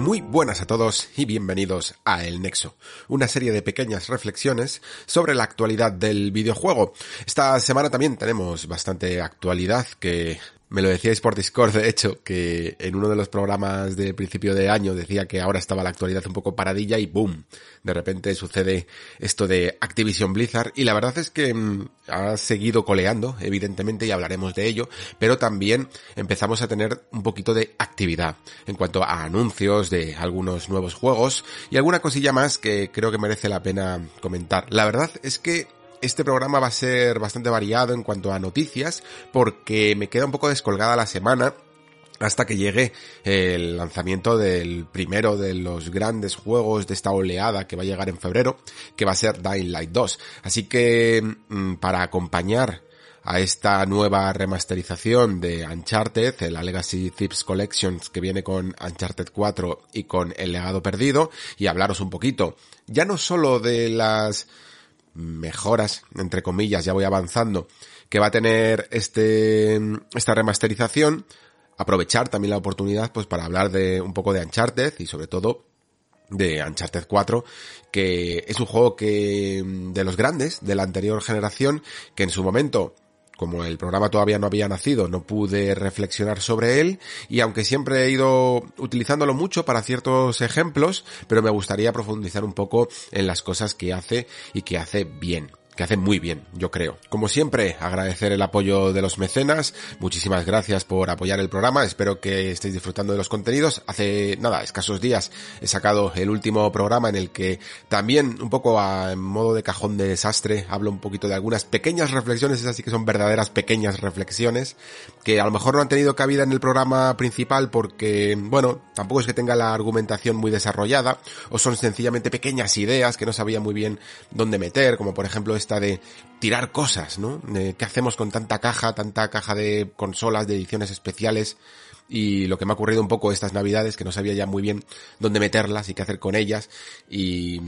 Muy buenas a todos y bienvenidos a El Nexo, una serie de pequeñas reflexiones sobre la actualidad del videojuego. Esta semana también tenemos bastante actualidad que me lo decíais por Discord, de hecho, que en uno de los programas de principio de año decía que ahora estaba la actualidad un poco paradilla y ¡boom! De repente sucede esto de Activision Blizzard y la verdad es que mm, ha seguido coleando, evidentemente, y hablaremos de ello, pero también empezamos a tener un poquito de actividad en cuanto a anuncios de algunos nuevos juegos y alguna cosilla más que creo que merece la pena comentar. La verdad es que este programa va a ser bastante variado en cuanto a noticias porque me queda un poco descolgada la semana hasta que llegue el lanzamiento del primero de los grandes juegos de esta oleada que va a llegar en febrero, que va a ser Dying Light 2. Así que mm, para acompañar a esta nueva remasterización de Uncharted, la Legacy Thieves Collections que viene con Uncharted 4 y con El legado perdido, y hablaros un poquito, ya no solo de las mejoras, entre comillas, ya voy avanzando, que va a tener este, esta remasterización, aprovechar también la oportunidad pues para hablar de un poco de Uncharted y sobre todo de Uncharted 4, que es un juego que de los grandes de la anterior generación, que en su momento como el programa todavía no había nacido, no pude reflexionar sobre él y aunque siempre he ido utilizándolo mucho para ciertos ejemplos, pero me gustaría profundizar un poco en las cosas que hace y que hace bien que hacen muy bien, yo creo. Como siempre, agradecer el apoyo de los mecenas. Muchísimas gracias por apoyar el programa. Espero que estéis disfrutando de los contenidos. Hace nada, escasos días he sacado el último programa en el que también un poco a en modo de cajón de desastre hablo un poquito de algunas pequeñas reflexiones, esas sí que son verdaderas pequeñas reflexiones que a lo mejor no han tenido cabida en el programa principal porque, bueno, tampoco es que tenga la argumentación muy desarrollada o son sencillamente pequeñas ideas que no sabía muy bien dónde meter, como por ejemplo este de tirar cosas, ¿no? ¿Qué hacemos con tanta caja, tanta caja de consolas, de ediciones especiales? Y lo que me ha ocurrido un poco estas navidades, que no sabía ya muy bien dónde meterlas y qué hacer con ellas. Y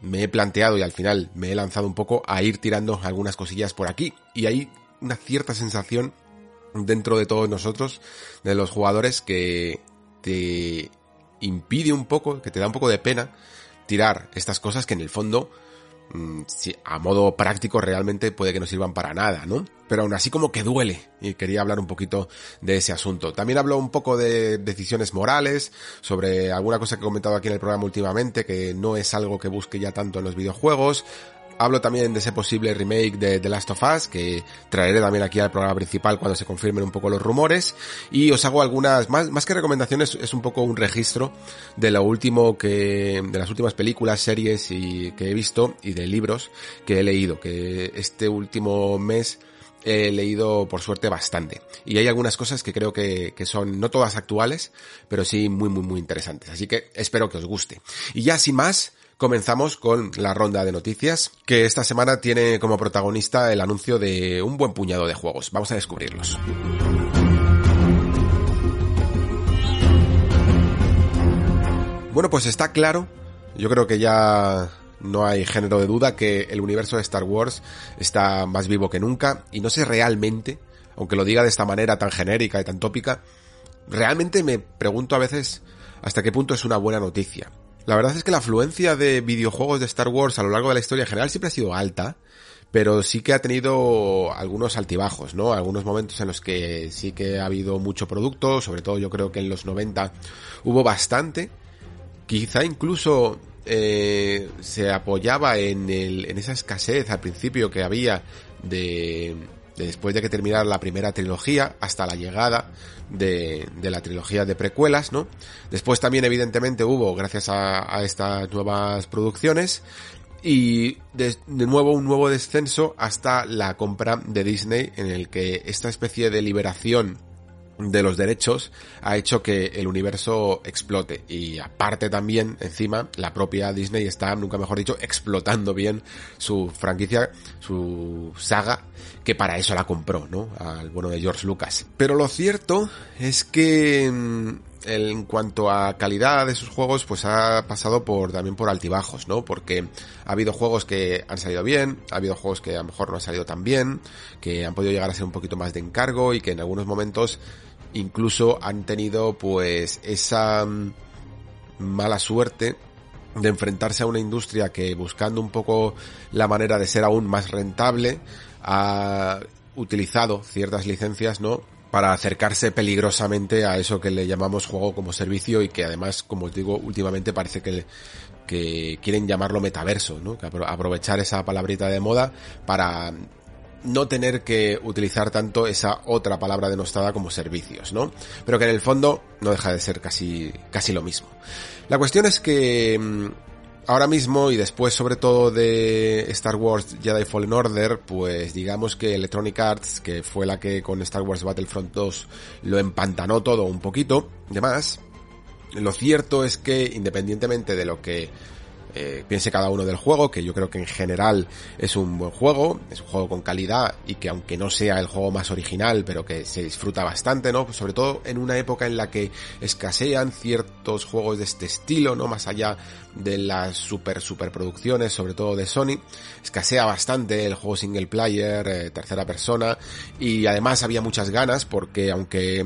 me he planteado y al final me he lanzado un poco a ir tirando algunas cosillas por aquí. Y hay una cierta sensación dentro de todos nosotros, de los jugadores, que te impide un poco, que te da un poco de pena tirar estas cosas que en el fondo si a modo práctico realmente puede que no sirvan para nada, ¿no? Pero aún así como que duele y quería hablar un poquito de ese asunto. También hablo un poco de decisiones morales, sobre alguna cosa que he comentado aquí en el programa últimamente, que no es algo que busque ya tanto en los videojuegos, Hablo también de ese posible remake de The Last of Us, que traeré también aquí al programa principal cuando se confirmen un poco los rumores. Y os hago algunas, más, más que recomendaciones, es un poco un registro de lo último que, de las últimas películas, series y que he visto y de libros que he leído, que este último mes he leído por suerte bastante. Y hay algunas cosas que creo que, que, son no todas actuales, pero sí muy muy muy interesantes. Así que espero que os guste. Y ya sin más, comenzamos con la ronda de noticias, que esta semana tiene como protagonista el anuncio de un buen puñado de juegos. Vamos a descubrirlos. Bueno, pues está claro, yo creo que ya no hay género de duda que el universo de Star Wars está más vivo que nunca y no sé realmente, aunque lo diga de esta manera tan genérica y tan tópica, realmente me pregunto a veces hasta qué punto es una buena noticia. La verdad es que la afluencia de videojuegos de Star Wars a lo largo de la historia en general siempre ha sido alta, pero sí que ha tenido algunos altibajos, ¿no? Algunos momentos en los que sí que ha habido mucho producto, sobre todo yo creo que en los 90 hubo bastante. Quizá incluso eh, se apoyaba en, el, en esa escasez al principio que había de, después de que terminara la primera trilogía hasta la llegada de, la trilogía de precuelas, ¿no? Después también evidentemente hubo, gracias a estas nuevas producciones, y de, nuevo un nuevo descenso hasta la compra de Disney en el que esta especie de liberación de los derechos ha hecho que el universo explote. Y aparte también encima la propia Disney está nunca mejor dicho explotando bien su franquicia su saga que para eso la compró no al bueno de George Lucas. Pero lo cierto es que mm, en cuanto a calidad de sus juegos, pues ha pasado por también por altibajos, ¿no? Porque ha habido juegos que han salido bien, ha habido juegos que a lo mejor no han salido tan bien, que han podido llegar a ser un poquito más de encargo y que en algunos momentos incluso han tenido pues esa mm, mala suerte de enfrentarse a una industria que buscando un poco la manera de ser aún más rentable ha utilizado ciertas licencias, ¿no? para acercarse peligrosamente a eso que le llamamos juego como servicio y que además, como os digo, últimamente parece que, que quieren llamarlo metaverso, ¿no? Que aprovechar esa palabrita de moda para no tener que utilizar tanto esa otra palabra denostada como servicios, ¿no? Pero que en el fondo no deja de ser casi, casi lo mismo. La cuestión es que mm, ahora mismo y después sobre todo de Star Wars Jedi Fallen Order, pues digamos que Electronic Arts, que fue la que con Star Wars Battlefront 2 lo empantanó todo un poquito, de más, lo cierto es que independientemente de lo que eh, piense cada uno del juego, que yo creo que en general es un buen juego, es un juego con calidad y que aunque no sea el juego más original, pero que se disfruta bastante, ¿no? Sobre todo en una época en la que escasean ciertos juegos de este estilo, ¿no? Más allá de las super super producciones, sobre todo de Sony, escasea bastante el juego single player, eh, tercera persona, y además había muchas ganas porque aunque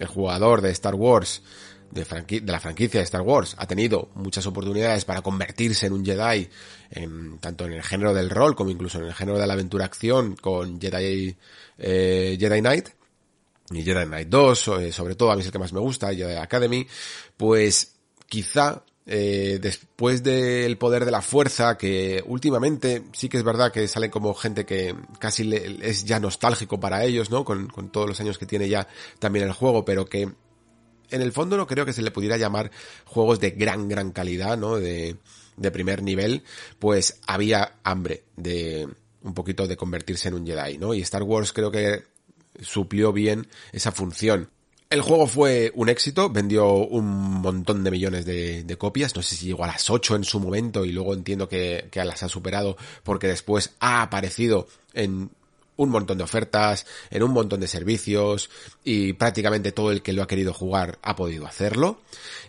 el jugador de Star Wars de, la franquicia de Star Wars ha tenido muchas oportunidades para convertirse en un Jedi, tanto en el género del rol como incluso en el género de la aventura acción con Jedi, eh, Jedi Knight y Jedi Knight 2, eh, sobre todo a mí es el que más me gusta, Jedi Academy, pues quizá eh, después del poder de la fuerza, que últimamente sí que es verdad que salen como gente que casi es ya nostálgico para ellos, ¿no? Con, con todos los años que tiene ya también el juego, pero que en el fondo no creo que se le pudiera llamar juegos de gran, gran calidad, ¿no? De, primer nivel, pues había hambre de un poquito de convertirse en un Jedi, ¿no? Y Star Wars creo que suplió bien esa función. El juego fue un éxito, vendió un montón de millones de, de, copias, no sé si llegó a las 8 en su momento y luego entiendo que, que las ha superado porque después ha aparecido en un montón de ofertas, en un montón de servicios y prácticamente todo el que lo ha querido jugar ha podido hacerlo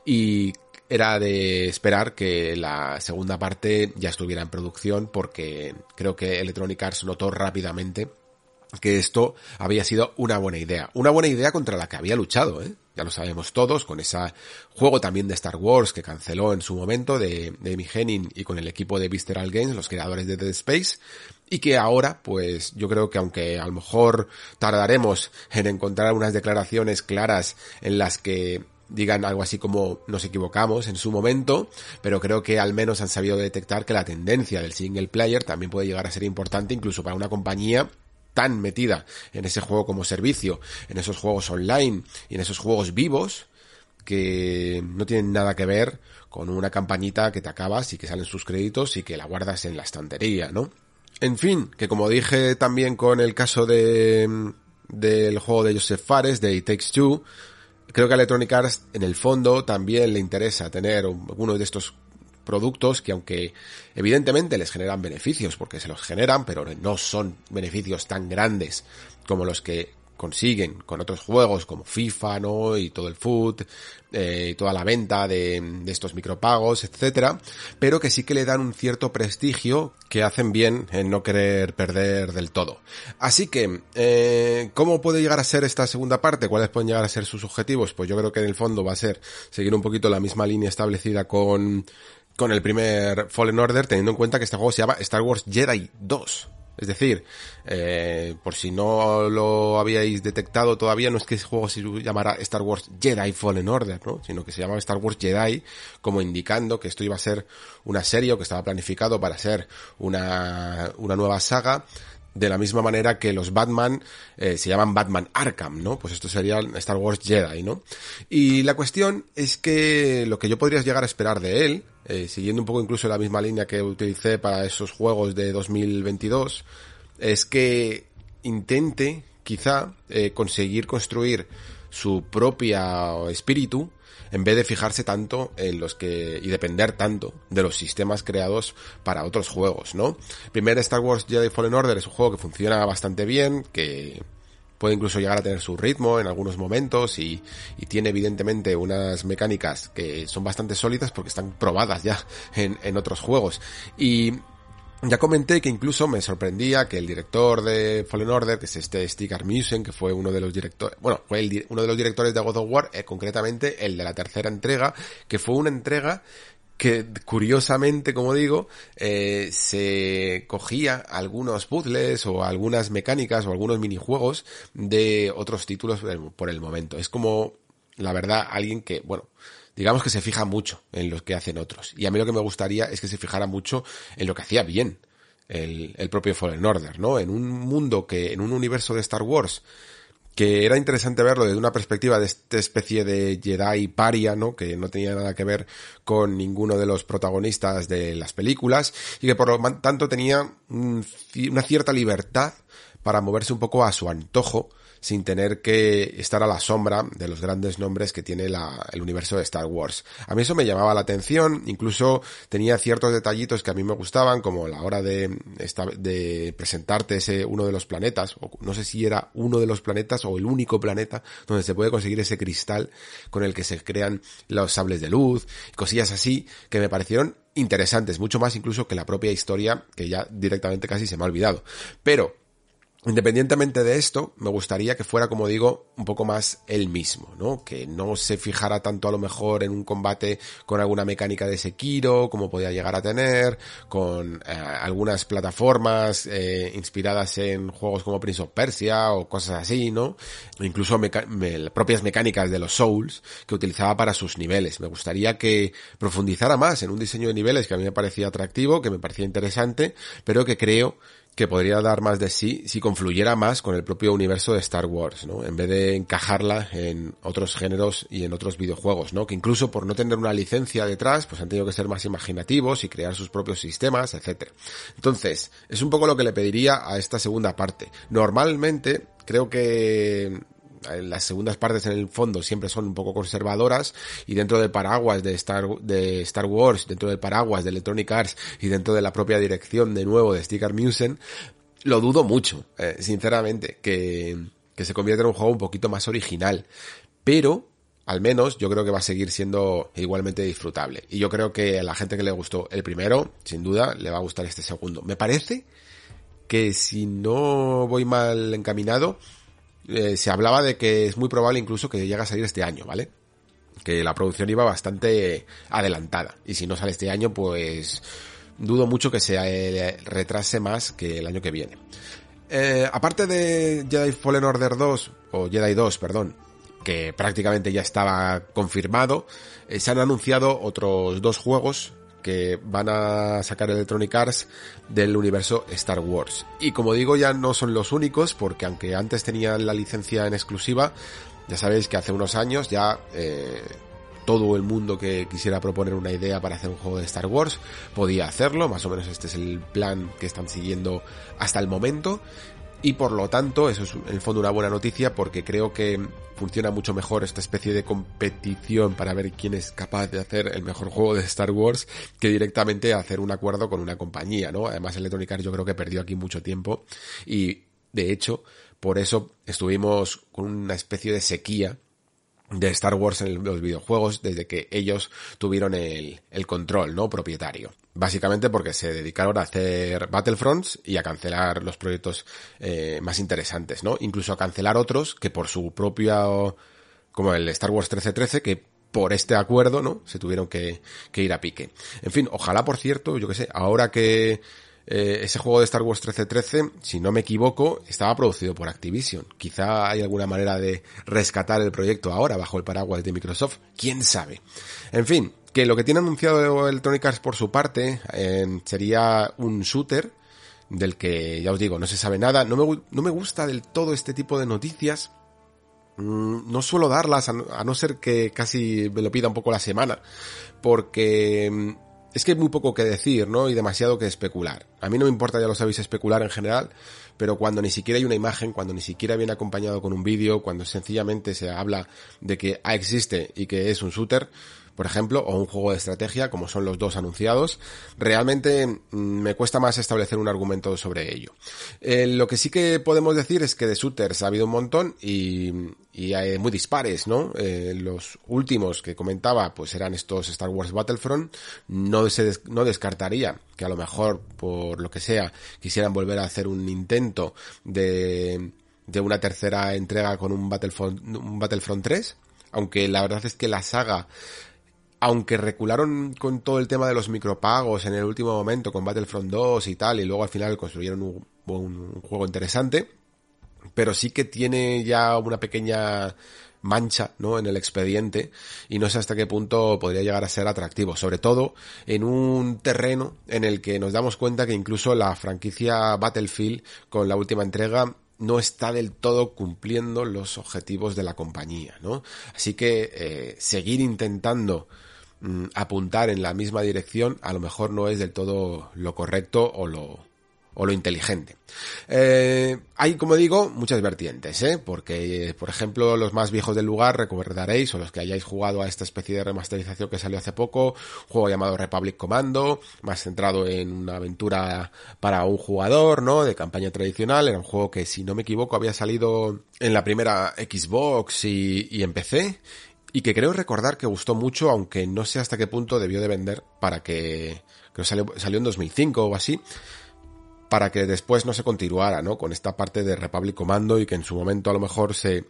y era de esperar que la segunda parte ya estuviera en producción porque creo que Electronic Arts notó rápidamente que esto había sido una buena idea. Una buena idea contra la que había luchado, ¿eh? Ya lo sabemos todos, con ese juego también de Star Wars que canceló en su momento de, de Amy Henning y con el equipo de Visceral Games, los creadores de Dead Space, y que ahora, pues yo creo que aunque a lo mejor tardaremos en encontrar unas declaraciones claras en las que digan algo así como nos equivocamos en su momento, pero creo que al menos han sabido detectar que la tendencia del single player también puede llegar a ser importante incluso para una compañía tan metida en ese juego como servicio, en esos juegos online y en esos juegos vivos que no tienen nada que ver con una campañita que te acabas y que salen sus créditos y que la guardas en la estantería, ¿no? En fin, que como dije también con el caso de del juego de Joseph Fares, de It Takes Two, creo que a Electronic Arts en el fondo también le interesa tener uno de estos productos que aunque evidentemente les generan beneficios porque se los generan, pero no son beneficios tan grandes como los que consiguen con otros juegos como FIFA, ¿no? Y todo el food, eh, toda la venta de, de, estos micropagos, etcétera, pero que sí que le dan un cierto prestigio que hacen bien en no querer perder del todo. Así que, eh, ¿cómo puede llegar a ser esta segunda parte? ¿Cuáles pueden llegar a ser sus objetivos? Pues yo creo que en el fondo va a ser seguir un poquito la misma línea establecida con con el primer Fallen Order, teniendo en cuenta que este juego se llama Star Wars Jedi 2. Es decir, eh, por si no lo habíais detectado todavía, no es que ese juego se llamara Star Wars Jedi Fallen Order, ¿no? Sino que se llamaba Star Wars Jedi, como indicando que esto iba a ser una serie o que estaba planificado para ser una, una nueva saga de la misma manera que los Batman eh, se llaman Batman Arkham, ¿no? Pues esto sería Star Wars Jedi, ¿no? Y la cuestión es que lo que yo podría llegar a esperar de él, eh, siguiendo un poco incluso la misma línea que utilicé para esos juegos de 2022, es que intente quizá eh, conseguir construir su propia espíritu en vez de fijarse tanto en los que y depender tanto de los sistemas creados para otros juegos, ¿no? Primer Star Wars Jedi Fallen Order es un juego que funciona bastante bien, que puede incluso llegar a tener su ritmo en algunos momentos y, y, tiene evidentemente unas mecánicas que son bastante sólidas porque están probadas ya en, en otros juegos. Y ya comenté que incluso me sorprendía que el director de Fallen Order, que es este Stig Armisen, que fue uno de los directores, bueno, fue el, uno de los directores de God of War, eh, concretamente el de la tercera entrega, que fue una entrega que curiosamente, como digo, eh, se cogía algunos puzzles o algunas mecánicas o algunos minijuegos de otros títulos por el momento. Es como, la verdad, alguien que, bueno, digamos que se fija mucho en lo que hacen otros. Y a mí lo que me gustaría es que se fijara mucho en lo que hacía bien el, el propio Fallen Order, ¿no? En un mundo que, en un universo de Star Wars, que era interesante verlo desde una perspectiva de esta especie de Jedi paria, ¿no? Que no tenía nada que ver con ninguno de los protagonistas de las películas y que por lo tanto tenía una cierta libertad para moverse un poco a su antojo sin tener que estar a la sombra de los grandes nombres que tiene el universo de Star Wars. A mí eso me llamaba la atención, incluso tenía ciertos detallitos que a mí me gustaban, como la hora de, de presentarte ese uno de los planetas, o no sé si era uno de los planetas o el único planeta donde se puede conseguir ese cristal con el que se crean los sables de luz, cosillas así que me parecieron interesantes, mucho más incluso que la propia historia que ya directamente casi se me ha olvidado. Pero Independientemente de esto, me gustaría que fuera, como digo, un poco más el mismo, ¿no? Que no se fijara tanto a lo mejor en un combate con alguna mecánica de Sekiro, como podía llegar a tener, con eh, algunas plataformas eh, inspiradas en juegos como Prince of Persia o cosas así, ¿no? Incluso propias mecánicas de los Souls que utilizaba para sus niveles. Me gustaría que profundizara más en un diseño de niveles que a mí me parecía atractivo, que me parecía interesante, pero que creo que podría dar más de sí si confluyera más con el propio universo de Star Wars, ¿no? En vez de encajarla en otros géneros y en otros videojuegos, ¿no? Que incluso por no tener una licencia detrás, pues han tenido que ser más imaginativos y crear sus propios sistemas, etcétera. Entonces, es un poco lo que le pediría a esta segunda parte. Normalmente, creo que las segundas partes en el fondo siempre son un poco conservadoras y dentro del paraguas de Star, de Star Wars, dentro del paraguas de Electronic Arts y dentro de la propia dirección de nuevo de Sticker Musen, lo dudo mucho, eh, sinceramente, que, que se convierta en un juego un poquito más original. Pero, al menos, yo creo que va a seguir siendo igualmente disfrutable. Y yo creo que a la gente que le gustó el primero, sin duda, le va a gustar este segundo. Me parece que si no voy mal encaminado, eh, se hablaba de que es muy probable incluso que llegue a salir este año, ¿vale? Que la producción iba bastante adelantada. Y si no sale este año, pues dudo mucho que se eh, retrase más que el año que viene. Eh, aparte de Jedi Fallen Order 2, o Jedi 2, perdón, que prácticamente ya estaba confirmado, se han anunciado otros dos juegos que van a sacar Electronic Arts del universo Star Wars. Y como digo, ya no son los únicos, porque aunque antes tenían la licencia en exclusiva, ya sabéis que hace unos años ya eh, todo el mundo que quisiera proponer una idea para hacer un juego de Star Wars podía hacerlo, más o menos este es el plan que están siguiendo hasta el momento y por lo tanto eso es en el fondo una buena noticia porque creo que funciona mucho mejor esta especie de competición para ver quién es capaz de hacer el mejor juego de Star Wars que directamente hacer un acuerdo con una compañía, ¿no? Además Electronic Arts yo creo que perdió aquí mucho tiempo y de hecho por eso estuvimos con una especie de sequía de Star Wars en los videojuegos desde que ellos tuvieron el, el control, ¿no? Propietario. Básicamente porque se dedicaron a hacer Battlefronts y a cancelar los proyectos eh, más interesantes, ¿no? Incluso a cancelar otros que por su propia, como el Star Wars 1313, que por este acuerdo, ¿no? Se tuvieron que, que ir a pique. En fin, ojalá, por cierto, yo que sé, ahora que eh, ese juego de Star Wars 1313, si no me equivoco, estaba producido por Activision. Quizá hay alguna manera de rescatar el proyecto ahora bajo el paraguas de Microsoft. ¿Quién sabe? En fin, que lo que tiene anunciado Electronic Arts por su parte eh, sería un shooter del que ya os digo, no se sabe nada. No me, gusta del todo este tipo de noticias. Mm, no suelo darlas, a no ser que casi me lo pida un poco la semana, porque mm, es que hay muy poco que decir, ¿no? Y demasiado que especular. A mí no me importa, ya lo sabéis, especular en general, pero cuando ni siquiera hay una imagen, cuando ni siquiera viene acompañado con un vídeo, cuando sencillamente se habla de que ah, existe y que es un shooter, por ejemplo, o un juego de estrategia, como son los dos anunciados, realmente mm, me cuesta más establecer un argumento sobre ello. Eh, lo que sí que podemos decir es que de shooters ha habido un montón y, y hay muy dispares, ¿no? Eh, los últimos que comentaba, pues eran estos Star Wars Battlefront. No, se no descartaría que a lo mejor, por lo que sea, quisieran volver a hacer un intento de, de una tercera entrega con un Battlefront, un Battlefront 3. Aunque la verdad es que la saga aunque recularon con todo el tema de los micropagos en el último momento con Battlefront 2 y tal, y luego al final construyeron un, un, juego interesante, pero sí que tiene ya una pequeña mancha, ¿no? En el expediente y no sé hasta qué punto podría llegar a ser atractivo, sobre todo en un terreno en el que nos damos cuenta que incluso la franquicia Battlefield con la última entrega no está del todo cumpliendo los objetivos de la compañía, ¿no? Así que eh, seguir intentando Mm, apuntar en la misma dirección a lo mejor no es del todo lo correcto o lo, o lo inteligente. Eh, hay, como digo, muchas vertientes, ¿eh? porque, por ejemplo, los más viejos del lugar recordaréis, o los que hayáis jugado a esta especie de remasterización que salió hace poco, un juego llamado Republic Commando, más centrado en una aventura para un jugador, ¿no? De campaña tradicional, era un juego que, si no me equivoco, había salido en la primera Xbox y, y en PC, y que creo recordar que gustó mucho, aunque no sé hasta qué punto debió de vender para que, creo salió, salió en 2005 o así, para que después no se continuara, ¿no? Con esta parte de Republic Commando y que en su momento a lo mejor se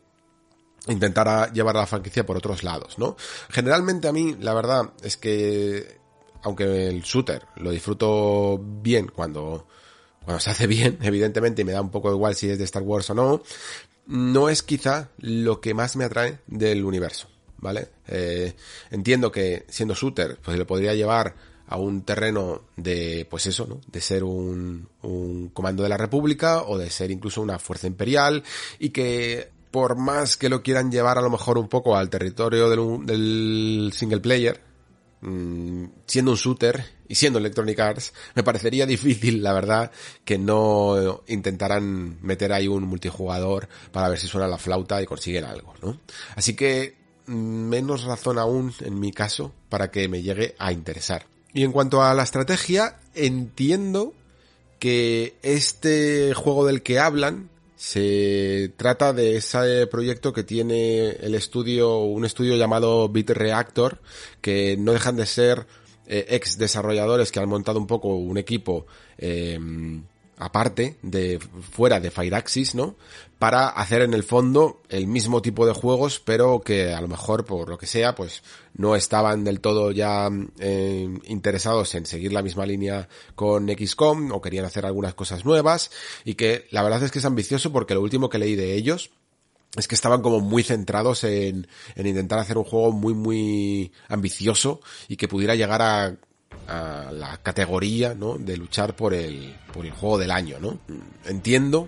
intentara llevar a la franquicia por otros lados, ¿no? Generalmente a mí, la verdad, es que, aunque el shooter lo disfruto bien cuando, cuando se hace bien, evidentemente, y me da un poco igual si es de Star Wars o no, no es quizá lo que más me atrae del universo. ¿vale? Eh, entiendo que siendo shooter, pues lo podría llevar a un terreno de, pues eso, ¿no? De ser un, un comando de la República o de ser incluso una fuerza imperial y que por más que lo quieran llevar a lo mejor un poco al territorio del, del single player, mmm, siendo un shooter y siendo Electronic Arts, me parecería difícil, la verdad, que no intentaran meter ahí un multijugador para ver si suena la flauta y consiguen algo, ¿no? Así que menos razón aún en mi caso para que me llegue a interesar. Y en cuanto a la estrategia, entiendo que este juego del que hablan se trata de ese proyecto que tiene el estudio, un estudio llamado Bit Reactor, que no dejan de ser eh, ex desarrolladores que han montado un poco un equipo eh, aparte de fuera de Fireaxis, ¿no? Para hacer en el fondo el mismo tipo de juegos, pero que a lo mejor por lo que sea, pues no estaban del todo ya eh, interesados en seguir la misma línea con XCOM o querían hacer algunas cosas nuevas y que la verdad es que es ambicioso porque lo último que leí de ellos es que estaban como muy centrados en, en intentar hacer un juego muy muy ambicioso y que pudiera llegar a a la categoría, ¿no? De luchar por el, por el juego del año, ¿no? Entiendo,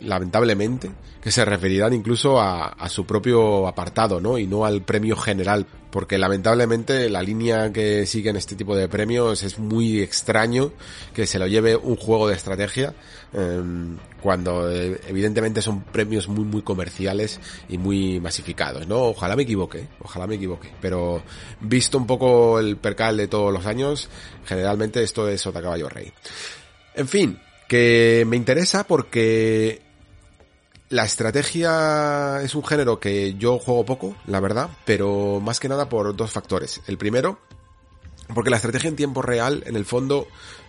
lamentablemente, que se referirán incluso a, a su propio apartado, ¿no? Y no al premio general porque lamentablemente la línea que siguen este tipo de premios es muy extraño que se lo lleve un juego de estrategia em, cuando eh, evidentemente son premios muy muy comerciales y muy masificados, ¿no? Ojalá me equivoque, ojalá me equivoque, pero visto un poco el percal de todos los años, generalmente esto es Sota Caballo Rey. En fin, que me interesa porque la estrategia es un género que yo juego poco, la verdad, pero más que nada por dos factores. El primero, porque la estrategia en tiempo real, en el fondo,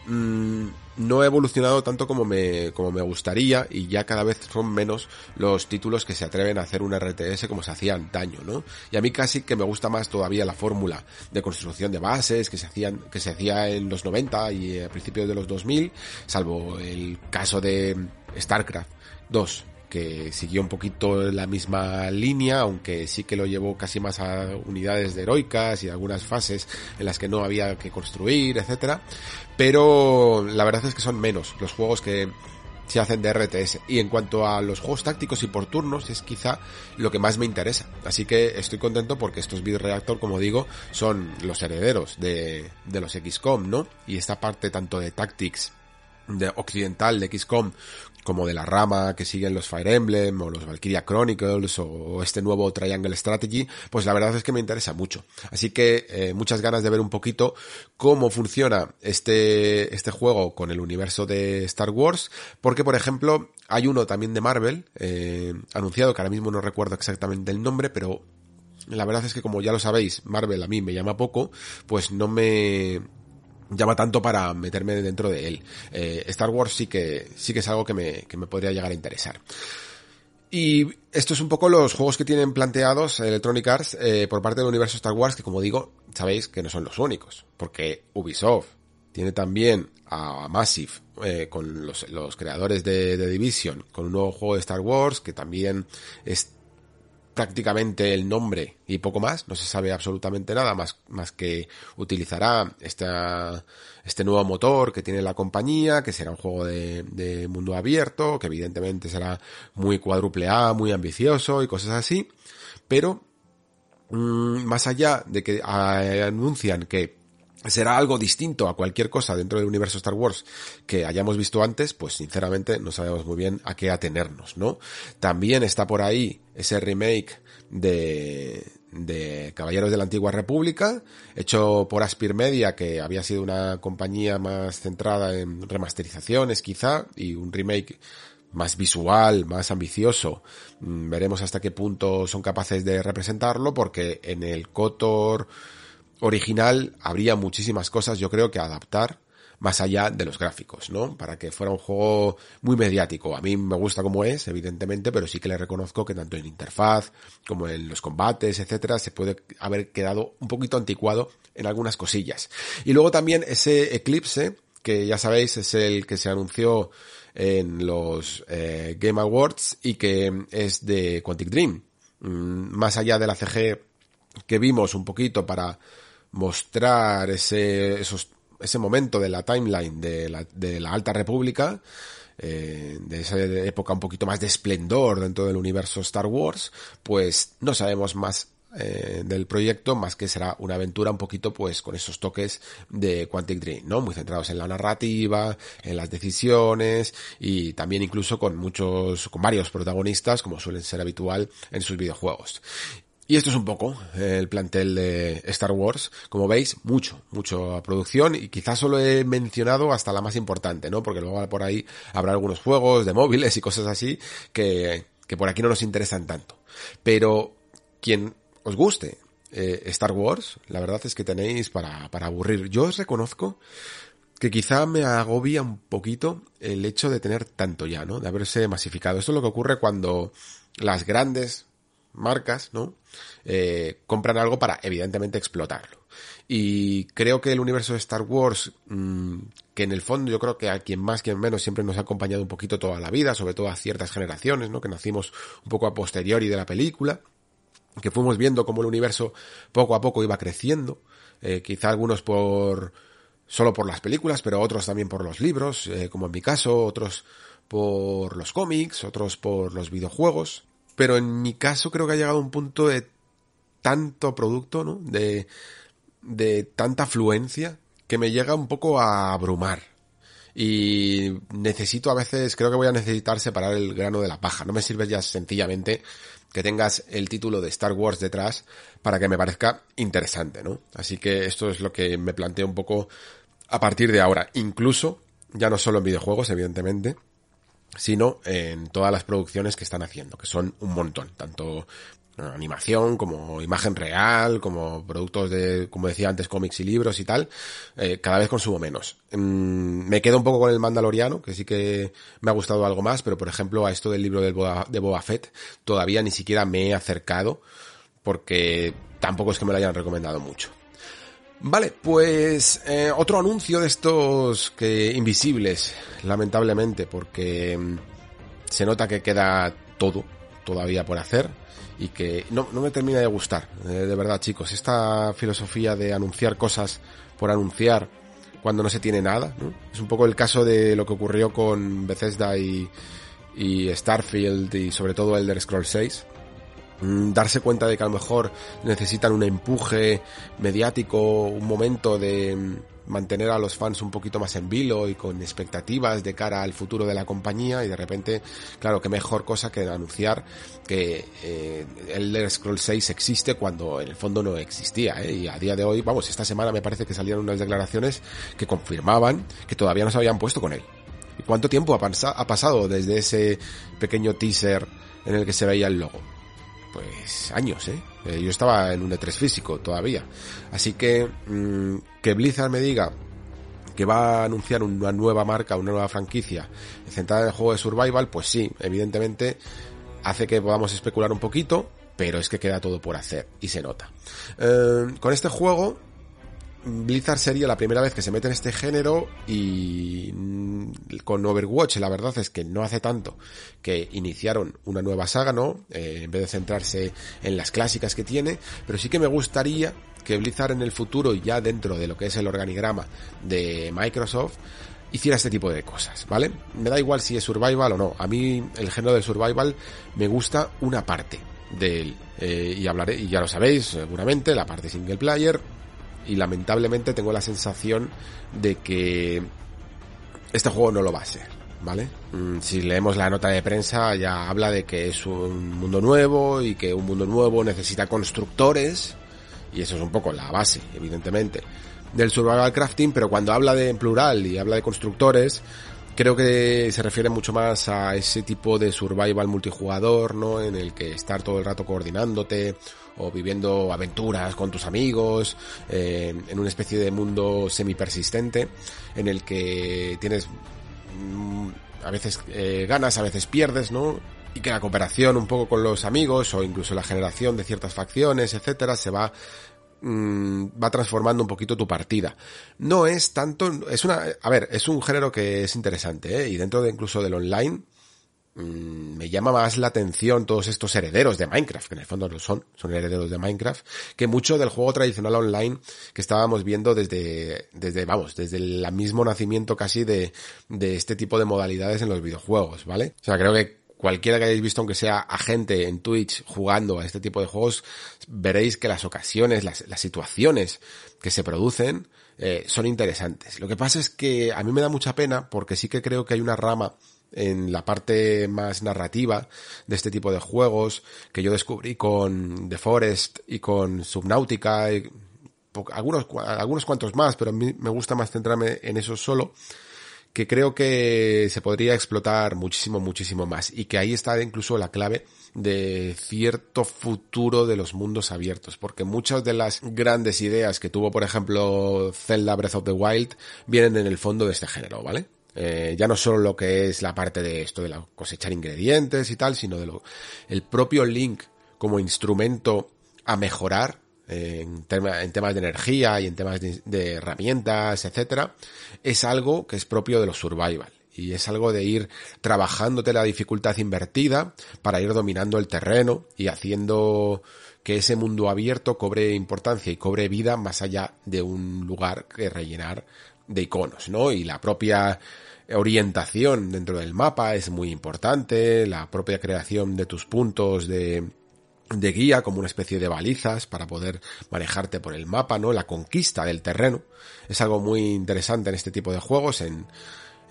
mmm, no ha evolucionado tanto como me, como me gustaría y ya cada vez son menos los títulos que se atreven a hacer un RTS como se hacía antaño, ¿no? Y a mí casi que me gusta más todavía la fórmula de construcción de bases que se hacían, que se hacía en los 90 y a principios de los 2000, salvo el caso de StarCraft 2 que siguió un poquito la misma línea, aunque sí que lo llevó casi más a unidades de heroicas y algunas fases en las que no había que construir, etcétera. Pero la verdad es que son menos los juegos que se hacen de RTS. Y en cuanto a los juegos tácticos y por turnos, es quizá lo que más me interesa. Así que estoy contento porque estos Beat Reactor, como digo, son los herederos de, los XCOM, ¿no? Y esta parte tanto de Tactics de occidental de XCOM como de la rama que siguen los Fire Emblem o los Valkyria Chronicles o este nuevo Triangle Strategy, pues la verdad es que me interesa mucho. Así que eh, muchas ganas de ver un poquito cómo funciona este, este juego con el universo de Star Wars, porque por ejemplo hay uno también de Marvel, eh, anunciado que ahora mismo no recuerdo exactamente el nombre, pero la verdad es que como ya lo sabéis, Marvel a mí me llama poco, pues no me llama tanto para meterme dentro de él. Eh, Star Wars sí que, sí que es algo que me, que me podría llegar a interesar. Y esto es un poco los juegos que tienen planteados Electronic Arts eh, por parte del universo Star Wars, que como digo, sabéis que no son los únicos, porque Ubisoft tiene también a Massive eh, con los, los, creadores de, de Division, con un nuevo juego de Star Wars que también es prácticamente el nombre y poco más, no se sabe absolutamente nada más, más que utilizará esta, este nuevo motor que tiene la compañía, que será un juego de, mundo abierto, que evidentemente será muy cuádruple A, muy ambicioso y cosas así, pero mmm, más allá de que anuncian que será algo distinto a cualquier cosa dentro del universo Star Wars que hayamos visto antes, pues sinceramente no sabemos muy bien a qué atenernos, ¿no? También está por ahí ese remake de, de Caballeros de la Antigua República, hecho por Aspir Media, que había sido una compañía más centrada en remasterizaciones quizá, y un remake más visual, más ambicioso. Mm, veremos hasta qué punto son capaces de representarlo, porque en el Kotor original habría muchísimas cosas yo creo que adaptar más allá de los gráficos, ¿no? Para que fuera un juego muy mediático. A mí me gusta como es, evidentemente, pero sí que le reconozco que tanto en interfaz como en los combates, etcétera, se puede haber quedado un poquito anticuado en algunas cosillas. Y luego también ese Eclipse, que ya sabéis es el que se anunció en los eh, Game Awards y que es de Quantic Dream. Mm, más allá de la CG que vimos un poquito para mostrar ese, esos, ese momento de la timeline de la, de la Alta República, eh, de esa época un poquito más de esplendor dentro del universo Star Wars, pues no sabemos más eh, del proyecto más que será una aventura un poquito pues con esos toques de Quantic Dream, ¿no? Muy centrados en la narrativa, en las decisiones y también incluso con muchos, con varios protagonistas como suelen ser habitual en sus videojuegos. Y esto es un poco el plantel de Star Wars. Como veis, mucho, mucho producción y quizás solo he mencionado hasta la más importante, ¿no? Porque luego por ahí habrá algunos juegos de móviles y cosas así que, que por aquí no nos interesan tanto. Pero quien os guste eh, Star Wars, la verdad es que tenéis para, para aburrir. Yo os reconozco que quizá me agobia un poquito el hecho de tener tanto ya, ¿no? De haberse masificado. Esto es lo que ocurre cuando las grandes marcas, ¿no? Eh, compran algo para evidentemente explotarlo. Y creo que el universo de Star Wars, mmm, que en el fondo yo creo que a quien más, quien menos siempre nos ha acompañado un poquito toda la vida, sobre todo a ciertas generaciones, ¿no? Que nacimos un poco a posteriori de la película, que fuimos viendo cómo el universo poco a poco iba creciendo, eh, quizá algunos por solo por las películas, pero otros también por los libros, eh, como en mi caso, otros por los cómics, otros por los videojuegos, pero en mi caso creo que ha llegado a un punto de tanto producto, ¿no? De, de tanta afluencia que me llega un poco a abrumar. Y necesito a veces, creo que voy a necesitar separar el grano de la paja. No me sirve ya sencillamente que tengas el título de Star Wars detrás para que me parezca interesante, ¿no? Así que esto es lo que me planteo un poco a partir de ahora. Incluso, ya no solo en videojuegos, evidentemente, sino en todas las producciones que están haciendo, que son un montón, tanto animación como imagen real, como productos de, como decía antes, cómics y libros y tal, eh, cada vez consumo menos. Mm, me quedo un poco con el Mandaloriano, que sí que me ha gustado algo más, pero por ejemplo a esto del libro del Boba, de Boba Fett todavía ni siquiera me he acercado, porque tampoco es que me lo hayan recomendado mucho. Vale, pues eh, otro anuncio de estos que invisibles, lamentablemente, porque mm, se nota que queda todo todavía por hacer y que no, no me termina de gustar, eh, de verdad chicos, esta filosofía de anunciar cosas por anunciar cuando no se tiene nada, ¿no? Es un poco el caso de lo que ocurrió con Bethesda y, Starfield y sobre todo Elder Scrolls 6 mm, darse cuenta de que a lo mejor necesitan un empuje mediático, un momento de mm, mantener a los fans un poquito más en vilo y con expectativas de cara al futuro de la compañía y de repente, claro, qué mejor cosa que anunciar que eh, Elder Scrolls 6 existe cuando en el fondo no existía ¿eh? y a día de hoy, vamos, esta semana me parece que salieron unas declaraciones que confirmaban que todavía no se habían puesto con él. ¿Y cuánto tiempo ha, ha pasado desde ese pequeño teaser en el que se veía el logo? Pues años, ¿eh? ¿eh? Yo estaba en un E3 físico todavía. Así que mmm, que Blizzard me diga que va a anunciar una nueva marca, una nueva franquicia centrada en el juego de survival, pues sí, evidentemente hace que podamos especular un poquito, pero es que queda todo por hacer y se nota. Eh, con este juego Blizzard sería la primera vez que se mete en este género y mm, con Overwatch la verdad es que no hace tanto que iniciaron una nueva saga, ¿no? Eh, en vez de centrarse en las clásicas que tiene, pero sí que me gustaría que Blizzard en el futuro, ya dentro de lo que es el organigrama de Microsoft, hiciera este tipo de cosas, ¿vale? Me da igual si es survival o no. A mí el género del survival me gusta una parte de él. Eh, y hablaré, y ya lo sabéis seguramente, la parte single player, y lamentablemente tengo la sensación de que este juego no lo va a ser, ¿vale? Mm, si leemos la nota de prensa ya habla de que es un mundo nuevo y que un mundo nuevo necesita constructores y eso es un poco la base, evidentemente, del survival crafting, pero cuando habla de en plural y habla de constructores, creo que se refiere mucho más a ese tipo de survival multijugador, ¿no? En el que estar todo el rato coordinándote o viviendo aventuras con tus amigos, eh, en una especie de mundo semi-persistente, en el que tienes mm, a veces eh, ganas, a veces pierdes, ¿no? Y que la cooperación un poco con los amigos o incluso la generación de ciertas facciones, etcétera, se va mm, va transformando un poquito tu partida. No es tanto, es una, a ver, es un género que es interesante, ¿eh? Y dentro de incluso del online, Mm, me llama más la atención todos estos herederos de Minecraft, que en el fondo lo son, son herederos de Minecraft, que mucho del juego tradicional online que estábamos viendo desde, desde, vamos, desde el mismo nacimiento casi de, de este tipo de modalidades en los videojuegos, ¿vale? O sea, creo que cualquiera que hayáis visto, aunque sea a gente en Twitch jugando a este tipo de juegos, veréis que las ocasiones, las, las situaciones que se producen eh, son interesantes. Lo que pasa es que a mí me da mucha pena porque sí que creo que hay una rama en la parte más narrativa de este tipo de juegos que yo descubrí con The Forest y con Subnautica y algunos, algunos cuantos más, pero a mí me gusta más centrarme en eso solo, que creo que se podría explotar muchísimo, muchísimo más y que ahí está incluso la clave de cierto futuro de los mundos abiertos, porque muchas de las grandes ideas que tuvo, por ejemplo, Zelda Breath of the Wild vienen en el fondo de este género, ¿vale? Eh, ya no solo lo que es la parte de esto de la cosechar ingredientes y tal, sino de lo, el propio Link como instrumento a mejorar eh, en, tema, en, temas de energía y en temas de, de herramientas, etcétera, es algo que es propio de los survival. Y es algo de ir trabajándote la dificultad invertida para ir dominando el terreno y haciendo que ese mundo abierto cobre importancia y cobre vida más allá de un lugar que rellenar de iconos, ¿no? Y la propia orientación dentro del mapa es muy importante, la propia creación de tus puntos de, de guía como una especie de balizas para poder manejarte por el mapa, ¿no? La conquista del terreno es algo muy interesante en este tipo de juegos, en,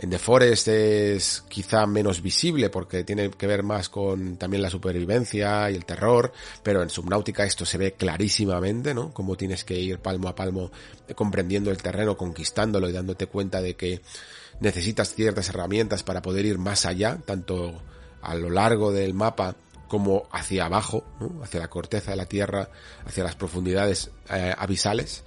en The Forest es quizá menos visible porque tiene que ver más con también la supervivencia y el terror, pero en Subnautica esto se ve clarísimamente, ¿no? Cómo tienes que ir palmo a palmo comprendiendo el terreno, conquistándolo y dándote cuenta de que necesitas ciertas herramientas para poder ir más allá, tanto a lo largo del mapa como hacia abajo, hacia la corteza de la tierra, hacia las profundidades eh, abisales.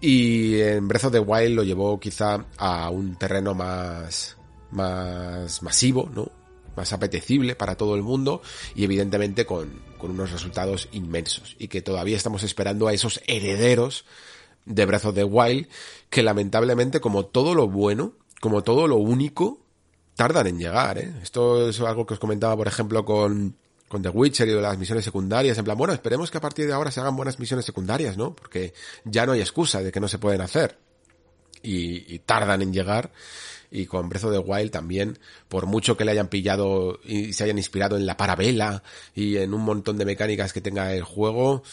Y en Breath of the Wild lo llevó quizá a un terreno más, más masivo, ¿no? Más apetecible para todo el mundo y evidentemente con, con unos resultados inmensos. Y que todavía estamos esperando a esos herederos de Breath of the Wild que lamentablemente como todo lo bueno, como todo lo único, tardan en llegar, ¿eh? Esto es algo que os comentaba, por ejemplo, con, con The Witcher y las misiones secundarias, en plan, bueno, esperemos que a partir de ahora se hagan buenas misiones secundarias, ¿no? Porque ya no hay excusa de que no se pueden hacer. Y, y tardan en llegar. Y con Breath of the Wild también, por mucho que le hayan pillado y se hayan inspirado en la parabela y en un montón de mecánicas que tenga el juego,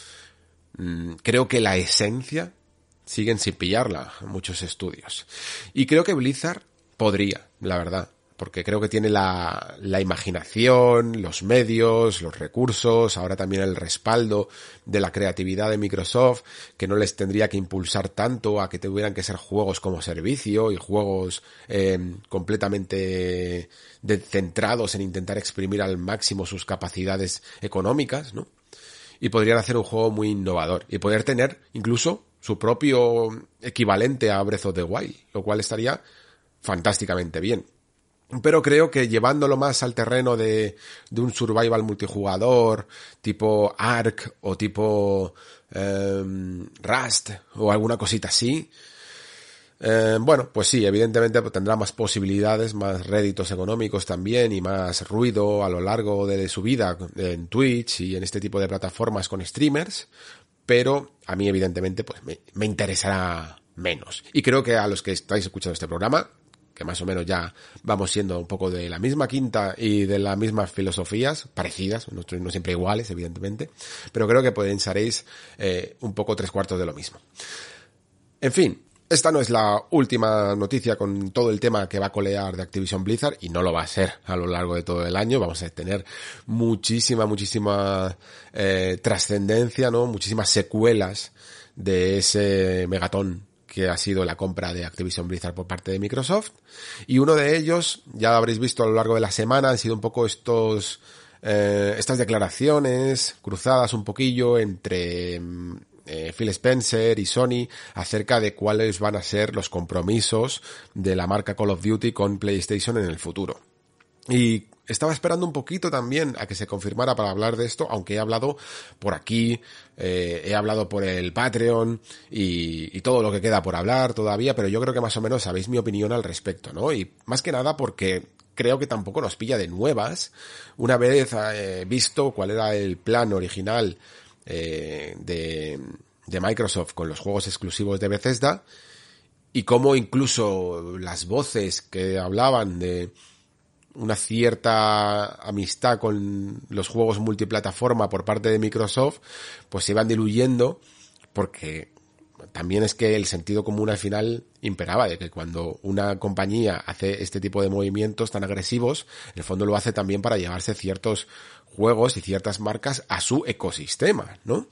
mm, creo que la esencia siguen sin pillarla muchos estudios. Y creo que Blizzard podría, la verdad porque creo que tiene la, imaginación, los medios, los recursos, ahora también el respaldo de la creatividad de Microsoft, que no les tendría que impulsar tanto a que tuvieran que ser juegos como servicio y juegos eh, completamente centrados en intentar exprimir al máximo sus capacidades económicas, ¿no? Y podrían hacer un juego muy innovador y poder tener incluso su propio equivalente a Breath of the Wild, lo cual estaría fantásticamente bien pero creo que llevándolo más al terreno de, de un survival multijugador, tipo Ark o tipo eh, Rust o alguna cosita así, eh, bueno, pues sí, evidentemente tendrá más posibilidades, más réditos económicos también y más ruido a lo largo de su vida en Twitch y en este tipo de plataformas con streamers, pero a mí evidentemente pues me, me interesará menos. Y creo que a los que estáis escuchando este programa que más o menos ya vamos siendo un poco de la misma quinta y de las mismas filosofías, parecidas, no, no siempre iguales, evidentemente, pero creo que pensaréis eh, un poco tres cuartos de lo mismo. En fin, esta no es la última noticia con todo el tema que va a colear de Activision Blizzard y no lo va a ser a lo largo de todo el año. Vamos a tener muchísima, muchísima eh, trascendencia, ¿no? Muchísimas secuelas de ese megatón que ha sido la compra de Activision Blizzard por parte de Microsoft. Y uno de ellos, ya habréis visto a lo largo de la semana, han sido un poco estos, eh, estas declaraciones cruzadas un poquillo entre mm, eh, Phil Spencer y Sony acerca de cuáles van a ser los compromisos de la marca Call of Duty con PlayStation en el futuro. Y estaba esperando un poquito también a que se confirmara para hablar de esto, aunque he hablado por aquí, eh, he hablado por el Patreon y, todo lo que queda por hablar todavía, pero yo creo que más o menos sabéis mi opinión al respecto, ¿no? Y más que nada porque creo que tampoco nos pilla de nuevas, una vez eh, visto cuál era el plan original eh, de, de Microsoft con los juegos exclusivos de Bethesda, y cómo incluso las voces que hablaban de una cierta amistad con los juegos multiplataforma por parte de Microsoft, pues se iban diluyendo porque también es que el sentido común al final imperaba de que cuando una compañía hace este tipo de movimientos tan agresivos, en el fondo lo hace también para llevarse ciertos juegos y ciertas marcas a su ecosistema, ¿no?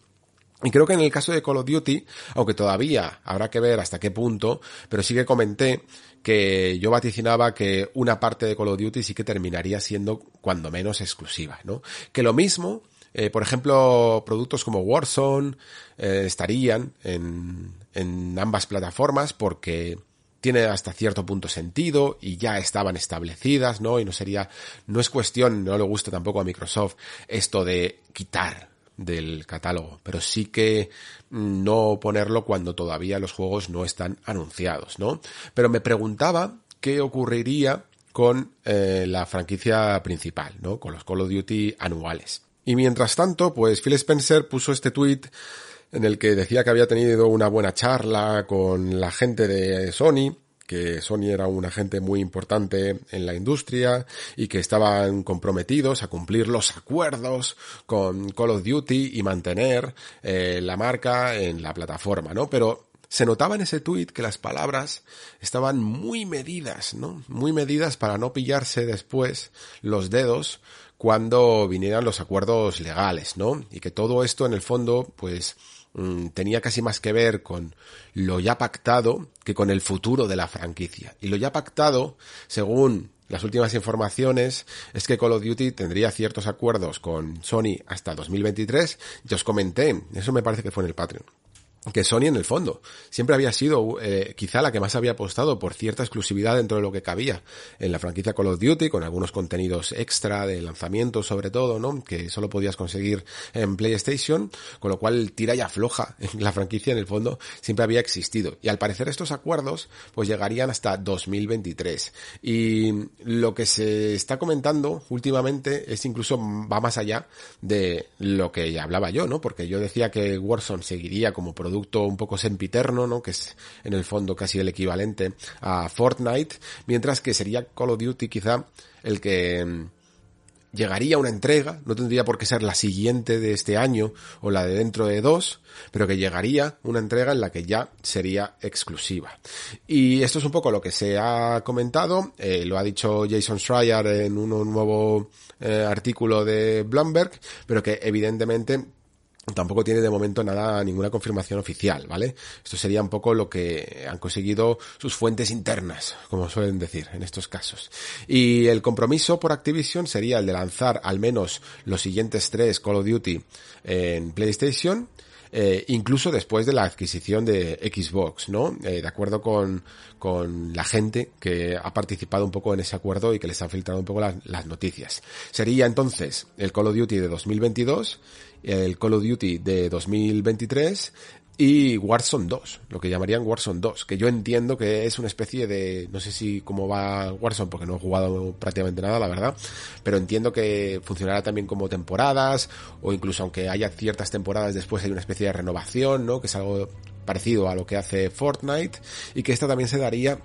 Y creo que en el caso de Call of Duty, aunque todavía habrá que ver hasta qué punto, pero sí que comenté que yo vaticinaba que una parte de Call of Duty sí que terminaría siendo cuando menos exclusiva, ¿no? Que lo mismo, eh, por ejemplo, productos como Warzone eh, estarían en, en ambas plataformas porque tiene hasta cierto punto sentido y ya estaban establecidas, ¿no? Y no sería, no es cuestión, no le gusta tampoco a Microsoft esto de quitar del catálogo, pero sí que no ponerlo cuando todavía los juegos no están anunciados, ¿no? Pero me preguntaba qué ocurriría con eh, la franquicia principal, ¿no? Con los Call of Duty anuales. Y mientras tanto, pues Phil Spencer puso este tweet en el que decía que había tenido una buena charla con la gente de Sony que Sony era un agente muy importante en la industria y que estaban comprometidos a cumplir los acuerdos con Call of Duty y mantener eh, la marca en la plataforma, ¿no? Pero se notaba en ese tuit que las palabras estaban muy medidas, ¿no? Muy medidas para no pillarse después los dedos cuando vinieran los acuerdos legales, ¿no? Y que todo esto en el fondo, pues, Mm, tenía casi más que ver con lo ya pactado que con el futuro de la franquicia. Y lo ya pactado, según las últimas informaciones, es que Call of Duty tendría ciertos acuerdos con Sony hasta 2023. Yo os comenté, eso me parece que fue en el Patreon, que Sony en el fondo siempre había sido eh, quizá la que más había apostado por cierta exclusividad dentro de lo que cabía en la franquicia Call of Duty con algunos contenidos extra de lanzamiento sobre todo, ¿no? Que solo podías conseguir en PlayStation, con lo cual tira y afloja en la franquicia en el fondo siempre había existido. Y al parecer estos acuerdos pues llegarían hasta 2023. Y lo que se está comentando últimamente es incluso va más allá de lo que ya hablaba yo, ¿no? Porque yo decía que Warzone seguiría como producto producto un poco sempiterno, ¿no? Que es en el fondo casi el equivalente a Fortnite, mientras que sería Call of Duty quizá el que mm, llegaría una entrega, no tendría por qué ser la siguiente de este año o la de dentro de dos, pero que llegaría una entrega en la que ya sería exclusiva. Y esto es un poco lo que se ha comentado, eh, lo ha dicho Jason Schreier en un nuevo eh, artículo de Bloomberg, pero que evidentemente tampoco tiene de momento nada, ninguna confirmación oficial, ¿vale? Esto sería un poco lo que han conseguido sus fuentes internas, como suelen decir en estos casos. Y el compromiso por Activision sería el de lanzar al menos los siguientes tres Call of Duty en PlayStation, eh, incluso después de la adquisición de Xbox, ¿no? Eh, de acuerdo con, con la gente que ha participado un poco en ese acuerdo y que les han filtrado un poco las, las noticias. Sería entonces el Call of Duty de 2022 el Call of Duty de 2023 y Warzone 2, lo que llamarían Warzone 2, que yo entiendo que es una especie de, no sé si cómo va Warzone, porque no he jugado prácticamente nada, la verdad, pero entiendo que funcionará también como temporadas, o incluso aunque haya ciertas temporadas después hay una especie de renovación, ¿no? Que es algo parecido a lo que hace Fortnite, y que esta también se daría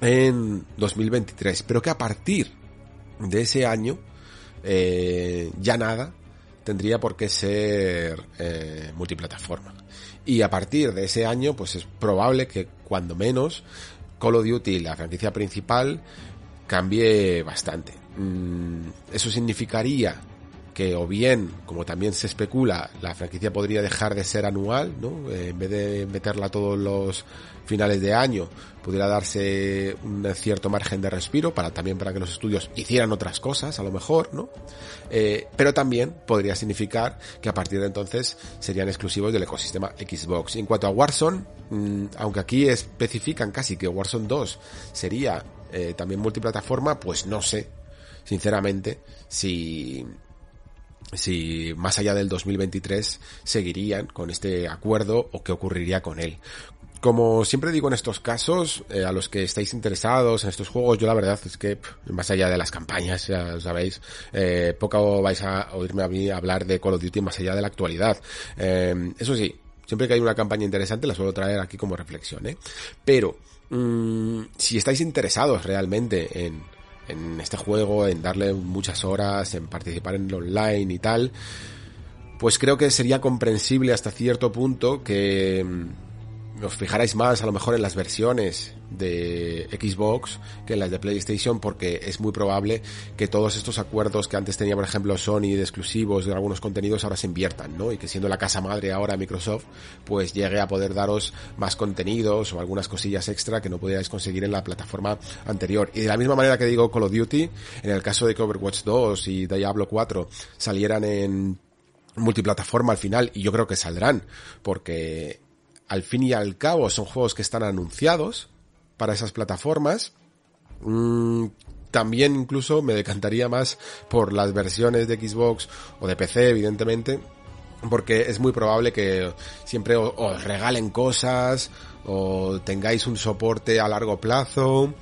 en 2023, pero que a partir de ese año, eh, ya nada, tendría por qué ser eh, multiplataforma. Y a partir de ese año, pues es probable que cuando menos Call of Duty, la franquicia principal, cambie bastante. Mm, eso significaría que o bien, como también se especula, la franquicia podría dejar de ser anual, ¿no? Eh, en vez de meterla todos los finales de año, pudiera darse un cierto margen de respiro para también para que los estudios hicieran otras cosas, a lo mejor, ¿no? Eh, pero también podría significar que a partir de entonces serían exclusivos del ecosistema Xbox. En cuanto a Warzone, mm, aunque aquí especifican casi que Warzone 2 sería eh, también multiplataforma, pues no sé, sinceramente, si si más allá del 2023 seguirían con este acuerdo o qué ocurriría con él. Como siempre digo en estos casos, eh, a los que estáis interesados en estos juegos, yo la verdad es que, más allá de las campañas, ya sabéis, eh, poco vais a oírme a mí hablar de Call of Duty más allá de la actualidad. Eh, eso sí, siempre que hay una campaña interesante la suelo traer aquí como reflexión, ¿eh? Pero, mm, si estáis interesados realmente en, en este juego, en darle muchas horas, en participar en el online y tal, pues creo que sería comprensible hasta cierto punto que mm, os fijarais más a lo mejor en las versiones de Xbox que en las de PlayStation porque es muy probable que todos estos acuerdos que antes tenía por ejemplo Sony de exclusivos de algunos contenidos ahora se inviertan, ¿no? Y que siendo la casa madre ahora Microsoft pues llegue a poder daros más contenidos o algunas cosillas extra que no podíais conseguir en la plataforma anterior. Y de la misma manera que digo Call of Duty, en el caso de que Overwatch 2 y Diablo 4 salieran en multiplataforma al final y yo creo que saldrán porque al fin y al cabo son juegos que están anunciados para esas plataformas. Mm, también incluso me decantaría más por las versiones de Xbox o de PC, evidentemente, porque es muy probable que siempre os, regalen cosas o tengáis un soporte a largo plazo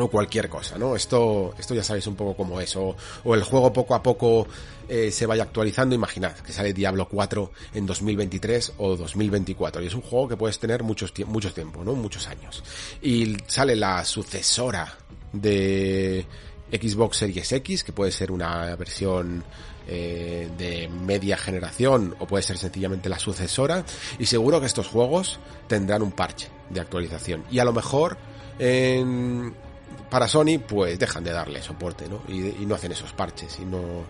o cualquier cosa, ¿no? Esto, esto ya sabéis un poco cómo es, o, el juego poco a poco eh, se vaya actualizando, imaginad que sale Diablo 4 en 2023 o 2024, y es un juego que puedes tener muchos, mucho tiempo, ¿no? Muchos años. Y sale la sucesora de Xbox Series X, que puede ser una versión eh, de media generación o puede ser sencillamente la sucesora, y seguro que estos juegos tendrán un parche de actualización. Y a lo mejor en para Sony, pues dejan de darle soporte, ¿no? Y, no hacen esos parches y no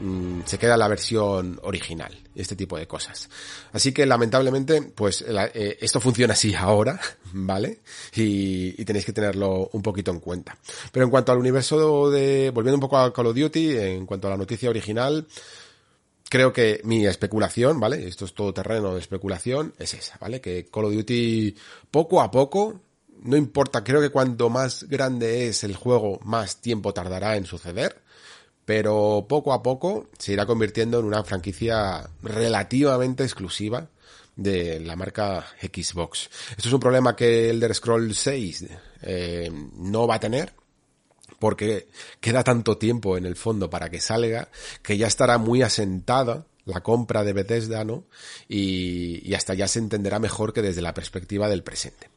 mm, se queda la versión original, este tipo de cosas. Así que lamentablemente, pues eh, esto funciona así ahora, ¿vale? Y, y, tenéis que tenerlo un poquito en cuenta. Pero en cuanto al universo de, volviendo un poco a Call of Duty, en cuanto a la noticia original, creo que mi especulación, ¿vale? Esto es todo terreno de especulación, es esa, ¿vale? Que Call of Duty poco a poco, no importa, creo que cuanto más grande es el juego, más tiempo tardará en suceder, pero poco a poco se irá convirtiendo en una franquicia relativamente exclusiva de la marca Xbox. Esto es un problema que Elder Scrolls 6 eh, no va a tener, porque queda tanto tiempo en el fondo para que salga que ya estará muy asentada la compra de Bethesda, ¿no? Y, hasta ya se entenderá mejor que desde la perspectiva del presente.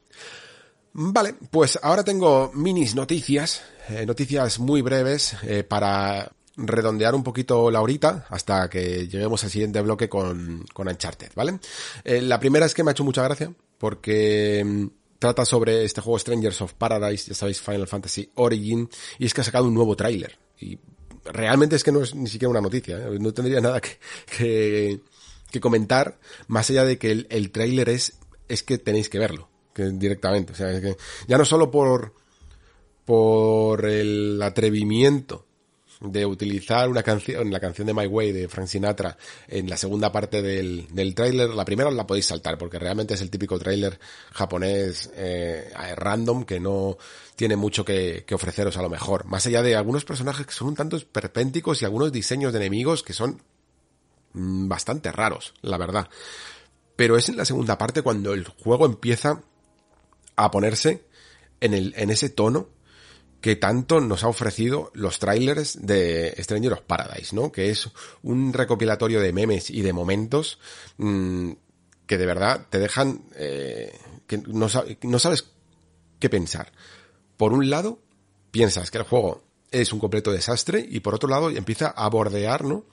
Vale, pues ahora tengo minis noticias, eh, noticias muy breves eh, para redondear un poquito la horita hasta que lleguemos al siguiente bloque con, con Uncharted, ¿vale? Eh, la primera es que me ha hecho mucha gracia porque mm, trata sobre este juego Strangers of Paradise, ya sabéis, Final Fantasy Origin, y es que ha sacado un nuevo tráiler. Y realmente es que no es ni siquiera una noticia, no tendría nada que, que, comentar, más allá de que el, el tráiler es, es que tenéis que verlo, directamente. O sea, ya no solo por, por el atrevimiento de utilizar una canción, la canción de My Way de Frank Sinatra en la segunda parte del, del tráiler. La primera la podéis saltar porque realmente es el típico tráiler japonés eh, random que no tiene mucho que, que, ofreceros a lo mejor. Más allá de algunos personajes que son un tanto esperpénticos y algunos diseños de enemigos que son mm, bastante raros, la verdad. Pero es en la segunda parte cuando el juego empieza a ponerse en, el, en ese tono que tanto nos ha ofrecido los trailers de Stranger of Paradise, ¿no? Que es un recopilatorio de memes y de momentos mmm, que de verdad te dejan eh, que no, no sabes qué pensar. Por un lado, piensas que el juego es un completo desastre y por otro lado empieza a bordear, ¿no?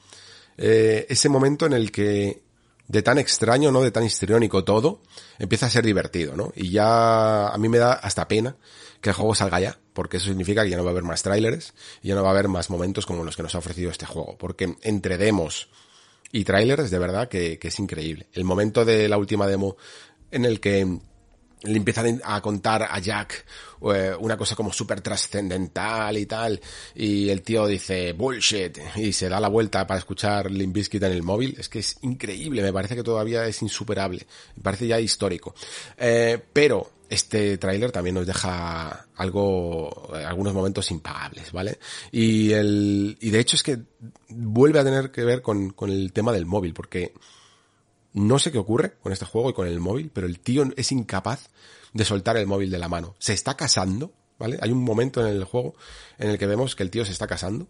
Eh, ese momento en el que de tan extraño, ¿no? De tan histriónico todo, empieza a ser divertido, ¿no? Y ya a mí me da hasta pena que el juego salga ya, porque eso significa que ya no va a haber más trailers y ya no va a haber más momentos como los que nos ha ofrecido este juego, porque entre demos y trailers de verdad que es increíble. El momento de la última demo en el que le empiezan a contar a Jack eh, una cosa como súper trascendental y tal, y el tío dice bullshit y se da la vuelta para escuchar Limp Bizkit en el móvil, es que es increíble, me parece que todavía es insuperable, me parece ya histórico. Eh, pero este tráiler también nos deja algo, algunos momentos impagables, ¿vale? Y el, y de hecho es que vuelve a tener que ver con, con el tema del móvil, porque no sé qué ocurre con este juego y con el móvil, pero el tío es incapaz de soltar el móvil de la mano. Se está casando, ¿vale? Hay un momento en el juego en el que vemos que el tío se está casando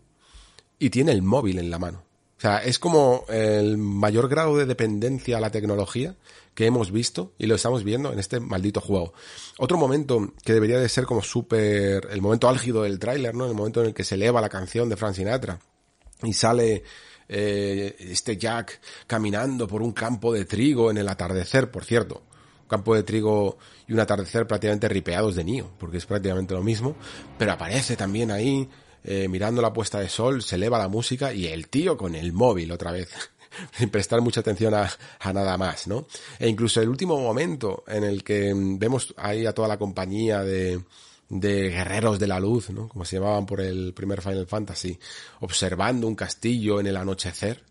y tiene el móvil en la mano. O sea, es como el mayor grado de dependencia a la tecnología que hemos visto y lo estamos viendo en este maldito juego. Otro momento que debería de ser como súper, el momento álgido del tráiler, ¿no? El momento en el que se eleva la canción de Frank Sinatra y sale eh, este Jack caminando por un campo de trigo en el atardecer, por cierto. Un campo de trigo y un atardecer prácticamente ripeados de Nio, porque es prácticamente lo mismo, pero aparece también ahí, eh, mirando la puesta de sol, se eleva la música y el tío con el móvil otra vez. sin prestar mucha atención a, a, nada más, ¿no? E incluso el último momento en el que vemos ahí a toda la compañía de, de guerreros de la luz, ¿no? Como se llamaban por el primer Final Fantasy, observando un castillo en el anochecer,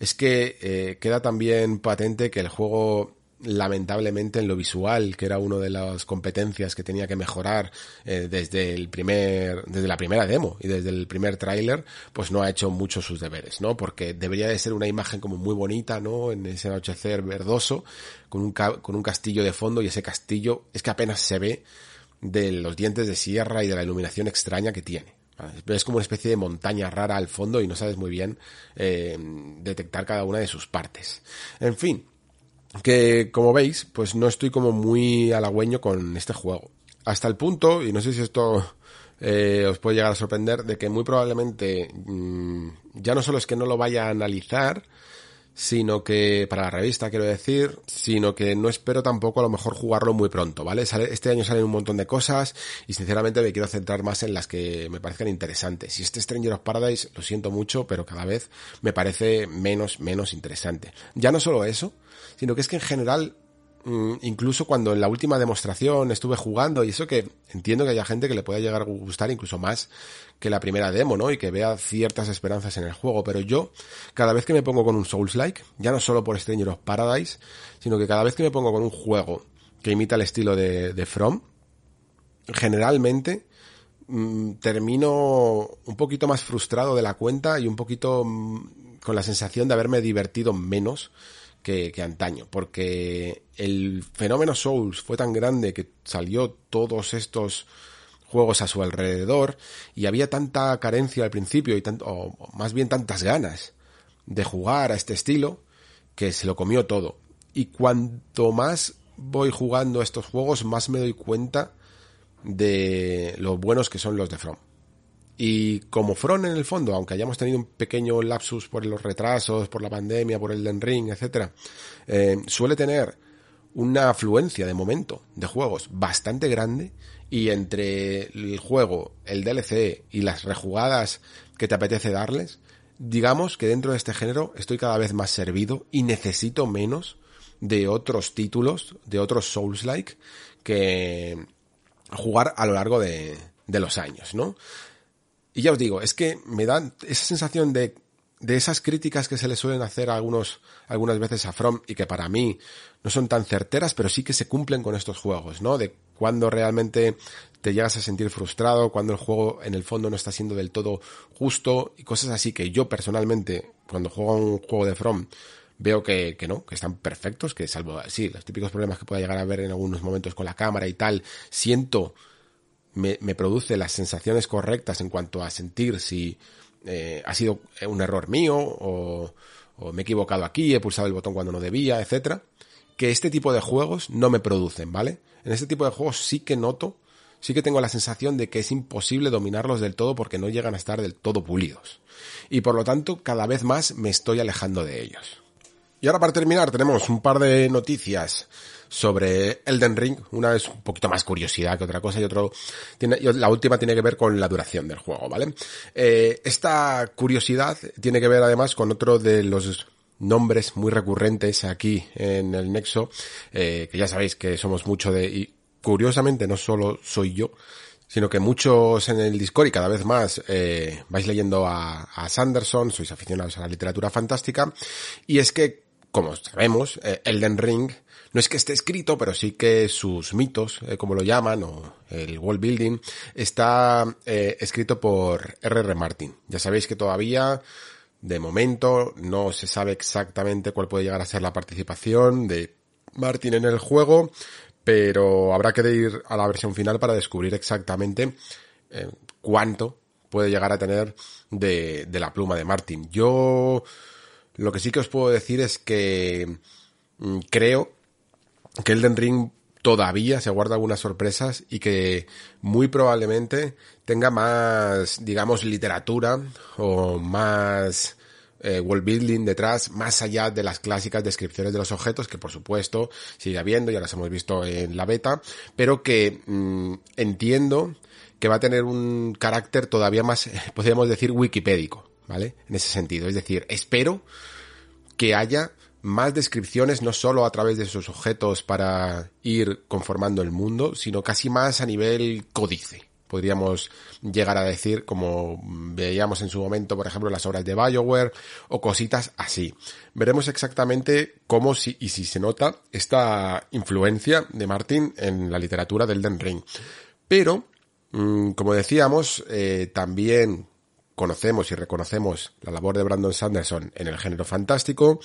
es que eh, queda también patente que el juego lamentablemente en lo visual, que era una de las competencias que tenía que mejorar eh, desde el primer, desde la primera demo y desde el primer tráiler, pues no ha hecho mucho sus deberes, ¿no? Porque debería de ser una imagen como muy bonita, ¿no? En ese anochecer verdoso, con un, con un castillo de fondo y ese castillo es que apenas se ve de los dientes de sierra y de la iluminación extraña que tiene. Es como una especie de montaña rara al fondo y no sabes muy bien eh, detectar cada una de sus partes. En fin, que como veis, pues no estoy como muy halagüeño con este juego. Hasta el punto, y no sé si esto eh, os puede llegar a sorprender, de que muy probablemente mmm, ya no solo es que no lo vaya a analizar, sino que, para la revista quiero decir, sino que no espero tampoco a lo mejor jugarlo muy pronto, ¿vale? Este año salen un montón de cosas y sinceramente me quiero centrar más en las que me parezcan interesantes. Y este Stranger of Paradise, lo siento mucho, pero cada vez me parece menos, menos interesante. Ya no solo eso, sino que es que en general incluso cuando en la última demostración estuve jugando, y eso que entiendo que haya gente que le pueda llegar a gustar incluso más que la primera demo, ¿no? Y que vea ciertas esperanzas en el juego, pero yo, cada vez que me pongo con un Souls-like, ya no solo por Stranger of Paradise, sino que cada vez que me pongo con un juego que imita el estilo de, de From, generalmente mm, termino un poquito más frustrado de la cuenta y un poquito mm, con la sensación de haberme divertido menos que, antaño, porque el fenómeno Souls fue tan grande que salió todos estos juegos a su alrededor y había tanta carencia al principio y tanto, o más bien tantas ganas de jugar a este estilo que se lo comió todo. Y cuanto más voy jugando estos juegos, más me doy cuenta de lo buenos que son los de From. Y como From en el fondo, aunque hayamos tenido un pequeño lapsus por los retrasos, por la pandemia, por el Den Ring, etc., eh, suele tener una afluencia de momento de juegos bastante grande y entre el juego, el DLC y las rejugadas que te apetece darles, digamos que dentro de este género estoy cada vez más servido y necesito menos de otros títulos, de otros Souls-like que jugar a lo largo de los años, ¿no? Y ya os digo, es que me dan esa sensación de, de esas críticas que se le suelen hacer a algunos, algunas veces a From y que para mí no son tan certeras, pero sí que se cumplen con estos juegos, ¿no? De cuando realmente te llegas a sentir frustrado, cuando el juego en el fondo no está siendo del todo justo y cosas así que yo personalmente, cuando juego un juego de From, veo que, que no, que están perfectos, que salvo, sí, los típicos problemas que pueda llegar a ver en algunos momentos con la cámara y tal, siento me, produce las sensaciones correctas en cuanto a sentir si eh, ha sido un error mío o, o, me he equivocado aquí, he pulsado el botón cuando no debía, etcétera, que este tipo de juegos no me producen, ¿vale? En este tipo de juegos sí que noto, sí que tengo la sensación de que es imposible dominarlos del todo porque no llegan a estar del todo pulidos. Y por lo tanto, cada vez más me estoy alejando de ellos. Y ahora para terminar tenemos un par de noticias sobre Elden Ring. Una es un poquito más curiosidad que otra cosa y otro tiene, la última tiene que ver con la duración del juego, ¿vale? Eh, esta curiosidad tiene que ver además con otro de los nombres muy recurrentes aquí en el Nexo, eh, que ya sabéis que somos mucho de, y curiosamente no solo soy yo, sino que muchos en el Discord y cada vez más eh, vais leyendo a, a Sanderson, sois aficionados a la literatura fantástica, y es que, como sabemos, eh, Elden Ring no es que esté escrito, pero sí que sus mitos, eh, como lo llaman, o el world building, está eh, escrito por R.R. Martin. Ya sabéis que todavía, de momento, no se sabe exactamente cuál puede llegar a ser la participación de Martin en el juego, pero habrá que ir a la versión final para descubrir exactamente eh, cuánto puede llegar a tener de, la pluma de Martin. Yo lo que sí que os puedo decir es que mm, creo que Elden Ring todavía se guarda algunas sorpresas y que muy probablemente tenga más, digamos, literatura o más eh, world building detrás, más allá de las clásicas descripciones de los objetos, que por supuesto sigue habiendo, ya las hemos visto en la beta, pero que mmm, entiendo que va a tener un carácter todavía más, podríamos decir, wikipédico, ¿vale? En ese sentido. Es decir, espero que haya más descripciones no solo a través de sus objetos para ir conformando el mundo, sino casi más a nivel códice. Podríamos llegar a decir, como veíamos en su momento, por ejemplo, las obras de Bioware o cositas así. Veremos exactamente cómo si, y si se nota esta influencia de Martin en la literatura del Den Ring. Pero, mmm, como decíamos, eh, también conocemos y reconocemos la labor de Brandon Sanderson en el género fantástico,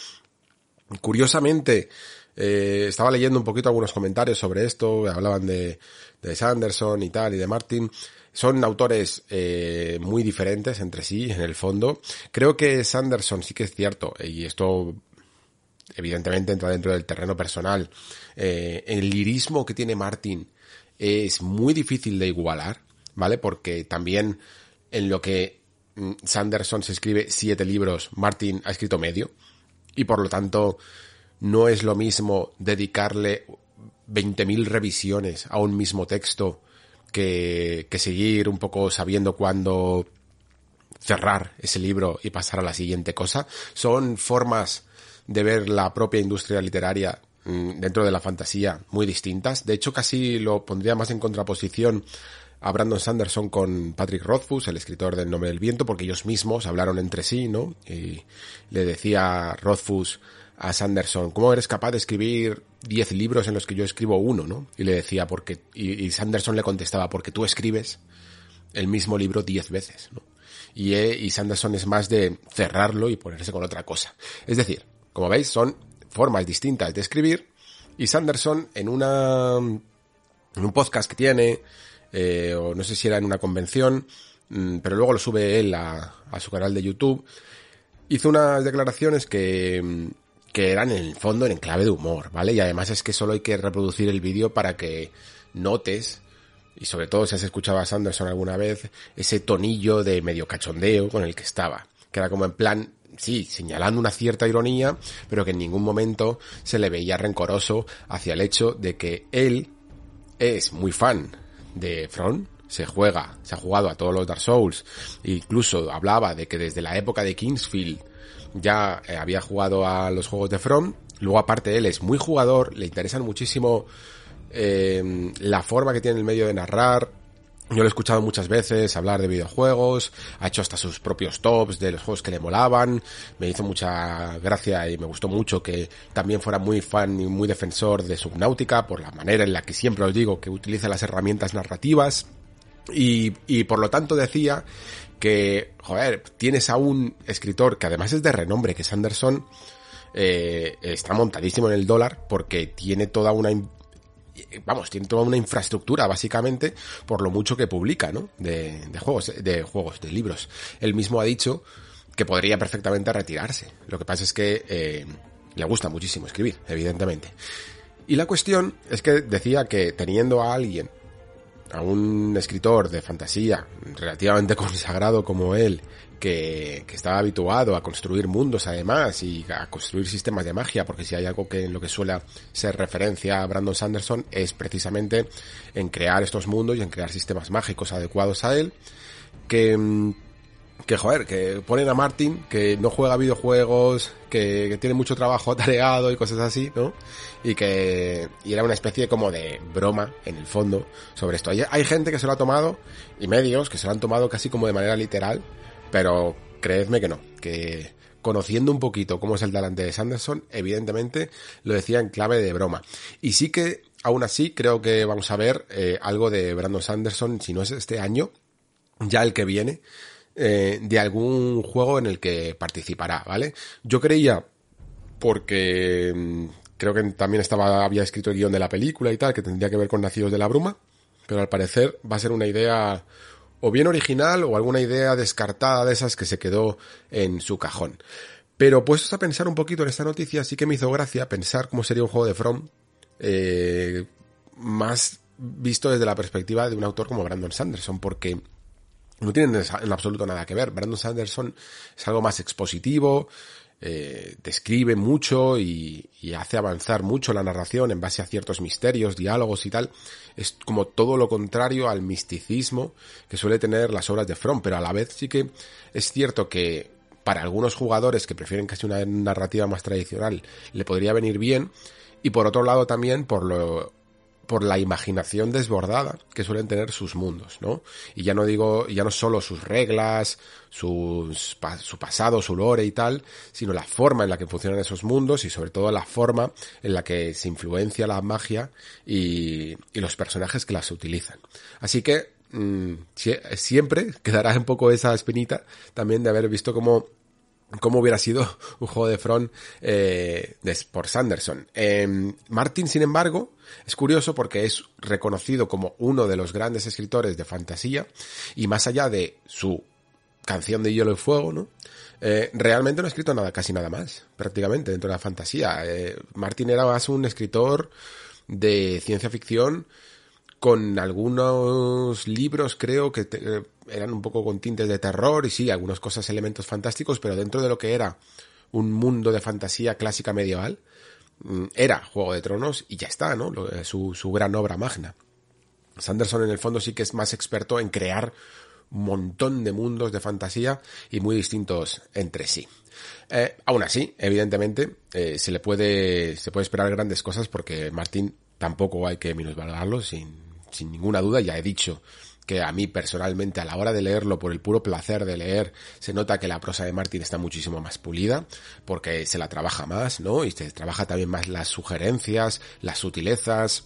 Curiosamente, eh, estaba leyendo un poquito algunos comentarios sobre esto, hablaban de, de Sanderson y tal, y de Martin. Son autores eh, muy diferentes entre sí, en el fondo. Creo que Sanderson sí que es cierto, y esto evidentemente entra dentro del terreno personal. Eh, el lirismo que tiene Martin es muy difícil de igualar, ¿vale? Porque también en lo que mm, Sanderson se escribe siete libros, Martin ha escrito medio y por lo tanto no es lo mismo dedicarle 20.000 revisiones a un mismo texto que, que seguir un poco sabiendo cuándo cerrar ese libro y pasar a la siguiente cosa. Son formas de ver la propia industria literaria mm, dentro de la fantasía muy distintas. De hecho, casi lo pondría más en contraposición a Brandon Sanderson con Patrick Rothfuss, el escritor del Nombre del Viento, porque ellos mismos hablaron entre sí, ¿no? Y le decía Rothfuss a Sanderson, ¿cómo eres capaz de escribir 10 libros en los que yo escribo uno, ¿no? Y le decía, porque, y, Sanderson le contestaba, porque tú escribes el mismo libro 10 veces, ¿no? Y, eh, y Sanderson es más de cerrarlo y ponerse con otra cosa. Es decir, como veis, son formas distintas de escribir y Sanderson en una, en un podcast que tiene, eh, o no sé si era en una convención, mm, pero luego lo sube él a, a su canal de YouTube, hizo unas declaraciones que, mm, que eran en el fondo en clave de humor, ¿vale? Y además es que solo hay que reproducir el vídeo para que notes, y sobre todo si has escuchado a Sanderson alguna vez, ese tonillo de medio cachondeo con el que estaba, que era como en plan, sí, señalando una cierta ironía, pero que en ningún momento se le veía rencoroso hacia el hecho de que él es muy fan de Front, se juega, se ha jugado a todos los Dark Souls, incluso hablaba de que desde la época de Kingsfield ya eh, había jugado a los juegos de From, luego aparte él es muy jugador, le interesan muchísimo eh, la forma que tiene el medio de narrar, yo lo he escuchado muchas veces hablar de videojuegos, ha hecho hasta sus propios tops de los juegos que le molaban, me hizo mucha gracia y me gustó mucho que también fuera muy fan y muy defensor de Subnautica por la manera en la que siempre os digo que utiliza las herramientas narrativas y, y por lo tanto decía que, joder, tienes a un escritor que además es de renombre, que es Anderson, eh, está montadísimo en el dólar porque tiene toda una vamos, tiene toda una infraestructura básicamente por lo mucho que publica, ¿no? De, de juegos, de juegos, de libros. Él mismo ha dicho que podría perfectamente retirarse. Lo que pasa es que eh, le gusta muchísimo escribir, evidentemente. Y la cuestión es que decía que teniendo a alguien, a un escritor de fantasía relativamente consagrado como él, que, estaba habituado a construir mundos además y a construir sistemas de magia, porque si hay algo que en lo que suele ser referencia a Brandon Sanderson es precisamente en crear estos mundos y en crear sistemas mágicos adecuados a él, que, que joder, que ponen a Martin, que no juega videojuegos, que, tiene mucho trabajo atareado y cosas así, ¿no? Y que y era una especie como de broma, en el fondo, sobre esto. Hay gente que se lo ha tomado, y medios que se lo han tomado casi como de manera literal, pero creedme que no, que conociendo un poquito cómo es el talante de Sanderson, evidentemente lo decía en clave de broma. Y sí que, aún así, creo que vamos a ver eh, algo de Brandon Sanderson, si no es este año, ya el que viene, eh, de algún juego en el que participará, ¿vale? Yo creía, porque mm, creo que también estaba, había escrito el guion de la película y tal, que tendría que ver con Nacidos de la Bruma, pero al parecer va a ser una idea o bien original o alguna idea descartada de esas que se quedó en su cajón. Pero puestos a pensar un poquito en esta noticia, sí que me hizo gracia pensar cómo sería un juego de From eh, más visto desde la perspectiva de un autor como Brandon Sanderson, porque no tienen en absoluto nada que ver. Brandon Sanderson es algo más expositivo, eh, describe mucho y, y, hace avanzar mucho la narración en base a ciertos misterios, diálogos y tal. Es como todo lo contrario al misticismo que suele tener las obras de From, pero a la vez sí que es cierto que para algunos jugadores que prefieren casi una narrativa más tradicional le podría venir bien y por otro lado también por lo por la imaginación desbordada que suelen tener sus mundos, ¿no? Y ya no digo, ya no solo sus reglas, sus, su pasado, su lore y tal, sino la forma en la que funcionan esos mundos y sobre todo la forma en la que se influencia la magia y, y los personajes que las utilizan. Así que mmm, siempre quedará un poco esa espinita también de haber visto cómo cómo hubiera sido un juego de Front eh, por Sanderson. Eh, Martin, sin embargo, es curioso porque es reconocido como uno de los grandes escritores de fantasía y más allá de su canción de hielo y fuego, ¿no? Eh, realmente no ha escrito nada, casi nada más, prácticamente, dentro de la fantasía. Eh, Martin era más un escritor de ciencia ficción con algunos libros, creo que te, eran un poco con tintes de terror y sí, algunas cosas, elementos fantásticos, pero dentro de lo que era un mundo de fantasía clásica medieval, mm, era Juego de Tronos y ya está, ¿no? Su, su gran obra magna. Sanderson en el fondo sí que es más experto en crear un montón de mundos de fantasía y muy distintos entre sí. Eh, aún así, evidentemente, eh, se le puede, se puede esperar grandes cosas porque Martín tampoco hay que minusvalorarlo sin, sin ninguna duda. Ya he dicho que a mí personalmente a la hora de leerlo, por el puro placer de leer, se nota que la prosa de Martin está muchísimo más pulida, porque se la trabaja más, ¿no? Y se trabaja también más las sugerencias, las sutilezas,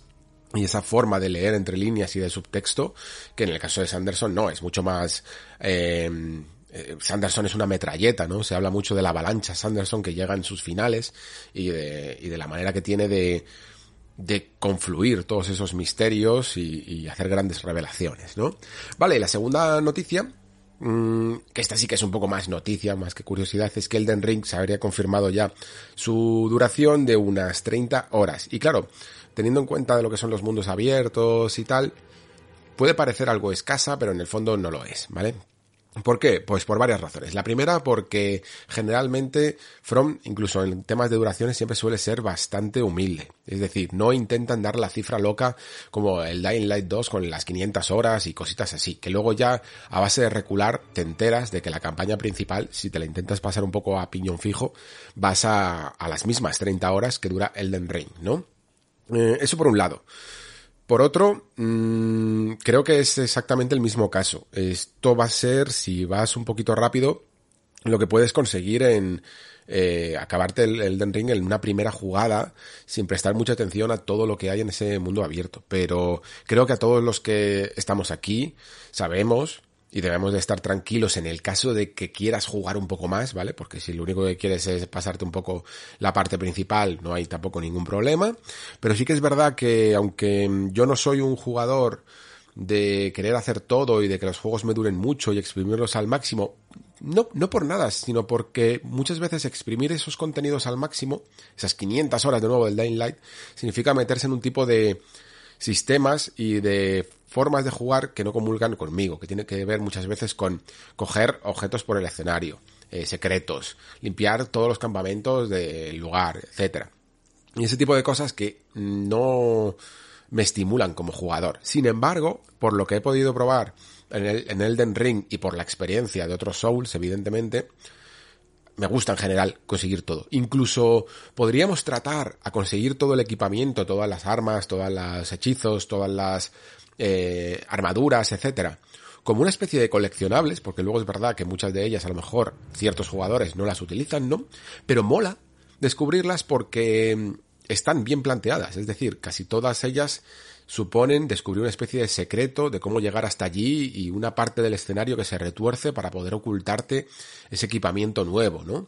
y esa forma de leer entre líneas y de subtexto, que en el caso de Sanderson no, es mucho más... Eh, eh, Sanderson es una metralleta, ¿no? Se habla mucho de la avalancha Sanderson que llega en sus finales y de, y de la manera que tiene de, de confluir todos esos misterios y, hacer grandes revelaciones, ¿no? Vale, la segunda noticia, mmm, que esta sí que es un poco más noticia, más que curiosidad, es que Elden Ring se habría confirmado ya su duración de unas 30 horas. Y claro, teniendo en cuenta de lo que son los mundos abiertos y tal, puede parecer algo escasa, pero en el fondo no lo es, ¿vale? ¿Por qué? Pues por varias razones. La primera porque generalmente From, incluso en temas de duraciones, siempre suele ser bastante humilde. Es decir, no intentan dar la cifra loca como el Dying Light 2 con las 500 horas y cositas así, que luego ya a base de recular te enteras de que la campaña principal, si te la intentas pasar un poco a piñón fijo, vas a, las mismas 30 horas que dura Elden Ring, ¿no? Eh, eso por un lado. Por otro, mmm, creo que es exactamente el mismo caso. Esto va a ser, si vas un poquito rápido, lo que puedes conseguir en eh, acabarte el Elden Ring en una primera jugada sin prestar mucha atención a todo lo que hay en ese mundo abierto. Pero creo que a todos los que estamos aquí sabemos y debemos de estar tranquilos en el caso de que quieras jugar un poco más, ¿vale? Porque si lo único que quieres es pasarte un poco la parte principal, no hay tampoco ningún problema. Pero sí que es verdad que aunque yo no soy un jugador de querer hacer todo y de que los juegos me duren mucho y exprimirlos al máximo, no, no por nada, sino porque muchas veces exprimir esos contenidos al máximo, esas 500 horas de nuevo del Dying Light, significa meterse en un tipo de sistemas y de formas de jugar que no comulgan conmigo, que tiene que ver muchas veces con coger objetos por el escenario, eh, secretos, limpiar todos los campamentos del lugar, etcétera. Y ese tipo de cosas que no me estimulan como jugador. Sin embargo, por lo que he podido probar en, el, en Elden Ring y por la experiencia de otros Souls, evidentemente, me gusta en general conseguir todo. Incluso podríamos tratar a conseguir todo el equipamiento, todas las armas, todos los hechizos, todas las eh, armaduras, etcétera, como una especie de coleccionables, porque luego es verdad que muchas de ellas a lo mejor ciertos jugadores no las utilizan, ¿no? Pero mola descubrirlas porque están bien planteadas, es decir, casi todas ellas suponen descubrir una especie de secreto de cómo llegar hasta allí y una parte del escenario que se retuerce para poder ocultarte ese equipamiento nuevo, ¿no?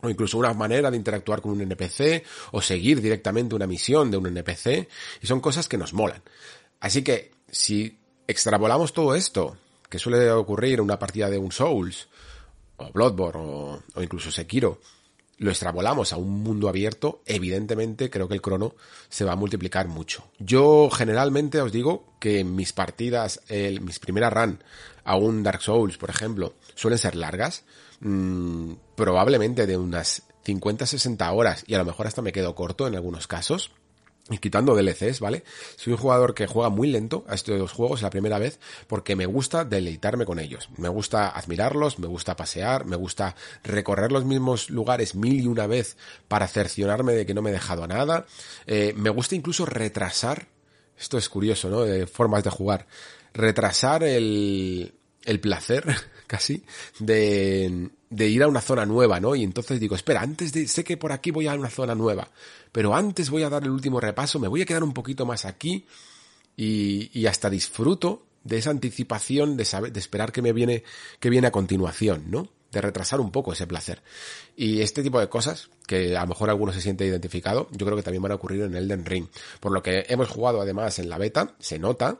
O incluso una manera de interactuar con un NPC o seguir directamente una misión de un NPC y son cosas que nos molan. Así que si extrapolamos todo esto, que suele ocurrir en una partida de un Souls, o Bloodborne, o, o incluso Sekiro, lo extrapolamos a un mundo abierto, evidentemente creo que el crono se va a multiplicar mucho. Yo generalmente os digo que mis partidas, el, mis primeras run a un Dark Souls, por ejemplo, suelen ser largas, mmm, probablemente de unas 50-60 horas y a lo mejor hasta me quedo corto en algunos casos quitando DLCs, ¿vale? Soy un jugador que juega muy lento a estos juegos la primera vez porque me gusta deleitarme con ellos. Me gusta admirarlos, me gusta pasear, me gusta recorrer los mismos lugares mil y una vez para cerciorarme de que no me he dejado nada. Eh, me gusta incluso retrasar, esto es curioso, ¿no? De formas de jugar. Retrasar el, el placer, casi, de, de ir a una zona nueva, ¿no? Y entonces digo, espera, antes de, sé que por aquí voy a una zona nueva, pero antes voy a dar el último repaso, me voy a quedar un poquito más aquí y, y hasta disfruto de esa anticipación de saber, de esperar que me viene, que viene a continuación, ¿no? De retrasar un poco ese placer. Y este tipo de cosas, que a lo mejor alguno se siente identificado, yo creo que también van a ocurrir en Elden Ring. Por lo que hemos jugado además en la beta, se nota,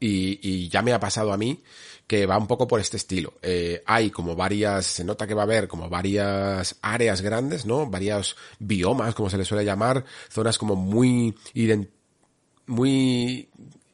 y, y ya me ha pasado a mí que va un poco por este estilo. Eh, hay como varias, se nota que va a haber como varias áreas grandes, ¿no? Varios biomas, como se les suele llamar, zonas como muy, muy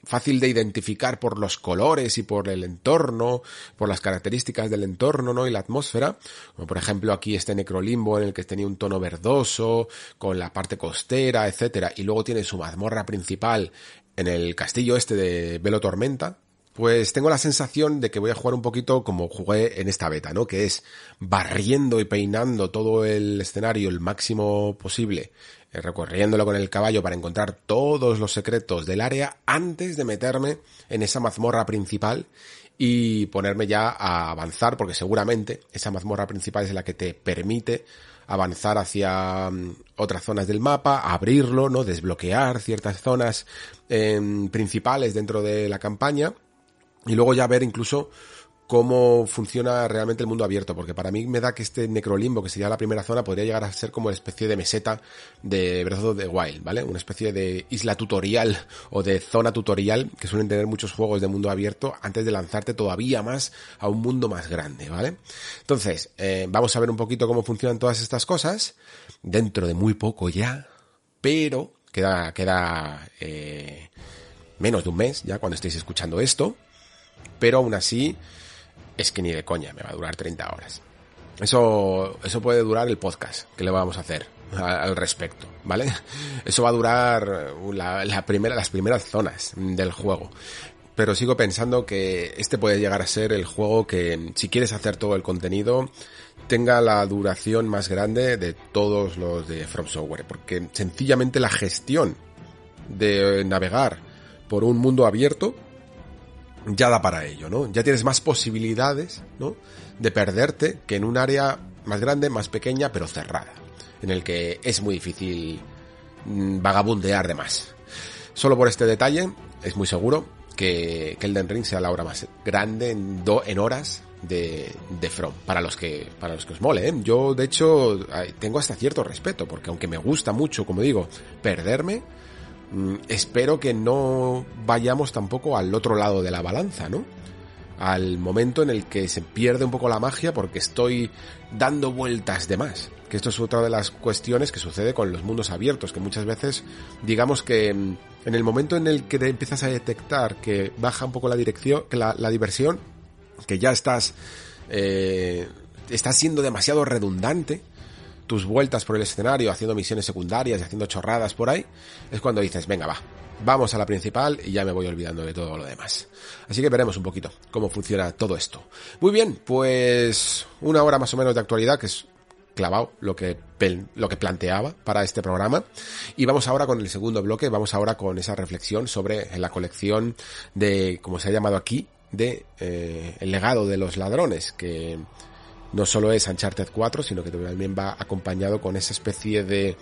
fácil de identificar por los colores y por el entorno, por las características del entorno, ¿no? Y la atmósfera. Como por ejemplo aquí este necrolimbo en el que tenía un tono verdoso, con la parte costera, etcétera. Y luego tiene su mazmorra principal en el castillo este de Velo Tormenta, pues tengo la sensación de que voy a jugar un poquito como jugué en esta beta, ¿no? Que es barriendo y peinando todo el escenario el máximo posible, eh, recorriéndolo con el caballo para encontrar todos los secretos del área antes de meterme en esa mazmorra principal y ponerme ya a avanzar, porque seguramente esa mazmorra principal es la que te permite avanzar hacia mm, otras zonas del mapa, abrirlo, ¿no? Desbloquear ciertas zonas em, principales dentro de la campaña y luego ya ver incluso cómo funciona realmente el mundo abierto, porque para mí me da que este necrolimbo, que sería la primera zona, podría llegar a ser como una especie de meseta de Breath of the Wild, ¿vale? Una especie de isla tutorial o de zona tutorial que suelen tener muchos juegos de mundo abierto antes de lanzarte todavía más a un mundo más grande, ¿vale? Entonces, eh, vamos a ver un poquito cómo funcionan todas estas cosas, dentro de muy poco ya, pero queda, queda eh, menos de un mes ya cuando estéis escuchando esto, pero aún así es que ni de coña me va a durar 30 horas. Eso, eso puede durar el podcast que le vamos a hacer al respecto, ¿vale? Eso va a durar la, primera, las primeras zonas del juego. Pero sigo pensando que este puede llegar a ser el juego que, si quieres hacer todo el contenido, tenga la duración más grande de todos los de From Software. Porque sencillamente la gestión de navegar por un mundo abierto ya da para ello, ¿no? Ya tienes más posibilidades, ¿no? De perderte que en un área más grande, más pequeña, pero cerrada, en el que es muy difícil mm, vagabundear de más. Solo por este detalle, es muy seguro que, Elden Ring sea la obra más grande en, en horas de, de From, para los que, para los que os mole, ¿eh? Yo, de hecho, tengo hasta cierto respeto, porque aunque me gusta mucho, como digo, perderme, espero que no vayamos tampoco al otro lado de la balanza, ¿no? Al momento en el que se pierde un poco la magia porque estoy dando vueltas de más. Que esto es otra de las cuestiones que sucede con los mundos abiertos, que muchas veces, digamos que mm, en el momento en el que te empiezas a detectar que baja un poco la dirección, que la, diversión, que ya estás, eh, estás siendo demasiado redundante, tus vueltas por el escenario haciendo misiones secundarias y haciendo chorradas por ahí, es cuando dices, venga, va, vamos a la principal y ya me voy olvidando de todo lo demás. Así que veremos un poquito cómo funciona todo esto. Muy bien, pues una hora más o menos de actualidad, que es clavado lo que, lo que planteaba para este programa. Y vamos ahora con el segundo bloque, vamos ahora con esa reflexión sobre la colección de, como se ha llamado aquí, de eh, el legado de los ladrones, que no solo es Uncharted 4, sino que también va acompañado con esa especie de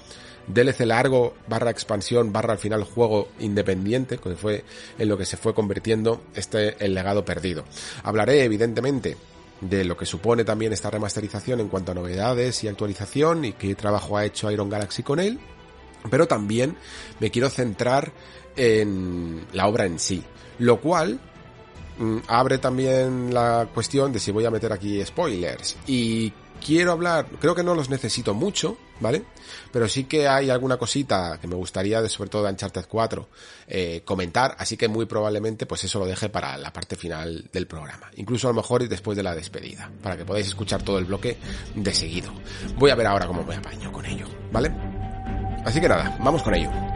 DLC largo barra expansión barra al final juego independiente, que fue en lo que se fue convirtiendo este el legado perdido. Hablaré evidentemente de lo que supone también esta remasterización en cuanto a novedades y actualización y qué trabajo ha hecho Iron Galaxy con él, pero también me quiero centrar en la obra en sí, lo cual abre también la cuestión de si voy a meter aquí spoilers. Y quiero hablar, creo que no los necesito mucho, ¿vale? Pero sí que hay alguna cosita que me gustaría, de, sobre todo de Uncharted 4, eh, comentar, así que muy probablemente pues eso lo deje para la parte final del programa. Incluso a lo mejor después de la despedida, para que podáis escuchar todo el bloque de seguido. Voy a ver ahora cómo me apaño con ello, ¿vale? Así que nada, vamos con ello.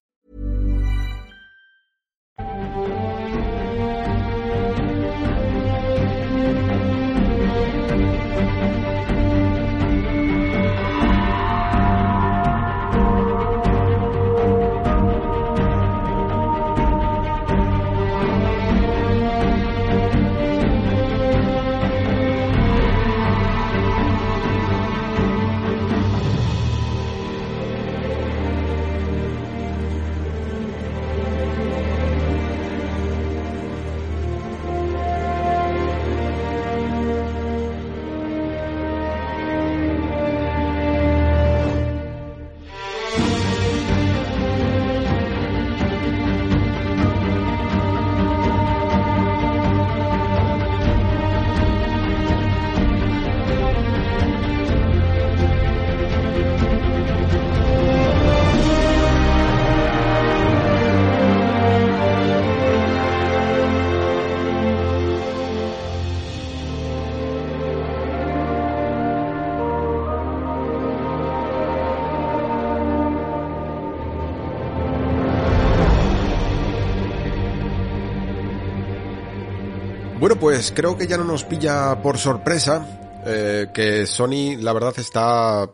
Pues creo que ya no nos pilla por sorpresa eh, que Sony, la verdad, está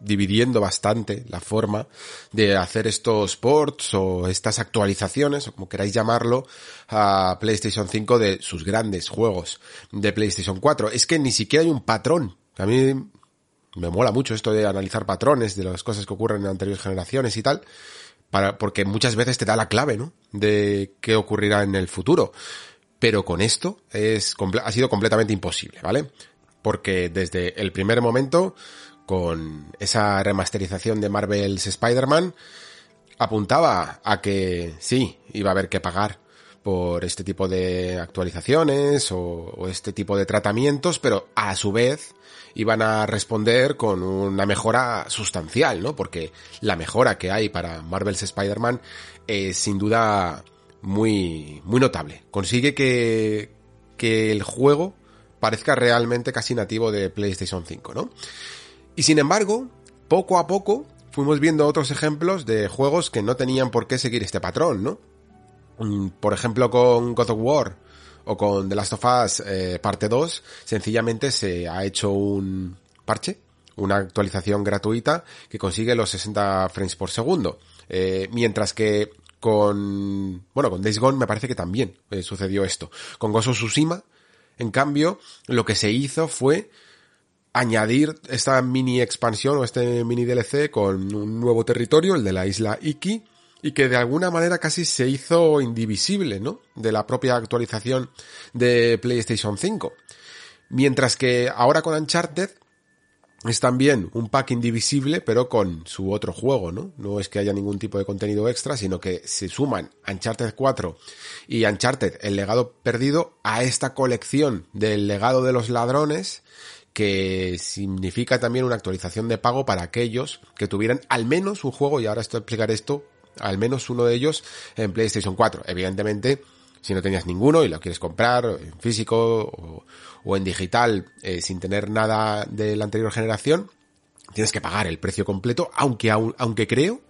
dividiendo bastante la forma de hacer estos ports o estas actualizaciones, o como queráis llamarlo, a PlayStation 5 de sus grandes juegos de PlayStation 4. Es que ni siquiera hay un patrón. A mí me mola mucho esto de analizar patrones de las cosas que ocurren en anteriores generaciones y tal, para, porque muchas veces te da la clave, ¿no? De qué ocurrirá en el futuro. Pero con esto es, ha sido completamente imposible, ¿vale? Porque desde el primer momento, con esa remasterización de Marvel's Spider-Man, apuntaba a que sí, iba a haber que pagar por este tipo de actualizaciones o, o, este tipo de tratamientos, pero a su vez iban a responder con una mejora sustancial, ¿no? Porque la mejora que hay para Marvel's Spider-Man es sin duda muy, muy notable. Consigue que, que el juego parezca realmente casi nativo de PlayStation 5, ¿no? Y sin embargo, poco a poco fuimos viendo otros ejemplos de juegos que no tenían por qué seguir este patrón, ¿no? Mm, por ejemplo, con God of War o con The Last of Us eh, parte 2, sencillamente se ha hecho un parche, una actualización gratuita que consigue los 60 frames por segundo. Eh, mientras que con, bueno, con Days Gone me parece que también eh, sucedió esto. Con Tsushima, en cambio, lo que se hizo fue añadir esta mini expansión o este mini DLC con un nuevo territorio, el de la isla Iki, y que de alguna manera casi se hizo indivisible, ¿no? De la propia actualización de PlayStation 5. Mientras que ahora con Uncharted es también un pack indivisible, pero con su otro juego, ¿no? No es que haya ningún tipo de contenido extra, sino que se suman Uncharted 4 y Uncharted, el legado perdido, a esta colección del legado de los ladrones, que significa también una actualización de pago para aquellos que tuvieran al menos un juego, y ahora esto explicar esto, al menos uno de ellos en PlayStation 4. Evidentemente, si no tenías ninguno y lo quieres comprar en físico o, en digital eh, sin tener nada de la anterior generación, tienes que pagar el precio completo, aunque, aunque creo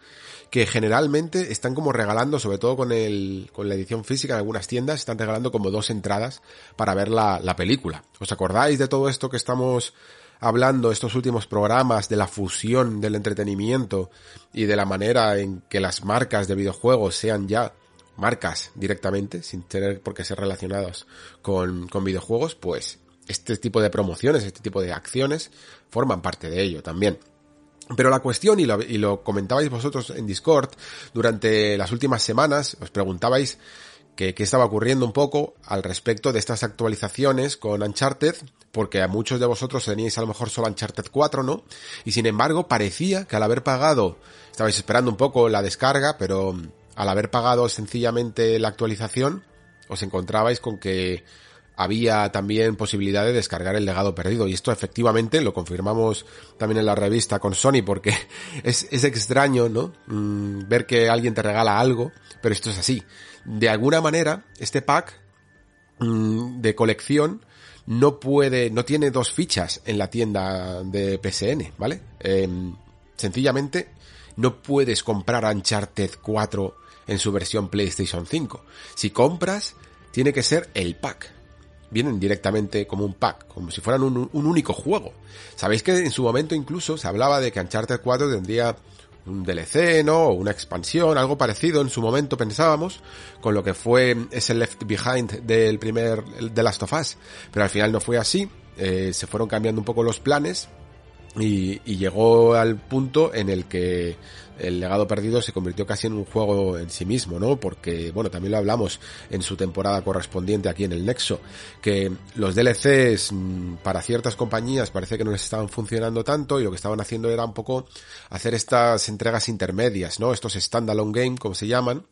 que generalmente están como regalando, sobre todo con el, con la edición física en algunas tiendas, están regalando como dos entradas para ver la, la película. ¿Os acordáis de todo esto que estamos hablando estos últimos programas de la fusión del entretenimiento y de la manera en que las marcas de videojuegos sean ya marcas directamente, sin tener por qué ser relacionados con, con videojuegos, pues este tipo de promociones, este tipo de acciones forman parte de ello también. Pero la cuestión, y lo, y lo comentabais vosotros en Discord durante las últimas semanas, os preguntabais qué estaba ocurriendo un poco al respecto de estas actualizaciones con Uncharted, porque a muchos de vosotros teníais a lo mejor solo Uncharted 4, ¿no? Y sin embargo parecía que al haber pagado, estabais esperando un poco la descarga, pero al haber pagado sencillamente la actualización, os encontrabais con que había también posibilidad de descargar el legado perdido. Y esto efectivamente lo confirmamos también en la revista con Sony porque es, es extraño, ¿no? Mm, ver que alguien te regala algo, pero esto es así. De alguna manera, este pack mm, de colección no puede, no tiene dos fichas en la tienda de PSN, ¿vale? Em, sencillamente no puedes comprar Uncharted 4 en su versión PlayStation 5. Si compras, tiene que ser el pack. Vienen directamente como un pack, como si fueran un, único juego. Sabéis que en su momento incluso se hablaba de que Uncharted 4 tendría un DLC, ¿no? O una expansión, algo parecido en su momento pensábamos, con lo que fue ese Left Behind del primer The Last of Us. Pero al final no fue así, eh, se fueron cambiando un poco los planes y, y, llegó al punto en el que el legado perdido se convirtió casi en un juego en sí mismo, ¿no? Porque, bueno, también lo hablamos en su temporada correspondiente aquí en el Nexo, que los DLCs mm, para ciertas compañías parece que no les estaban funcionando tanto y lo que estaban haciendo era un poco hacer estas entregas intermedias, ¿no? Estos standalone game, como se llaman,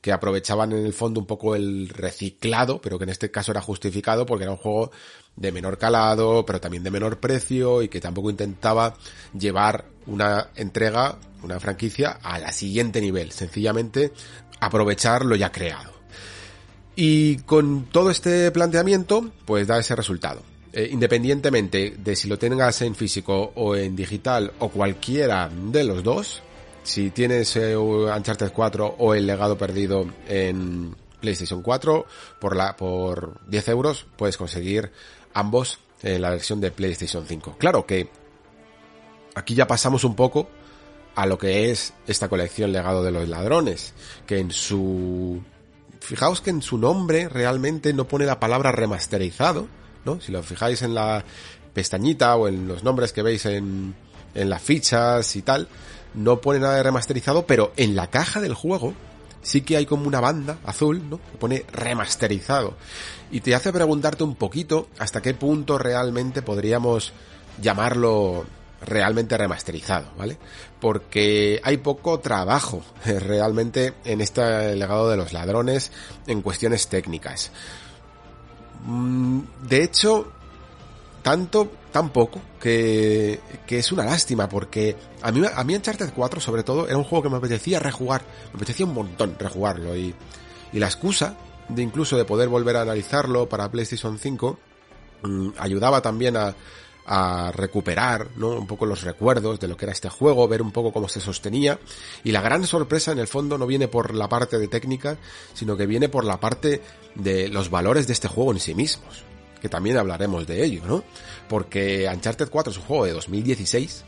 que aprovechaban en el fondo un poco el reciclado, pero que en este caso era justificado porque era un juego de menor calado, pero también de menor precio y que tampoco intentaba llevar una entrega, una franquicia a la siguiente nivel, sencillamente aprovechar lo ya creado. Y con todo este planteamiento, pues da ese resultado. Eh, independientemente de si lo tengas en físico o en digital o cualquiera de los dos, si tienes eh, Uncharted 4 o El legado perdido en PlayStation 4, por, la, por 10 euros puedes conseguir ambos en la versión de PlayStation 5. Claro que aquí ya pasamos un poco a lo que es esta colección Legado de los Ladrones, que en su... Fijaos que en su nombre realmente no pone la palabra remasterizado, ¿no? Si lo fijáis en la pestañita o en los nombres que veis en, en las fichas y tal, no pone nada de remasterizado, pero en la caja del juego sí que hay como una banda azul, ¿no? Que pone remasterizado. Y te hace preguntarte un poquito hasta qué punto realmente podríamos llamarlo realmente remasterizado, ¿vale? Porque hay poco trabajo realmente en este legado de los ladrones en cuestiones técnicas. Mm, de hecho, tanto, tan poco, que, que es una lástima, porque a mí, a mí Uncharted 4, sobre todo, era un juego que me apetecía rejugar, me apetecía un montón rejugarlo, y, y la excusa de incluso de poder volver a analizarlo para PlayStation 5, mmm, ayudaba también a, a recuperar ¿no? un poco los recuerdos de lo que era este juego, ver un poco cómo se sostenía. Y la gran sorpresa en el fondo no viene por la parte de técnica, sino que viene por la parte de los valores de este juego en sí mismos. Que también hablaremos de ello, ¿no? Porque Uncharted 4 es un juego de 2016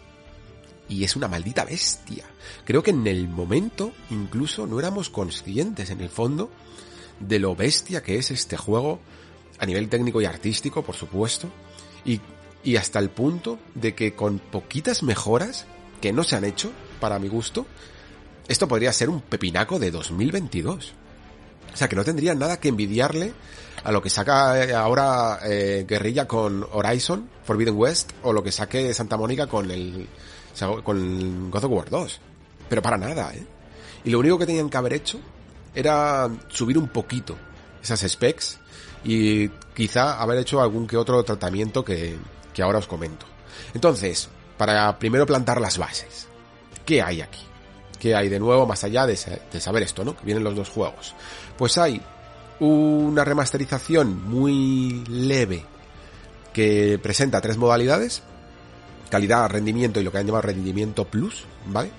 y es una maldita bestia. Creo que en el momento incluso no éramos conscientes en el fondo de lo bestia que es este juego a nivel técnico y artístico, por supuesto. Y y hasta el punto de que con poquitas mejoras que no se han hecho, para mi gusto, esto podría ser un pepinaco de 2022. O sea, que no tendría nada que envidiarle a lo que saca eh, ahora eh, Guerrilla con Horizon, Forbidden West, o lo que saque Santa Mónica con el, con God of War 2. Pero para nada, ¿eh? Y lo único que tenían que haber hecho era subir un poquito esas specs y quizá haber hecho algún que otro tratamiento que, que ahora os comento. Entonces, para primero plantar las bases, ¿qué hay aquí? ¿Qué hay de nuevo más allá de, de saber esto, ¿no? Que vienen los dos juegos. Pues hay una remasterización muy leve que presenta tres modalidades. Calidad, rendimiento y lo que han llamado rendimiento plus, ¿vale?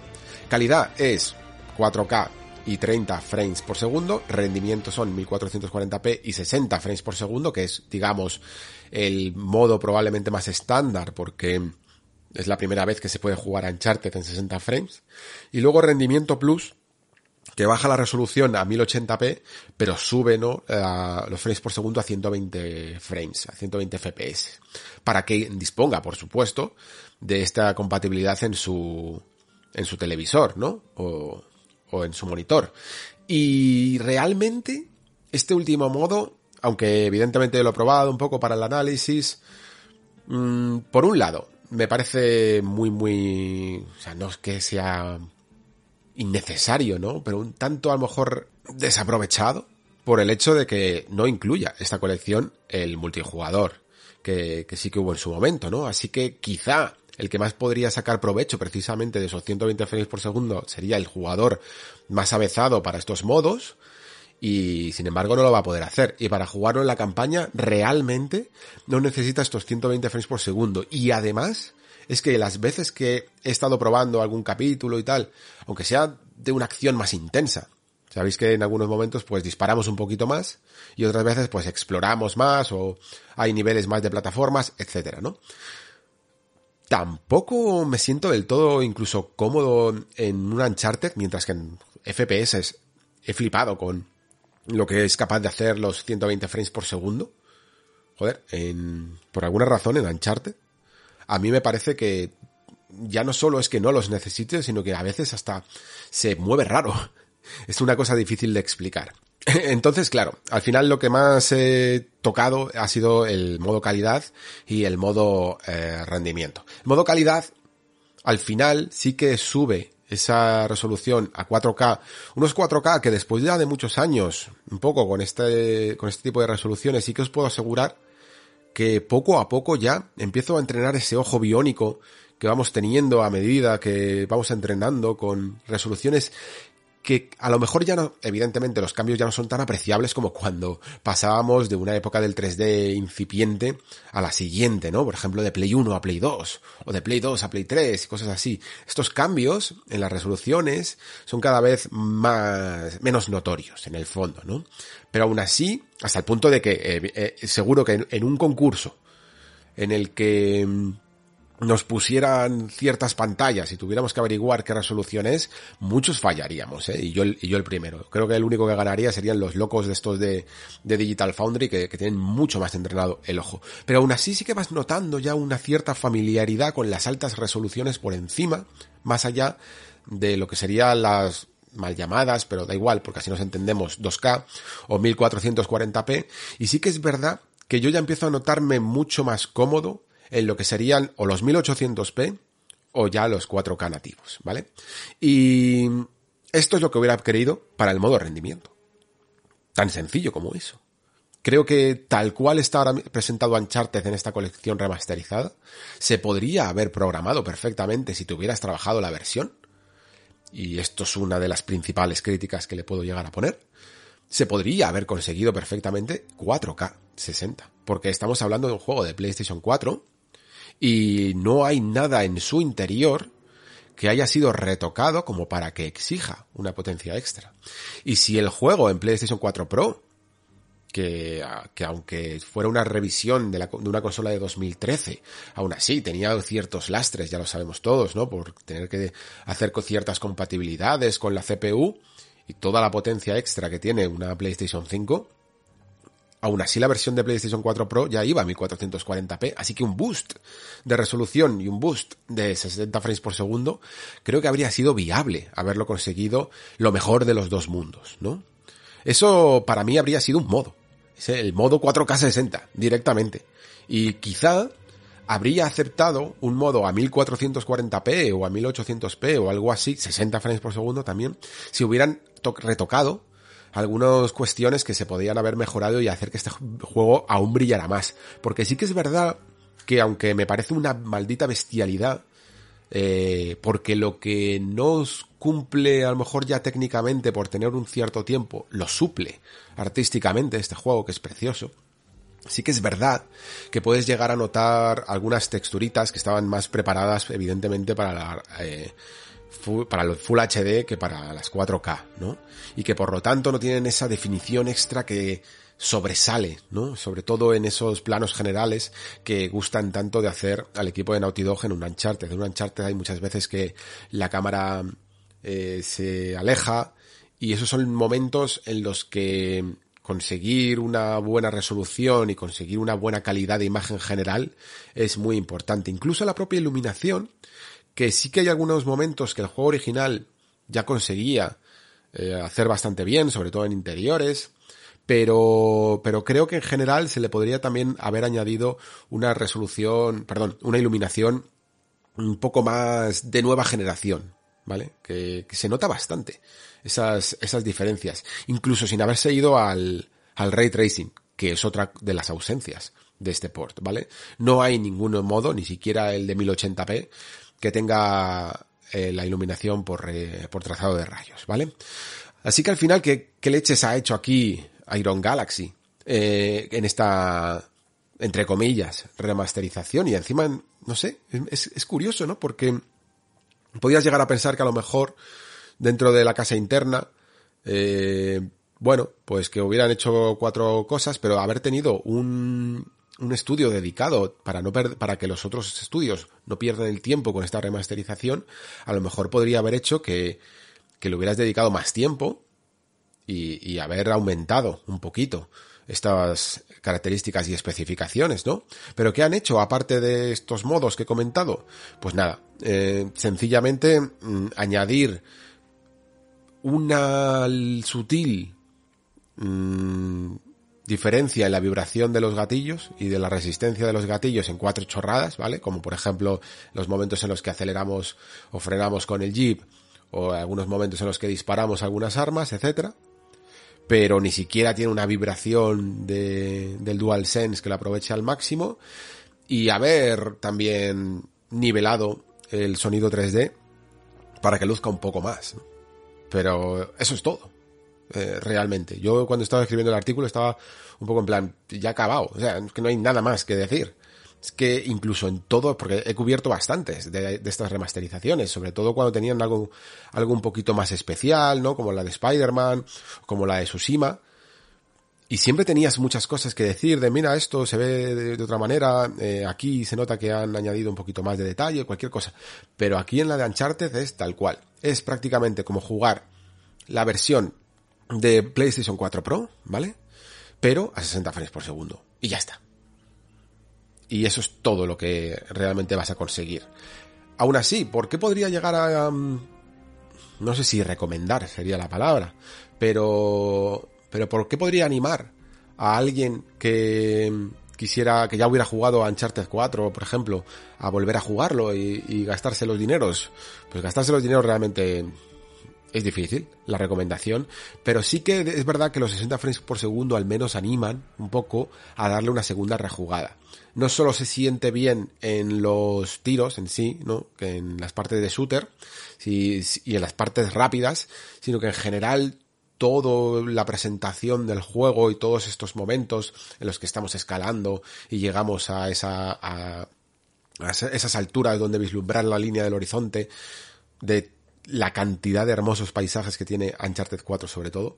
Calidad es 4K y 30 frames por segundo. Rendimiento son 1440p y 60 frames por segundo, que es, digamos, el modo probablemente más estándar porque es la primera vez que se puede jugar a Uncharted en 60 frames. Y luego rendimiento plus, que baja la resolución a 1080p, pero sube ¿no? A los frames por segundo a 120 frames, a 120 fps, para que disponga, por supuesto, de esta compatibilidad en su, en su televisor, ¿no? O, o en su monitor. Y realmente, este último modo aunque evidentemente lo he probado un poco para el análisis, mmm, por un lado, me parece muy, muy, o sea, no es que sea innecesario, ¿no? Pero un tanto a lo mejor desaprovechado por el hecho de que no incluya esta colección el multijugador, que, sí que hubo en su momento, ¿no? Así que quizá el que más podría sacar provecho precisamente de esos 120 frames por segundo sería el jugador más avezado para estos modos, y sin embargo no lo va a poder hacer. Y para jugarlo en la campaña realmente no necesita estos 120 frames por segundo. Y además es que las veces que he estado probando algún capítulo y tal, aunque sea de una acción más intensa, sabéis que en algunos momentos pues disparamos un poquito más y otras veces pues exploramos más o hay niveles más de plataformas, etcétera, ¿no? Tampoco me siento del todo incluso cómodo en un Uncharted, mientras que en FPS he flipado con lo que es capaz de hacer los 120 frames por segundo. Joder, en, por alguna razón en Uncharted, a mí me parece que ya no solo es que no los necesite, sino que a veces hasta se mueve raro. Es una cosa difícil de explicar. Entonces, claro, al final lo que más he tocado ha sido el modo calidad y el modo eh, rendimiento. El modo calidad, al final sí que sube esa resolución a 4K, unos 4K que después ya de muchos años, un poco con este, con este tipo de resoluciones, sí que os puedo asegurar que poco a poco ya empiezo a entrenar ese ojo biónico que vamos teniendo a medida que vamos entrenando con resoluciones que a lo mejor ya no, evidentemente los cambios ya no son tan apreciables como cuando pasábamos de una época del 3D incipiente a la siguiente, ¿no? Por ejemplo, de Play 1 a Play 2, o de Play 2 a Play 3 y cosas así. Estos cambios en las resoluciones son cada vez más, menos notorios en el fondo, ¿no? Pero aún así, hasta el punto de que eh, eh, seguro que en un concurso en el que mm, nos pusieran ciertas pantallas y tuviéramos que averiguar qué resolución es, muchos fallaríamos, ¿eh? y, yo, y yo el primero. Creo que el único que ganaría serían los locos de estos de, de Digital Foundry que, que, tienen mucho más entrenado el ojo. Pero aún así sí que vas notando ya una cierta familiaridad con las altas resoluciones por encima, más allá de lo que serían las mal llamadas, pero da igual porque así nos entendemos 2K o 1440p. Y sí que es verdad que yo ya empiezo a notarme mucho más cómodo en lo que serían o los 1800p o ya los 4K nativos, ¿vale? Y esto es lo que hubiera querido para el modo rendimiento. Tan sencillo como eso. Creo que tal cual está ahora presentado Uncharted en esta colección remasterizada, se podría haber programado perfectamente si tuvieras trabajado la versión. Y esto es una de las principales críticas que le puedo llegar a poner. Se podría haber conseguido perfectamente 4K 60. Porque estamos hablando de un juego de PlayStation 4 y no hay nada en su interior que haya sido retocado como para que exija una potencia extra. Y si el juego en PlayStation 4 Pro, que, que aunque fuera una revisión de, de, una consola de 2013, aún así tenía ciertos lastres, ya lo sabemos todos, ¿no? Por tener que hacer ciertas compatibilidades con la CPU y toda la potencia extra que tiene una PlayStation 5, Aún así, la versión de PlayStation 4 Pro ya iba a 1440p, así que un boost de resolución y un boost de 60 frames por segundo, creo que habría sido viable haberlo conseguido lo mejor de los dos mundos, ¿no? Eso para mí habría sido un modo. El modo 4K 60, directamente. Y quizá habría aceptado un modo a 1440p o a 1800p o algo así, 60 frames por segundo también, si hubieran retocado algunas cuestiones que se podían haber mejorado y hacer que este juego aún brillara más. Porque sí que es verdad que aunque me parece una maldita bestialidad, eh, porque lo que no cumple a lo mejor ya técnicamente por tener un cierto tiempo, lo suple artísticamente este juego que es precioso. Sí que es verdad que puedes llegar a notar algunas texturitas que estaban más preparadas evidentemente para la... Eh, para el Full HD que para las 4K, ¿no? Y que por lo tanto no tienen esa definición extra que sobresale, ¿no? Sobre todo en esos planos generales que gustan tanto de hacer al equipo de Naughty Dog en un Uncharted. En un Uncharted hay muchas veces que la cámara eh, se aleja y esos son momentos en los que conseguir una buena resolución y conseguir una buena calidad de imagen general es muy importante. Incluso la propia iluminación que sí que hay algunos momentos que el juego original ya conseguía eh, hacer bastante bien, sobre todo en interiores, pero, pero creo que en general se le podría también haber añadido una resolución, perdón, una iluminación un poco más de nueva generación, ¿vale? Que, se nota bastante esas, esas diferencias, incluso sin haberse ido al, al ray tracing, que es otra de las ausencias de este port, ¿vale? No hay ningún modo, ni siquiera el de 1080p, que tenga eh, la iluminación por, eh, por trazado de rayos, ¿vale? Así que al final, ¿qué, qué leches ha hecho aquí Iron Galaxy eh, en esta, entre comillas, remasterización? Y encima, no sé, es, es curioso, ¿no? Porque podías llegar a pensar que a lo mejor dentro de la casa interna, bueno, pues que hubieran hecho cuatro cosas, pero haber tenido un, un estudio dedicado para no para que los otros estudios no pierdan el tiempo con esta remasterización, a lo mejor podría haber hecho que, que le hubieras dedicado más tiempo y, y haber aumentado un poquito estas características y especificaciones, ¿no? Pero ¿qué han hecho aparte de estos modos que he comentado? Pues nada, eh, sencillamente mm, añadir una sutil mmm, diferencia en la vibración de los gatillos y de la resistencia de los gatillos en cuatro chorradas, ¿vale? Como por ejemplo los momentos en los que aceleramos o frenamos con el jeep o algunos momentos en los que disparamos algunas armas, etcétera. Pero ni siquiera tiene una vibración de, del DualSense que lo aproveche al máximo y haber también nivelado el sonido 3D para que luzca un poco más. Pero eso es todo. Eh, realmente. Yo cuando estaba escribiendo el artículo estaba un poco en plan, ya acabado. O sea, es que no hay nada más que decir. Es que incluso en todo, porque he cubierto bastantes de, estas remasterizaciones, sobre todo cuando tenían algo, algo un poquito más especial, ¿no? Como la de Spider-Man, como la de Tsushima. Y siempre tenías muchas cosas que decir de, mira, esto se ve de, otra manera, eh, aquí se nota que han añadido un poquito más de detalle, cualquier cosa. Pero aquí en la de Uncharted es tal cual. Es prácticamente como jugar la versión de PlayStation 4 Pro, ¿vale? Pero a 60 frames por segundo. Y ya está. Y eso es todo lo que realmente vas a conseguir. Aún así, ¿por qué podría llegar a... Um, no sé si recomendar sería la palabra, pero... Pero ¿por qué podría animar a alguien que quisiera, que ya hubiera jugado a Uncharted 4, por ejemplo, a volver a jugarlo y gastarse los dineros? Pues gastarse los dineros realmente es difícil la recomendación, pero sí que es verdad que los 60 frames por segundo al menos animan un poco a darle una segunda rejugada. No solo se siente bien en los tiros en sí, ¿no? Que en las partes de shooter y en las partes rápidas, sino que en general toda la presentación del juego y todos estos momentos en los que estamos escalando y llegamos a esa a, a esas alturas donde vislumbrar la línea del horizonte de la cantidad de hermosos paisajes que tiene Uncharted 4 sobre todo,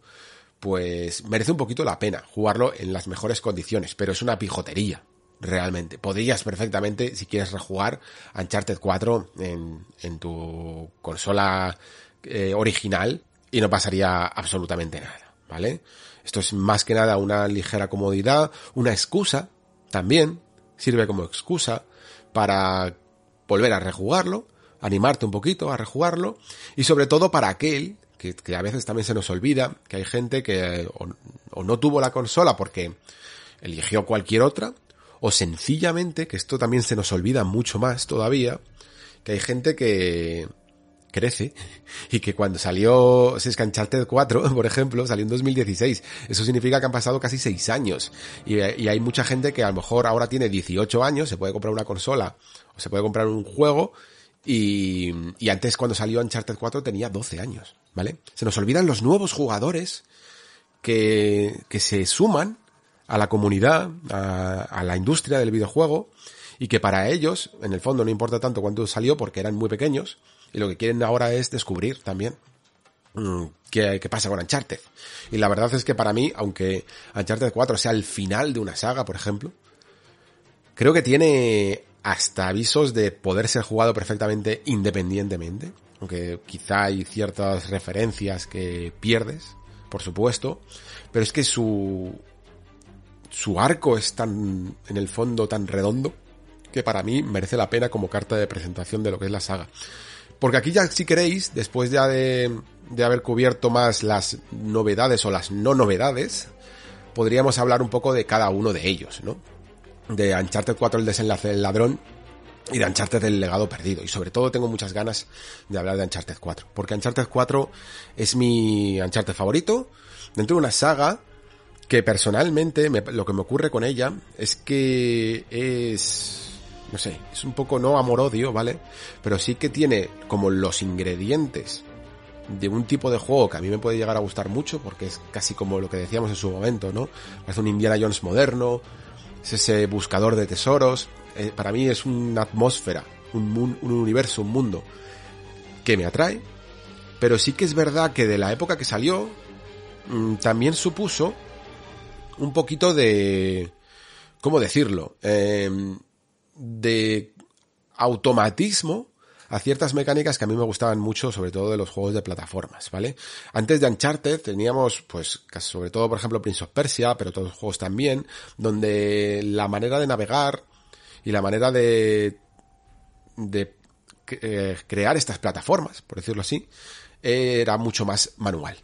pues merece un poquito la pena jugarlo en las mejores condiciones, pero es una pijotería, realmente. Podrías perfectamente, si quieres rejugar Uncharted 4 en, en tu consola eh, original y no pasaría absolutamente nada, ¿vale? Esto es más que nada una ligera comodidad, una excusa también, sirve como excusa para volver a rejugarlo animarte un poquito a rejugarlo y sobre todo para aquel que, a veces también se nos olvida que hay gente que o, no tuvo la consola porque eligió cualquier otra o sencillamente, que esto también se nos olvida mucho más todavía, que hay gente que crece y que cuando salió Uncharted 4, por ejemplo, salió en 2016. Eso significa que han pasado casi 6 años. Y, y, hay mucha gente que a lo mejor ahora tiene 18 años, se puede comprar una consola o se puede comprar un juego y, y antes cuando salió Uncharted 4 tenía 12 años, ¿vale? Se nos olvidan los nuevos jugadores que, que se suman a la comunidad, a, a, la industria del videojuego, y que para ellos, en el fondo, no importa tanto cuándo salió porque eran muy pequeños, y lo que quieren ahora es descubrir también mm, qué, qué pasa con Uncharted. Y la verdad es que para mí, aunque Uncharted 4 sea el final de una saga, por ejemplo, creo que tiene hasta avisos de poder ser jugado perfectamente independientemente, aunque quizá hay ciertas referencias que pierdes, por supuesto, pero es que su su arco es tan en el fondo tan redondo que para mí merece la pena como carta de presentación de lo que es la saga. Porque aquí ya si queréis, después ya de, de haber cubierto más las novedades o las no novedades, podríamos hablar un poco de cada uno de ellos, ¿no? De Uncharted 4 el desenlace del ladrón y de Uncharted el legado perdido. Y sobre todo tengo muchas ganas de hablar de Uncharted 4. Porque Uncharted 4 es mi Uncharted favorito. Dentro de una saga que personalmente lo que me ocurre con ella es que es... No sé, es un poco no amor-odio, ¿vale? Pero sí que tiene como los ingredientes de un tipo de juego que a mí me puede llegar a gustar mucho porque es casi como lo que decíamos en su momento, ¿no? Es un Indiana Jones moderno, es ese buscador de tesoros. Eh, para mí es una atmósfera, un, un universo, un mundo que me atrae. Pero sí que es verdad que de la época que salió, mm, también supuso un poquito de... ¿Cómo decirlo? Em, de automatismo a ciertas mecánicas que a mí me gustaban mucho, sobre todo de los juegos de plataformas, ¿vale? Antes de Uncharted teníamos, pues, sobre todo, por ejemplo, Prince of Persia, pero los juegos también, donde la manera de navegar y la manera de, de eh, crear estas plataformas, por decirlo así, era mucho más manual.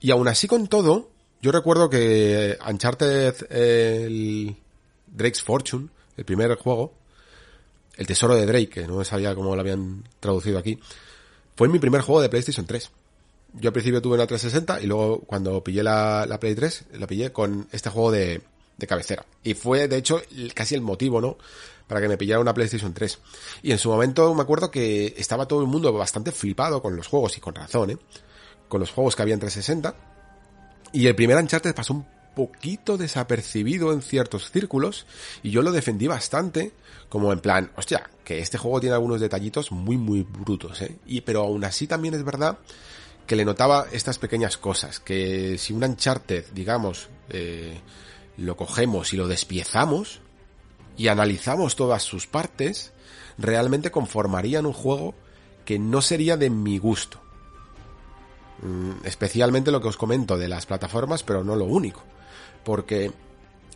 Y aún así con todo, yo recuerdo que Uncharted, el Drake's Fortune, el primer juego, el tesoro de Drake, que no sabía cómo lo habían traducido aquí, fue mi primer juego de PlayStation 3. Yo al principio tuve una 360 y luego cuando pillé la, la Play 3, la pillé con este juego de, de cabecera. Y fue, de hecho, casi el motivo, ¿no? Para que me pillara una PlayStation 3. Y en su momento me acuerdo que estaba todo el mundo bastante flipado con los juegos y con razón, ¿eh? con los juegos que había en 360. Y el primer Uncharted pasó un poquito desapercibido en ciertos círculos y yo lo defendí bastante como en plan, hostia, que este juego tiene algunos detallitos muy muy brutos, ¿eh? Y, pero aún así también es verdad que le notaba estas pequeñas cosas, que si un Uncharted, digamos, eh, lo cogemos y lo despiezamos y analizamos todas sus partes, realmente conformarían un juego que no sería de mi gusto. Mm, especialmente lo que os comento de las plataformas, pero no lo único porque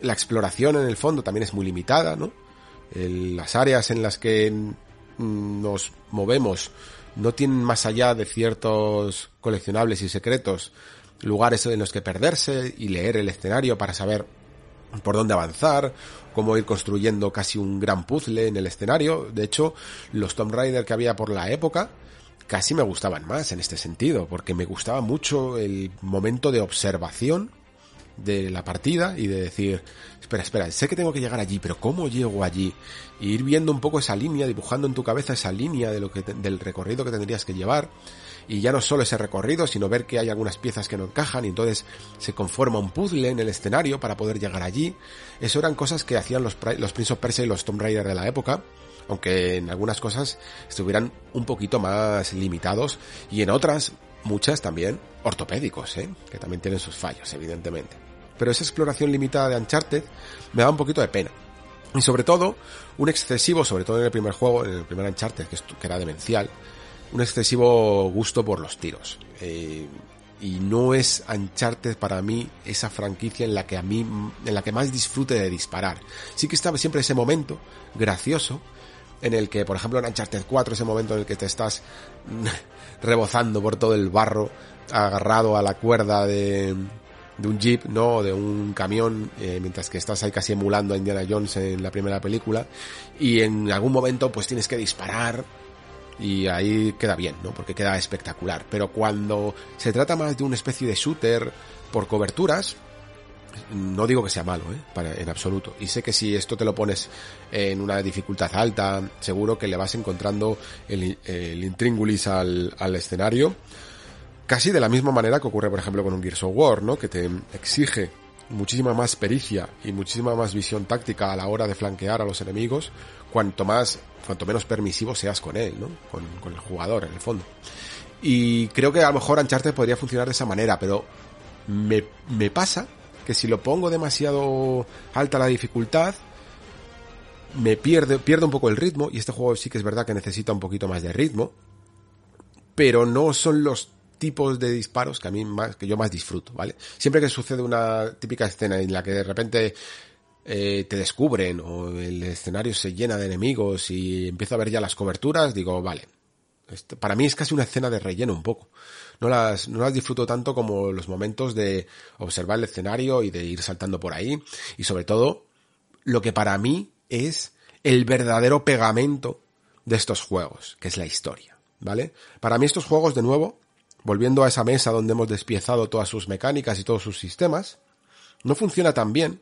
la exploración en el fondo también es muy limitada, ¿no? las áreas en las que nos movemos no tienen más allá de ciertos coleccionables y secretos lugares en los que perderse y leer el escenario para saber por dónde avanzar, cómo ir construyendo casi un gran puzzle en el escenario. De hecho, los Tomb Raider que había por la época casi me gustaban más en este sentido, porque me gustaba mucho el momento de observación de la partida y de decir, espera, espera, sé que tengo que llegar allí, pero ¿cómo llego allí? Ir viendo un poco esa línea, dibujando en tu cabeza esa línea de lo que del recorrido que tendrías que llevar. Y ya no solo ese recorrido, sino ver que hay algunas piezas que no encajan y entonces se conforma un puzzle en el escenario para poder llegar allí. Eso eran cosas que hacían los, los Prince of y los Tomb Raider de la época aunque en algunas cosas estuvieran un poquito más limitados y en otras, muchas también, ortopédicos, ¿eh? que también tienen sus fallos, evidentemente pero esa exploración limitada de Uncharted me da un poquito de pena. Y sobre todo, un excesivo, sobre todo en el primer juego, en el primer Uncharted, que, era demencial, un excesivo gusto por los tiros. Eh, y no es Uncharted para mí esa franquicia en la que a mí, en la que más disfrute de disparar. Sí que estaba siempre ese momento gracioso en el que, por ejemplo, en Uncharted 4, ese momento en el que te estás rebozando por todo el barro, agarrado a la cuerda de, de un jeep, ¿no? de un camión, eh, mientras que estás ahí casi emulando a Indiana Jones en la primera película. Y en algún momento pues tienes que disparar y ahí queda bien, ¿no? Porque queda espectacular. Pero cuando se trata más de una especie de shooter por coberturas, no digo que sea malo, ¿eh? En absoluto. Y sé que si esto te lo pones en una dificultad alta, seguro que le vas encontrando el, el intríngulis al, al escenario Casi de la misma manera que ocurre, por ejemplo, con un Gears of War, ¿no? Que te exige muchísima más pericia y muchísima más visión táctica a la hora de flanquear a los enemigos, cuanto más, cuanto menos permisivo seas con él, ¿no? Con, el jugador, en el fondo. Y creo que a lo mejor Uncharted podría funcionar de esa manera, pero me, me pasa que si lo pongo demasiado alta la dificultad, me pierde, pierde un poco el ritmo, y este juego sí que es verdad que necesita un poquito más de ritmo, pero no son los tipos de disparos que a mí más, que yo más disfruto, ¿vale? Siempre que sucede una típica escena en la que de repente eh, te descubren o el escenario se llena de enemigos y empiezo a ver ya las coberturas, digo, vale. para mí es casi una escena de relleno un poco. No las, no las disfruto tanto como los momentos de observar el escenario y de ir saltando por ahí. Y sobre todo, lo que para mí es el verdadero pegamento de estos juegos, que es la historia. ¿Vale? Para mí estos juegos, de nuevo, volviendo a esa mesa donde hemos despiezado todas sus mecánicas y todos sus sistemas, no funciona tan bien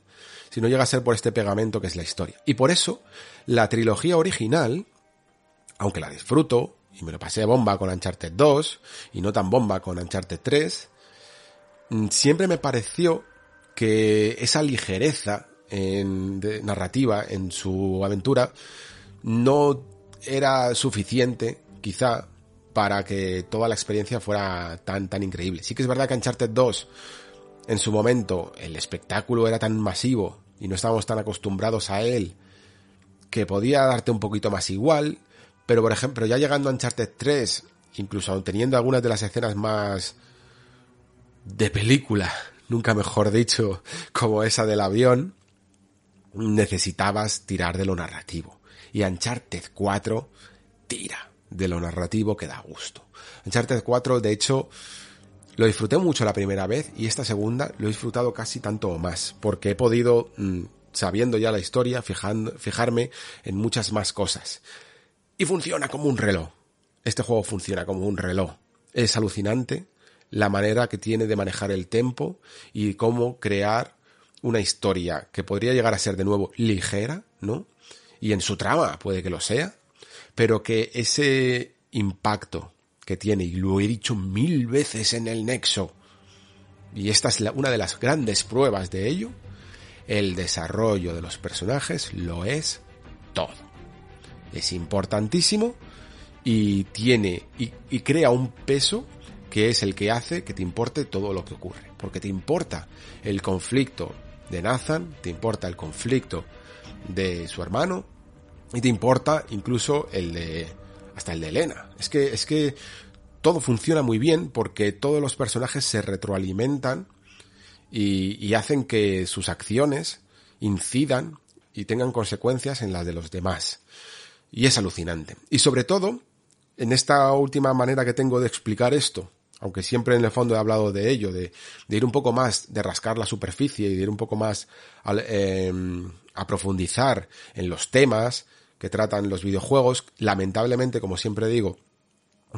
si no llega a ser por este pegamento que es la historia. Y por eso, la trilogía original, aunque la disfruto, y me lo pasé bomba con Uncharted 2, y no tan bomba con Uncharted 3, mm, siempre me pareció que esa ligereza en, narrativa en su aventura no era suficiente, quizá, para que toda la experiencia fuera tan, tan increíble. Sí que es verdad que Uncharted 2, en su momento, el espectáculo era tan masivo y no estábamos tan acostumbrados a él que podía darte un poquito más igual, pero por ejemplo, ya llegando a Uncharted 3, incluso teniendo algunas de las escenas más de película, nunca mejor dicho, como esa del avión, necesitabas tirar de lo narrativo. Y Uncharted 4 tira de lo narrativo que da gusto. Uncharted 4, de hecho, lo disfruté mucho la primera vez y esta segunda lo he disfrutado casi tanto o más, porque he podido, mm, sabiendo ya la historia, fijarme en muchas más cosas. Y funciona como un reloj. Este juego funciona como un reloj. Es alucinante la manera que tiene de manejar el tempo y cómo crear una historia que podría llegar a ser de nuevo ligera, ¿no? Y en su trama puede que lo sea, pero que ese impacto que tiene, y lo he dicho mil veces en el Nexo, y esta es una de las grandes pruebas de ello, el desarrollo de los personajes lo es todo. Es importantísimo y tiene y, y, crea un peso que es el que hace que te importe todo lo que ocurre. Porque te importa el conflicto de Nathan, te importa el conflicto de su hermano y te importa incluso el de hasta el de Elena. Es que es que todo funciona muy bien porque todos los personajes se retroalimentan y, hacen que sus acciones incidan y tengan consecuencias en las de los demás. Y es alucinante. Y sobre todo, en esta última manera que tengo de explicar esto, aunque siempre en el fondo he hablado de ello, de, ir un poco más, de rascar la superficie y de ir un poco más eh, a profundizar en los temas que tratan los videojuegos, lamentablemente, como siempre digo,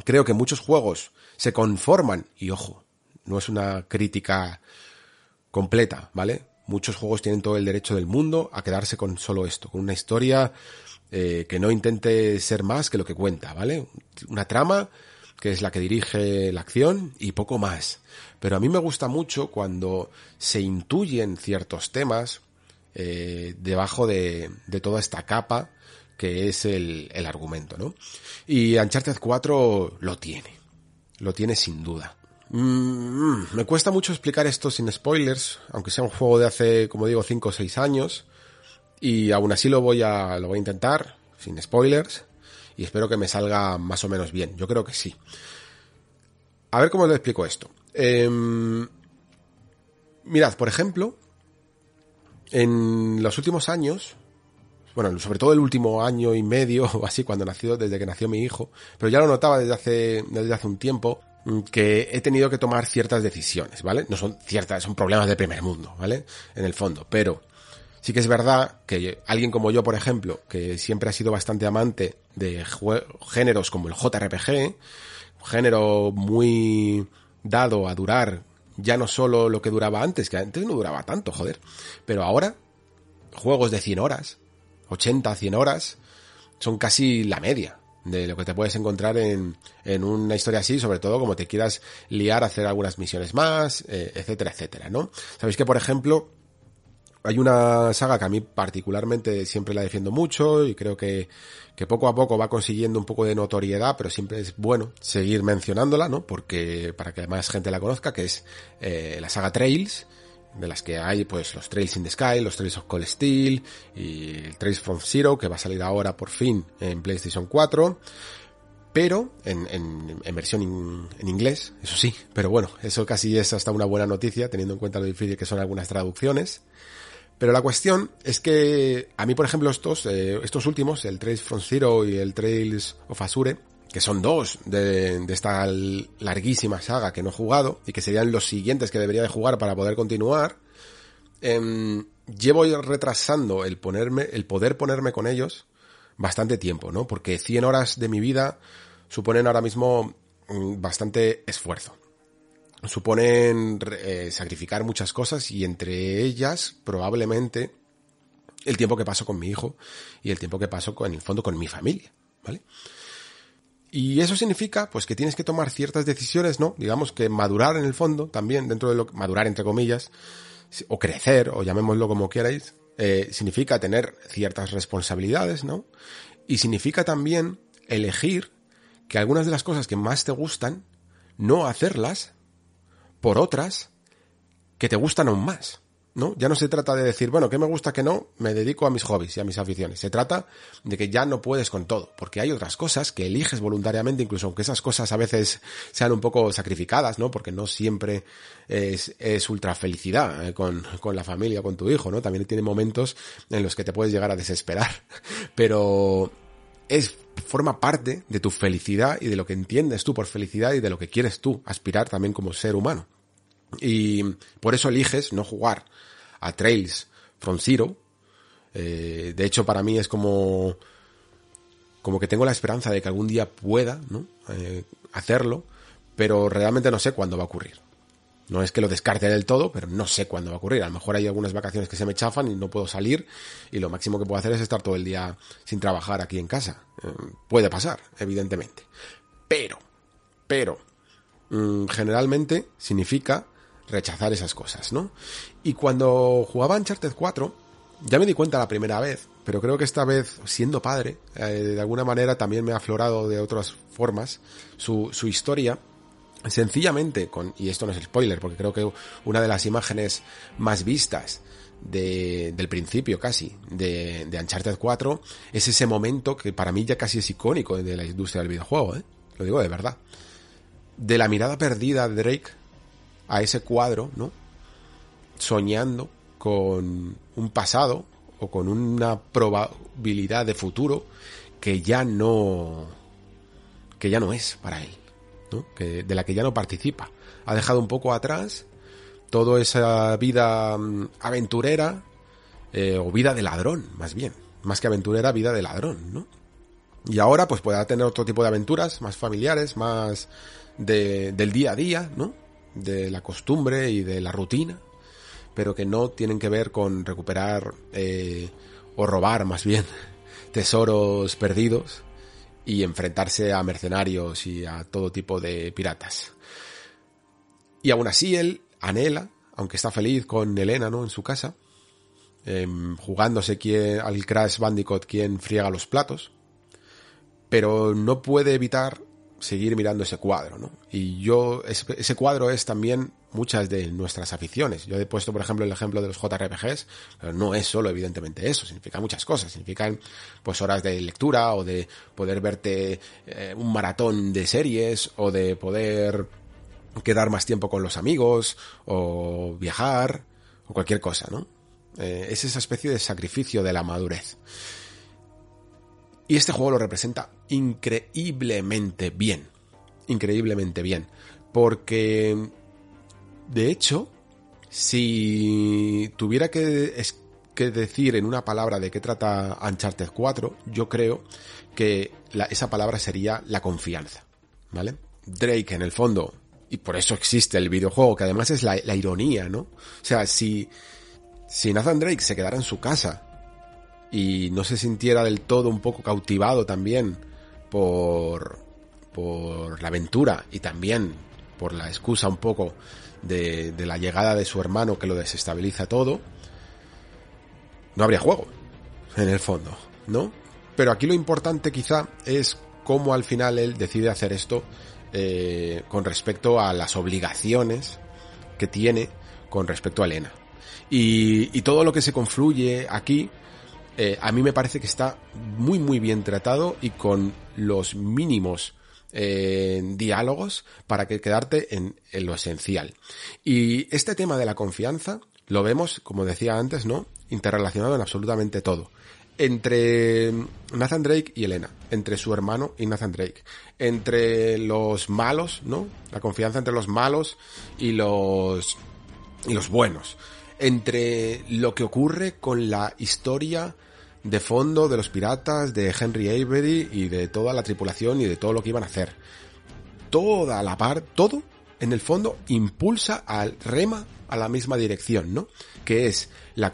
creo que muchos juegos se conforman, y ojo, no es una crítica completa, ¿vale? Muchos juegos tienen todo el derecho del mundo a quedarse con solo esto, con una historia eh, que no intente ser más que lo que cuenta, ¿vale? Una trama que es la que dirige la acción y poco más. Pero a mí me gusta mucho cuando se intuyen ciertos temas eh, debajo de, de, toda esta capa que es el, el argumento, ¿no? Y Uncharted 4 lo tiene, lo tiene sin duda. Mm, me cuesta mucho explicar esto sin spoilers, aunque sea un juego de hace, como digo, 5 o 6 años. Y aún así lo voy a, lo voy a intentar, sin spoilers y espero que me salga más o menos bien. Yo creo que sí. A ver cómo le explico esto. Eh, mirad, por ejemplo, en los últimos años, bueno, sobre todo el último año y medio o así, cuando nació, desde que nació mi hijo, pero ya lo notaba desde hace, desde hace un tiempo, mm, que he tenido que tomar ciertas decisiones, ¿vale? No son ciertas, son problemas de primer mundo, ¿vale? En el fondo, pero Sí que es verdad que alguien como yo, por ejemplo, que siempre ha sido bastante amante de géneros como el JRPG, género muy dado a durar ya no solo lo que duraba antes, que antes no duraba tanto, joder, pero ahora juegos de 100 horas, 80, 100 horas, son casi la media de lo que te puedes encontrar en, en una historia así, sobre todo como te quieras liar a hacer algunas misiones más, eh, etcétera, etcétera, ¿no? Sabéis que, por ejemplo, hay una saga que a mí particularmente siempre la defiendo mucho y creo que, que poco a poco va consiguiendo un poco de notoriedad, pero siempre es bueno seguir mencionándola, ¿no? Porque para que más gente la conozca, que es eh, la saga Trails, de las que hay pues los Trails in the Sky, los Trails of Cold Steel y el Trails from Zero, que va a salir ahora por fin en PlayStation 4 pero en, versión en inglés, eso sí, pero bueno, eso casi es hasta una buena noticia, teniendo en cuenta lo difícil que son algunas traducciones. Pero la cuestión es que a mí, por ejemplo, estos, eh, estos últimos, el Trails from Zero y el Trails of Azure, que son dos de, esta larguísima saga que no he jugado y que serían los siguientes que debería de jugar para poder continuar, eh, llevo retrasando el ponerme, el poder ponerme con ellos bastante tiempo, ¿no? Porque 100 horas de mi vida suponen ahora mismo mm, bastante esfuerzo suponen eh, sacrificar muchas cosas y entre ellas probablemente el tiempo que paso con mi hijo y el tiempo que paso con, en el fondo con mi familia, ¿vale? Y eso significa, pues, que tienes que tomar ciertas decisiones, ¿no? Digamos que madurar en el fondo, también, dentro de lo madurar entre comillas, o crecer, o llamémoslo como queráis, eh, significa tener ciertas responsabilidades, ¿no? Y significa también elegir que algunas de las cosas que más te gustan, no hacerlas por otras que te gustan aún más. ¿No? Ya no se trata de decir, bueno, ¿qué me gusta que no? Me dedico a mis hobbies y a mis aficiones. Se trata de que ya no puedes con todo, porque hay otras cosas que eliges voluntariamente, incluso aunque esas cosas a veces sean un poco sacrificadas, ¿no? Porque no siempre es, ultra felicidad eh, con, con la familia, con tu hijo, ¿no? También tiene momentos en los que te puedes llegar a desesperar. Pero es forma parte de tu felicidad y de lo que entiendes tú por felicidad y de lo que quieres tú aspirar también como ser humano. Y por eso eliges no jugar a Trails from Zero. Eh, de hecho, para mí es como, como que tengo la esperanza de que algún día pueda ¿no? eh, hacerlo, pero realmente no sé cuándo va a ocurrir. No es que lo descarte del todo, pero no sé cuándo va a ocurrir. A lo mejor hay algunas vacaciones que se me chafan y no puedo salir y lo máximo que puedo hacer es estar todo el día sin trabajar aquí en casa. Eh, puede pasar, evidentemente. Pero, pero mm, generalmente significa rechazar esas cosas, ¿no? Y cuando jugaba Uncharted 4, ya me di cuenta la primera vez, pero creo que esta vez, siendo padre, eh, de alguna manera también me ha aflorado de otras formas su, historia. Sencillamente, con, y esto no es spoiler, porque creo que una de las imágenes más vistas de, del principio casi de, de Uncharted 4 es ese momento que para mí ya casi es icónico de la industria del videojuego, ¿eh? lo digo de verdad. De la mirada perdida de Drake a ese cuadro, ¿no? Soñando con un pasado o con una probabilidad de futuro que ya no que ya no es para él, ¿no? Que de la que ya no participa. Ha dejado un poco atrás toda esa vida mm, aventurera eh, o vida de ladrón, más bien, más que aventurera, vida de ladrón, ¿no? Y ahora pues pueda tener otro tipo de aventuras más familiares, más de, del día a día, ¿no? De la costumbre y de la rutina, pero que no tienen que ver con recuperar eh, o robar más bien tesoros perdidos y enfrentarse a mercenarios y a todo tipo de piratas. Y aún así él anhela, aunque está feliz con Elena, ¿no? En su casa, eh, jugándose quien, al Crash Bandicoot quien friega los platos, pero no puede evitar seguir mirando ese cuadro, ¿no? Y yo, ese cuadro es también muchas de nuestras aficiones. Yo he puesto, por ejemplo, el ejemplo de los JRPGs, pero no es solo evidentemente eso, significa muchas cosas, significan pues horas de lectura o de poder verte eh, un maratón de series o de poder quedar más tiempo con los amigos o viajar o cualquier cosa, ¿no? Eh, es esa especie de sacrificio de la madurez. Y este juego lo representa increíblemente bien. Increíblemente bien. Porque, de hecho, si tuviera que, decir en una palabra de qué trata Uncharted 4, yo creo que esa palabra sería la confianza. ¿Vale? Drake, en el fondo, y por eso existe el videojuego, que además es la, la ironía, ¿no? O sea, si, si Nathan Drake se quedara en su casa y no se sintiera del todo un poco cautivado también por, por la aventura y también por la excusa un poco de, de la llegada de su hermano que lo desestabiliza todo, no habría juego, en el fondo, ¿no? Pero aquí lo importante quizá es cómo al final él decide hacer esto eh, con respecto a las obligaciones que tiene con respecto a Elena. Y, y todo lo que se confluye aquí, eh, a mí me parece que está muy muy bien tratado y con los mínimos eh, diálogos para que quedarte en, en, lo esencial. Y este tema de la confianza lo vemos, como decía antes, ¿no? Interrelacionado en absolutamente todo entre Nathan Drake y Elena, entre su hermano y Nathan Drake, entre los malos, ¿no? La confianza entre los malos y los y los buenos, entre lo que ocurre con la historia de fondo de los piratas, de Henry Avery y de toda la tripulación y de todo lo que iban a hacer. Toda la par, todo en el fondo impulsa al rema a la misma dirección, ¿no? Que es la,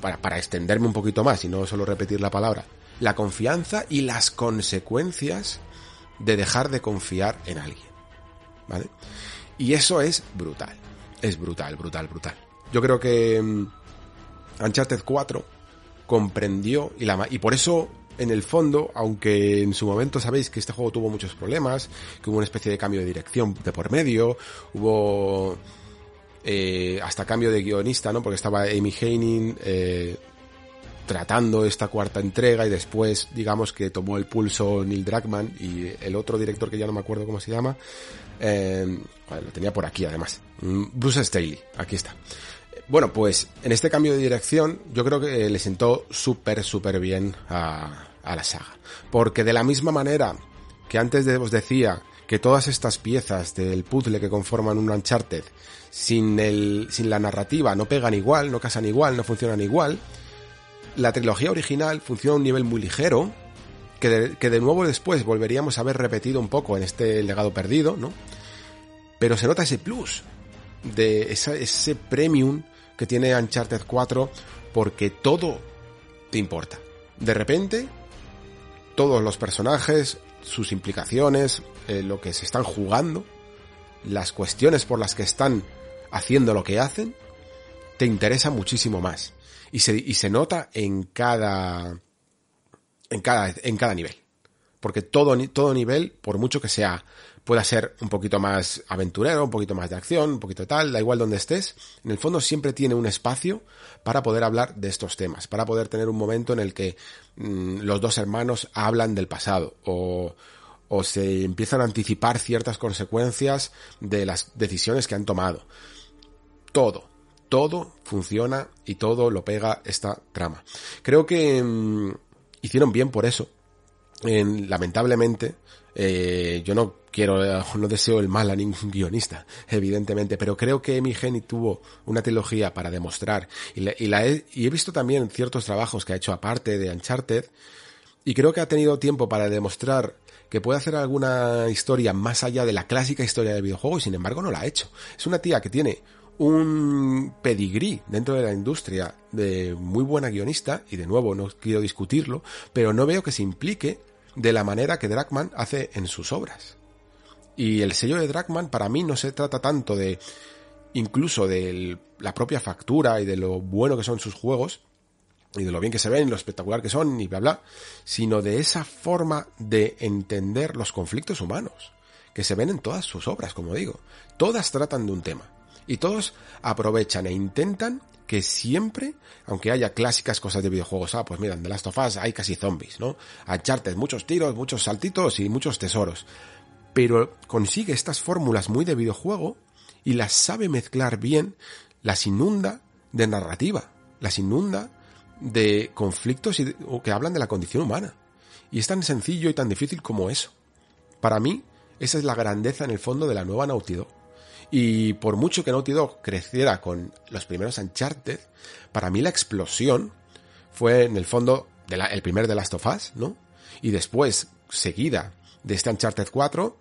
para, para extenderme un poquito más y no solo repetir la palabra, la confianza y las consecuencias de dejar de confiar en alguien. ¿Vale? Y eso es brutal. Es brutal, brutal, brutal. Yo creo que um, Uncharted 4 comprendió y, la, y por eso en el fondo, aunque en su momento sabéis que este juego tuvo muchos problemas, que hubo una especie de cambio de dirección de por medio, hubo eh, hasta cambio de guionista, ¿no? Porque estaba Amy Heining eh, tratando esta cuarta entrega y después, digamos que tomó el pulso Neil Druckmann y el otro director que ya no me acuerdo cómo se llama, eh, lo tenía por aquí además, mm, Bruce Staley, aquí está. Bueno, pues en este cambio de dirección yo creo que le sentó súper, súper bien a, a la saga. Porque de la misma manera que antes os decía que todas estas piezas del puzzle que conforman un Uncharted sin, el, sin la narrativa no pegan igual, no casan igual, no funcionan igual. La trilogía original funciona a un nivel muy ligero, que de, que de nuevo después volveríamos a ver repetido un poco en este legado perdido, ¿no? Pero se nota ese plus de ese premium que tiene Uncharted 4 porque todo te importa. De repente, todos los personajes, sus implicaciones, eh, lo que se están jugando, las cuestiones por las que están haciendo lo que hacen, te interesa muchísimo más. Y se, y se nota en cada, en cada, en cada nivel. Porque todo, todo nivel, por mucho que sea, pueda ser un poquito más aventurero, un poquito más de acción, un poquito tal, da igual donde estés, en el fondo siempre tiene un espacio para poder hablar de estos temas, para poder tener un momento en el que mm, los dos hermanos hablan del pasado o, se empiezan a anticipar ciertas consecuencias de las decisiones que han tomado. Todo, todo funciona y todo lo pega esta trama. Creo que mm, hicieron bien por eso. lamentablemente, eh, yo no quiero, no deseo el mal a ningún guionista, evidentemente, pero creo que Emi Geni tuvo una trilogía para demostrar y, la, he, y he visto también ciertos trabajos que ha hecho aparte de Uncharted y creo que ha tenido tiempo para demostrar que puede hacer alguna historia más allá de la clásica historia del videojuego y sin embargo no la ha hecho. Es una tía que tiene un pedigrí dentro de la industria de muy buena guionista y de nuevo no quiero discutirlo, pero no veo que se implique de la manera que Dragman hace en sus obras. Y el sello de Dragman para mí no se trata tanto de incluso de la propia factura y de lo bueno que son sus juegos, y de lo bien que se ven, lo espectacular que son y bla bla, sino de esa forma de entender los conflictos humanos, que se ven en todas sus obras, como digo. Todas tratan de un tema. Y todos aprovechan e intentan que siempre, aunque haya clásicas cosas de videojuegos, ah, pues mira, en The Last of Us hay casi zombies, ¿no? Uncharted, muchos tiros, muchos saltitos y muchos tesoros. Pero consigue estas fórmulas muy de videojuego y las sabe mezclar bien, las inunda de narrativa, las inunda de conflictos que hablan de la condición humana. Y es tan sencillo y tan difícil como eso. Para mí, esa es la grandeza en el fondo de la nueva Naughty Dog. Y por mucho que Naughty Dog creciera con los primeros Uncharted, para mí la explosión fue en el fondo el primer de Last of Us, ¿no? Y después, seguida de este Uncharted 4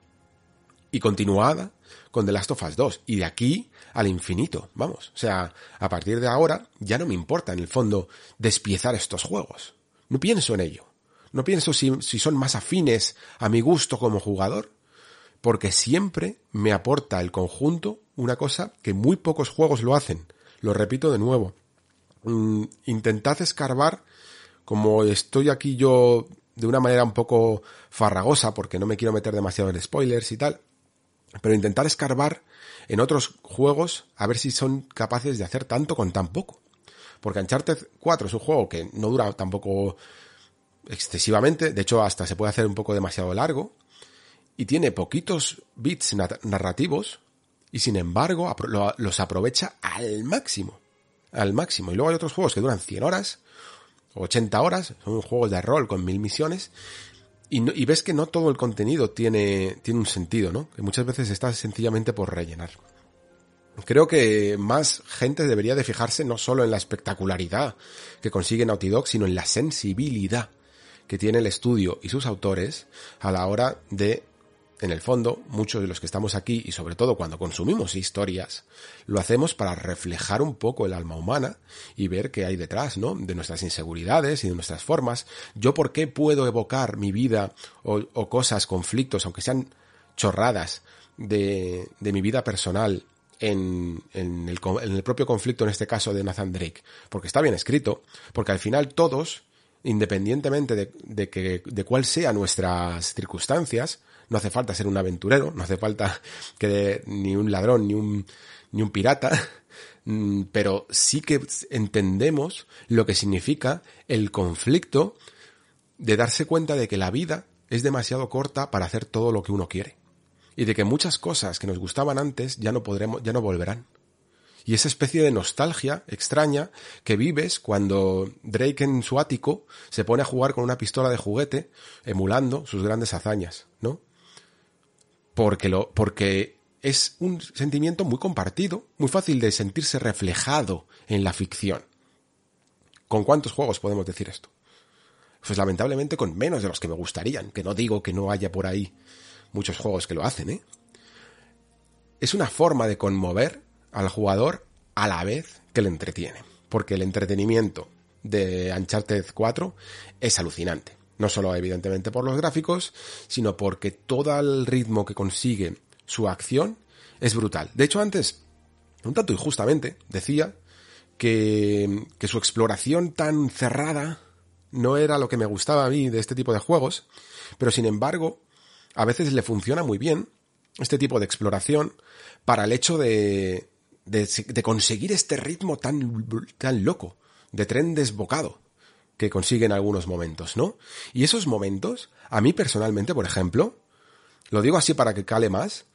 y continuada con The Last of Us 2. Y de aquí al infinito, vamos. O sea, a partir de ahora ya no me importa en el fondo despiezar estos juegos. No pienso en ello. No pienso si, si son más afines a mi gusto como jugador, porque siempre me aporta el conjunto una cosa que muy pocos juegos lo hacen. Lo repito de nuevo. Mm, intentad escarbar, como estoy aquí yo de una manera un poco farragosa, porque no me quiero meter demasiado en spoilers y tal, pero intentar escarbar en otros juegos a ver si son capaces de hacer tanto con tan poco. Porque Uncharted 4 es un juego que no dura tampoco excesivamente, de hecho hasta se puede hacer un poco demasiado largo, y tiene poquitos bits narrativos, y sin embargo los aprovecha al máximo. Al máximo. Y luego hay otros juegos que duran 100 horas, 80 horas, son juegos de rol con mil misiones, y, ves que no todo el contenido tiene, tiene un sentido, ¿no? Que muchas veces está sencillamente por rellenar. Creo que más gente debería de fijarse no solo en la espectacularidad que consigue Naughty sino en la sensibilidad que tiene el estudio y sus autores a la hora de en el fondo, muchos de los que estamos aquí, y sobre todo cuando consumimos historias, lo hacemos para reflejar un poco el alma humana y ver qué hay detrás, ¿no? De nuestras inseguridades y de nuestras formas. Yo por qué puedo evocar mi vida o, cosas, conflictos, aunque sean chorradas, de, mi vida personal en, el, propio conflicto, en este caso de Nathan Drake. Porque está bien escrito, porque al final todos, independientemente de, de, que, de cuál sean nuestras circunstancias, no hace falta ser un aventurero, no hace falta que ni un ladrón, ni un, ni un pirata, mm, pero sí que entendemos lo que significa el conflicto de darse cuenta de que la vida es demasiado corta para hacer todo lo que uno quiere. Y de que muchas cosas que nos gustaban antes ya no podremos, ya no volverán. Y esa especie de nostalgia extraña que vives cuando Drake en su ático se pone a jugar con una pistola de juguete, emulando sus grandes hazañas, ¿no? Porque, es un sentimiento muy compartido, muy fácil de sentirse reflejado en la ficción. ¿Con cuántos juegos podemos decir esto? Pues lamentablemente con menos de los que me gustarían, que no digo que no haya por ahí muchos juegos que lo hacen, ¿eh? Es una forma de conmover al jugador a la vez que le entretiene, porque el entretenimiento de Uncharted 4 es alucinante No solo evidentemente por los gráficos, sino porque todo el ritmo que consigue su acción es brutal. De hecho, antes, un tanto injustamente, decía que, que su exploración tan cerrada no era lo que me gustaba a mí de este tipo de juegos, pero sin embargo, a veces le funciona muy bien este tipo de exploración para el hecho de, de, conseguir este ritmo tan, tan loco, de tren desbocado que consigue en algunos momentos, ¿no? Y esos momentos, a mí personalmente, por ejemplo, lo digo así para que cale más,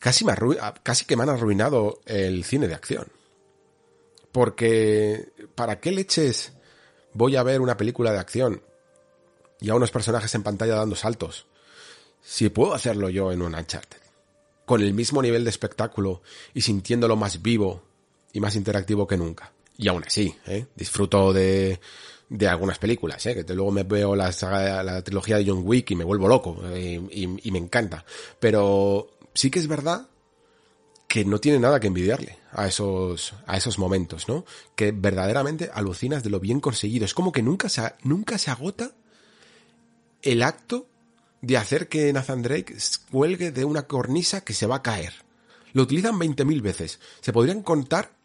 casi, me casi que me han arruinado el cine de acción. Porque, ¿para qué leches voy a ver una película de acción y a unos personajes en pantalla dando saltos? Si puedo hacerlo yo en un Uncharted con el mismo nivel de espectáculo y sintiéndolo más vivo y más interactivo que nunca. Y aún así, ¿eh? disfruto de, de algunas películas, ¿eh? que luego me veo la, la trilogía de John Wick y me vuelvo loco eh, y, y, me encanta. Pero sí que es verdad que no tiene nada que envidiarle a esos, a esos momentos, ¿no? Que verdaderamente alucinas de lo bien conseguido. Es como que nunca se, nunca se agota el acto de hacer que Nathan Drake cuelgue de una cornisa que se va a caer. Lo utilizan 20.000 veces. Se podrían contar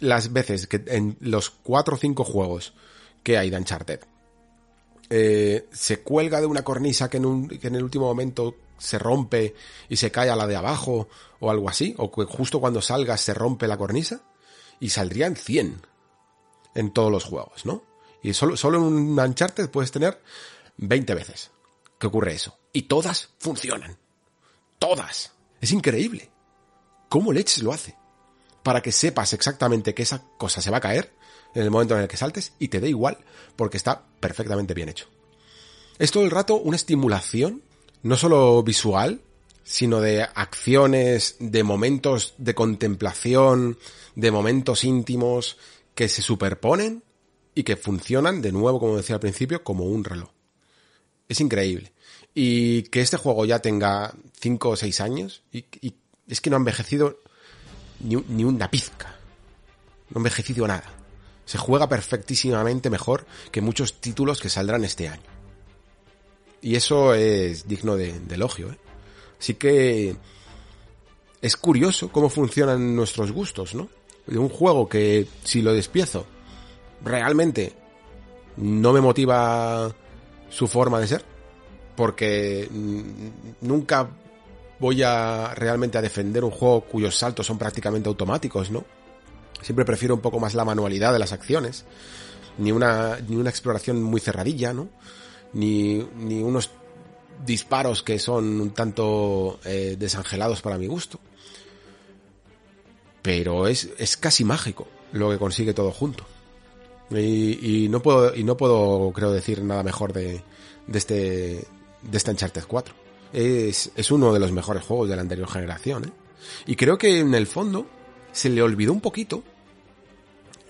las veces que en los 4 o 5 juegos que hay de Uncharted. Eh, se cuelga de una cornisa que en, un, que en el último momento se rompe y se cae a la de abajo o algo así, o que justo cuando salga se rompe la cornisa y saldrían 100 en todos los juegos, ¿no? Y solo, solo en un Uncharted puedes tener 20 veces que ocurre eso. Y todas funcionan. Todas. Es increíble. ¿Cómo leches lo hace? Para que sepas exactamente que esa cosa se va a caer en el momento en el que saltes y te dé igual porque está perfectamente bien hecho. Es todo el rato una estimulación, no solo visual, sino de acciones, de momentos de contemplación, de momentos íntimos que se superponen y que funcionan de nuevo, como decía al principio, como un reloj. Es increíble. Y que este juego ya tenga 5 o 6 años y, es que no ha envejecido ni, ni una pizca. No envejecido nada. Se juega perfectísimamente mejor que muchos títulos que saldrán este año. Y eso es digno de, elogio. ¿eh? Así que es curioso cómo funcionan nuestros gustos, ¿no? De un juego que si lo despiezo realmente no me motiva su forma de ser, porque nunca voy a realmente a defender un juego cuyos saltos son prácticamente automáticos, ¿no? Siempre prefiero un poco más la manualidad de las acciones, ni una, ni una exploración muy cerradilla, ¿no? Ni, ni unos disparos que son un tanto eh, desangelados para mi gusto. Pero es, es casi mágico lo que consigue todo junto. Y, no puedo, y no puedo, creo, decir nada mejor de, de este, de este Uncharted 4. Es, es uno de los mejores juegos de la anterior generación, ¿eh? Y creo que en el fondo se le olvidó un poquito,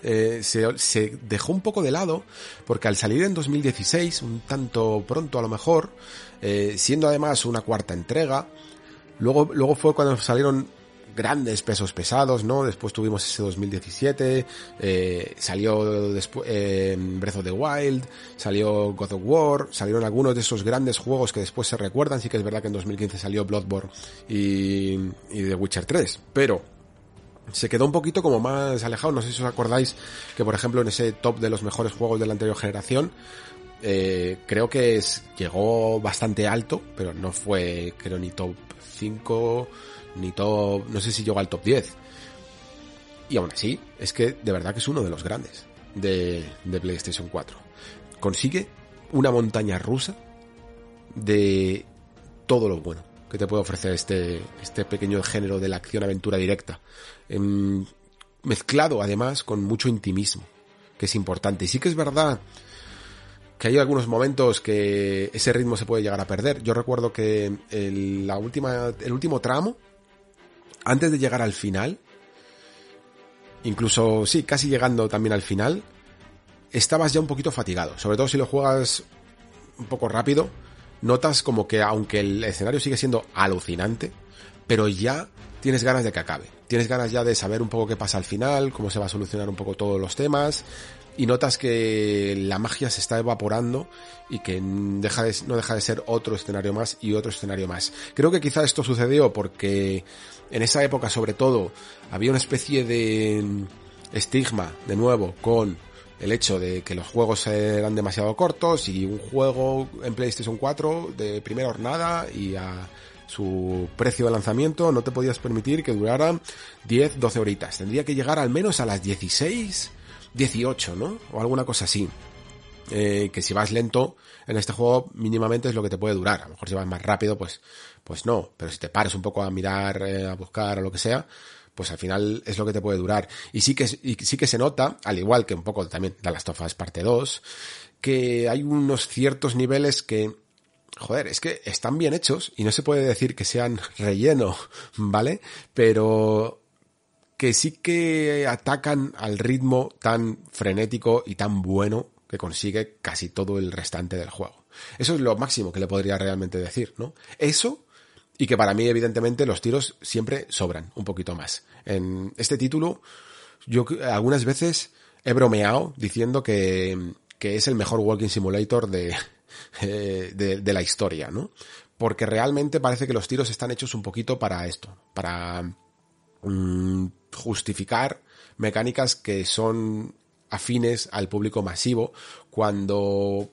eh, se, se, dejó un poco de lado, porque al salir en 2016, un tanto pronto a lo mejor, eh, siendo además una cuarta entrega, luego, luego fue cuando salieron grandes pesos pesados, ¿no? Después tuvimos ese 2017, eh, salió después eh, Breath of the Wild, salió God of War, salieron algunos de esos grandes juegos que después se recuerdan, sí que es verdad que en 2015 salió Bloodborne y, y The Witcher 3, pero se quedó un poquito como más alejado, no sé si os acordáis que por ejemplo en ese top de los mejores juegos de la anterior generación, eh, creo que llegó bastante alto, pero no fue, creo, ni top 5, ni top, no sé si llegó al top 10. Y aún así, es que de verdad que es uno de los grandes de, de PlayStation 4. Consigue una montaña rusa de todo lo bueno que te puede ofrecer este, este pequeño género de la acción-aventura directa. Em, mezclado además con mucho intimismo, que es importante. Y sí que es verdad que hay algunos momentos que ese ritmo se puede llegar a perder. Yo recuerdo que la última, el último tramo antes de llegar al final, incluso sí, casi llegando también al final, estabas ya un poquito fatigado. Sobre todo si lo juegas un poco rápido, notas como que aunque el escenario sigue siendo alucinante, pero ya tienes ganas de que acabe. Tienes ganas ya de saber un poco qué pasa al final, cómo se va a solucionar un poco todos los temas, y notas que la magia se está evaporando y que deja de, no deja de ser otro escenario más y otro escenario más. Creo que quizá esto sucedió porque en esa época sobre todo había una especie de estigma de nuevo con el hecho de que los juegos eran demasiado cortos y un juego en PlayStation 4 de primera hornada y a su precio de lanzamiento no te podías permitir que durara 10, 12 horitas. Tendría que llegar al menos a las 16, 18, ¿no? O alguna cosa así. Eh, que si vas lento en este juego mínimamente es lo que te puede durar. A lo mejor si vas más rápido, pues, pues no. Pero si te pares un poco a mirar, eh, a buscar o lo que sea, pues al final es lo que te puede durar. Y sí que, sí que se nota, al igual que un poco también de las tofas parte 2, que hay unos ciertos niveles que, joder, es que están bien hechos y no se puede decir que sean relleno, ¿vale? Pero que sí que atacan al ritmo tan frenético y tan bueno que consigue casi todo el restante del juego. Eso es lo máximo que le podría realmente decir, ¿no? Eso y que para mí, evidentemente, los tiros siempre sobran un poquito más. En este título, yo algunas veces he bromeado diciendo que, que es el mejor Walking Simulator de, de, de, la historia, ¿no? Porque realmente parece que los tiros están hechos un poquito para esto, para mm, justificar mecánicas que son afines al público masivo cuando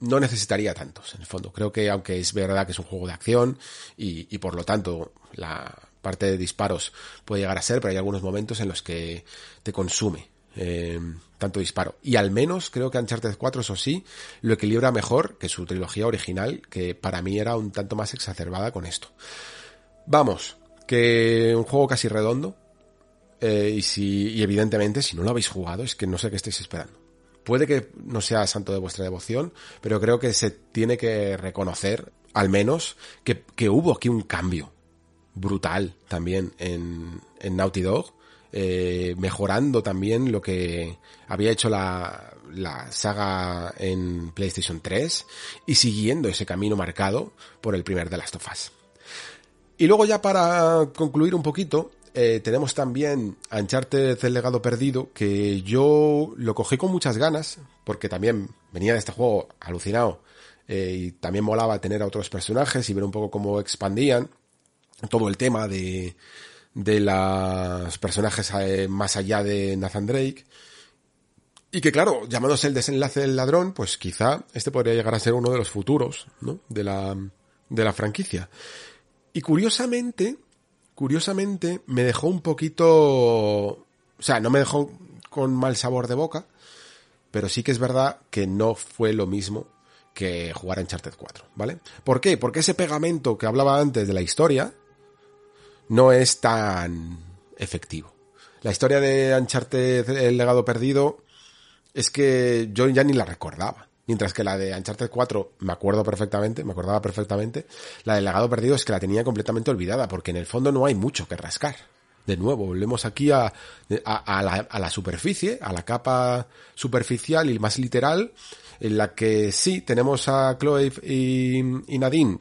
no necesitaría tantos, en el fondo. Creo que aunque es verdad que es un juego de acción y, por lo tanto la parte de disparos puede llegar a ser, pero hay algunos momentos en los que te consume eh, tanto disparo. Y al menos creo que Uncharted 4, eso sí, lo equilibra mejor que su trilogía original, que para mí era un tanto más exacerbada con esto. Vamos, que un juego casi redondo. Eh, y si, y evidentemente, si no lo habéis jugado, es que no sé qué estáis esperando. Puede que no sea santo de vuestra devoción, pero creo que se tiene que reconocer, al menos, que, que hubo aquí un cambio brutal también en, en Naughty Dog, eh, mejorando también lo que había hecho la, la saga en PlayStation 3 y siguiendo ese camino marcado por el primer de las tofas. Y luego ya para concluir un poquito, eh, tenemos también Uncharted el legado perdido, que yo lo cogí con muchas ganas, porque también venía de este juego alucinado, eh, y también molaba tener a otros personajes y ver un poco cómo expandían todo el tema de, de los personajes eh, más allá de Nathan Drake. Y que claro, llamándose el desenlace del ladrón, pues quizá este podría llegar a ser uno de los futuros, ¿no? De la, de la franquicia. Y curiosamente, curiosamente me dejó un poquito, o sea, no me dejó con mal sabor de boca, pero sí que es verdad que no fue lo mismo que jugar en Uncharted 4, ¿vale? ¿Por qué? Porque ese pegamento que hablaba antes de la historia no es tan efectivo. La historia de Uncharted, el legado perdido, es que yo ya ni la recordaba. Mientras que la de Uncharted 4 me acuerdo perfectamente, me acordaba perfectamente. La del legado perdido es que la tenía completamente olvidada, porque en el fondo no hay mucho que rascar. De nuevo, volvemos aquí a, a, la, a la superficie, a la capa superficial y más literal, en la que sí tenemos a Chloe y, y Nadine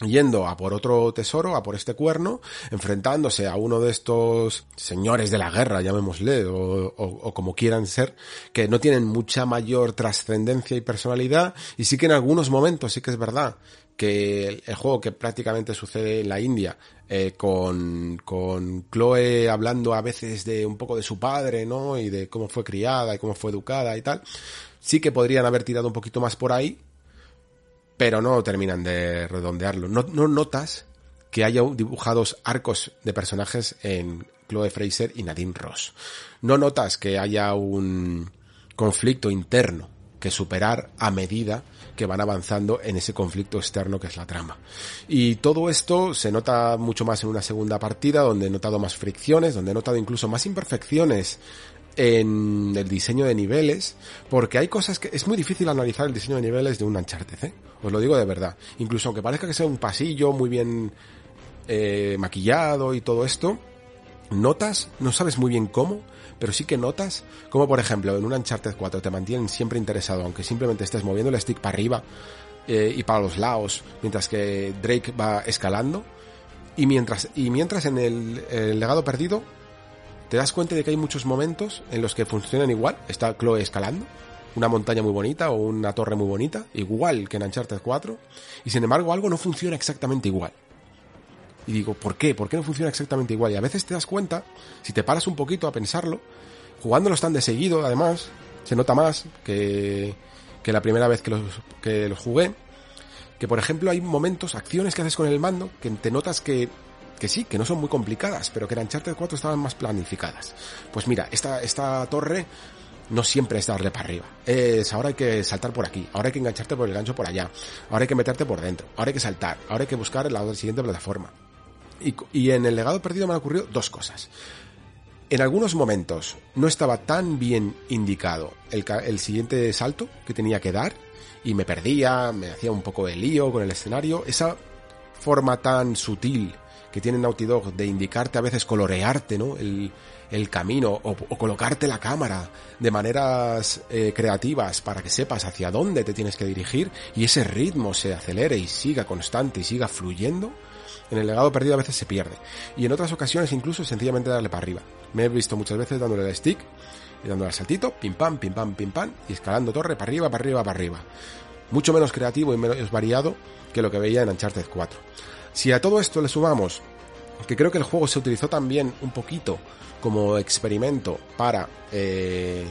yendo a por otro tesoro, a por este cuerno, enfrentándose a uno de estos señores de la guerra, llamémosle, o, como quieran ser, que no tienen mucha mayor trascendencia y personalidad, y sí que en algunos momentos sí que es verdad que el, juego que prácticamente sucede en la India, eh, con, con Chloe hablando a veces de un poco de su padre, ¿no? Y de cómo fue criada y cómo fue educada y tal, sí que podrían haber tirado un poquito más por ahí, pero no terminan de redondearlo. No, no notas que haya dibujados arcos de personajes en Chloe Fraser y Nadine Ross. No notas que haya un conflicto interno que superar a medida que van avanzando en ese conflicto externo que es la trama. Y todo esto se nota mucho más en una segunda partida, donde he notado más fricciones, donde he notado incluso más imperfecciones en el diseño de niveles, porque hay cosas que es muy difícil analizar el diseño de niveles de un Uncharted, ¿eh? os lo digo de verdad. Incluso aunque parezca que sea un pasillo muy bien eh, maquillado y todo esto, notas, no sabes muy bien cómo, pero sí que notas como por ejemplo en un Uncharted 4 te mantienen siempre interesado, aunque simplemente estés moviendo el stick para arriba eh, y para los lados, mientras que Drake va escalando Y mientras, y mientras en el, el legado perdido te das cuenta de que hay muchos momentos en los que funcionan igual. Está Chloe escalando, una montaña muy bonita o una torre muy bonita, igual que en Uncharted 4, y sin embargo algo no funciona exactamente igual. Y digo, ¿por qué? ¿Por qué no funciona exactamente igual? Y a veces te das cuenta, si te paras un poquito a pensarlo, jugándolos tan de seguido, además, se nota más que, que la primera vez que los, que los jugué, que por ejemplo hay momentos, acciones que haces con el mando, que te notas que que sí, que no son muy complicadas, pero que en Uncharted 4 estaban más planificadas. Pues mira, esta, esta torre no siempre es darle para arriba. Es ahora hay que saltar por aquí, ahora hay que engancharte por el gancho por allá, ahora hay que meterte por dentro, ahora hay que saltar, ahora hay que buscar la siguiente plataforma. Y, y en el legado perdido me han ocurrido dos cosas. En algunos momentos no estaba tan bien indicado el, el siguiente salto que tenía que dar y me perdía, me hacía un poco de lío con el escenario. Esa forma tan sutil que tiene Naughty Dog de indicarte a veces colorearte, ¿no? El, el camino o, colocarte la cámara de maneras eh, creativas para que sepas hacia dónde te tienes que dirigir y ese ritmo se acelere y siga constante y siga fluyendo, en el legado perdido a veces se pierde. Y en otras ocasiones incluso sencillamente darle para arriba. Me he visto muchas veces dándole el stick y dándole al saltito, pim pam, pim pam, pim pam, y escalando torre para arriba, para arriba, para arriba. Mucho menos creativo y menos variado que lo que veía en Uncharted 4. Si a todo esto le sumamos que creo que el juego se utilizó también un poquito como experimento para eh,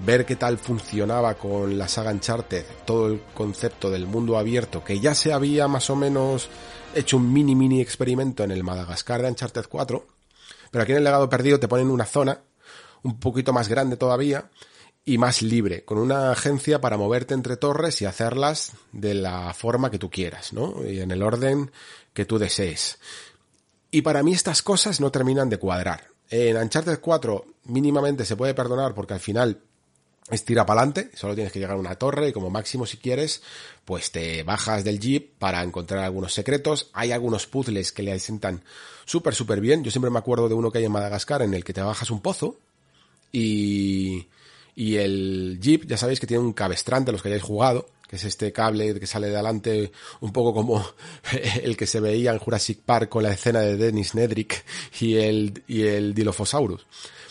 ver qué tal funcionaba con la saga Uncharted, todo el concepto del mundo abierto, que ya se había más o menos hecho un mini mini experimento en el Madagascar de Uncharted 4, pero aquí en el legado perdido te ponen una zona un poquito más grande todavía y más libre, con una agencia para moverte entre torres y hacerlas de la forma que tú quieras, ¿no? Y en el orden que tú desees. Y para mí estas cosas no terminan de cuadrar. En Uncharted 4 mínimamente se puede perdonar porque al final es tira para adelante, solo tienes que llegar a una torre y como máximo si quieres, pues te bajas del jeep para encontrar algunos secretos. Hay algunos puzzles que le asientan súper, súper bien. Yo siempre me acuerdo de uno que hay en Madagascar en el que te bajas un pozo y, y el jeep, ya sabéis que tiene un cabestrante, los que hayáis jugado, que es este cable que sale de adelante un poco como el que se veía en Jurassic Park con la escena de Dennis Nedrick y el, y el Dilophosaurus.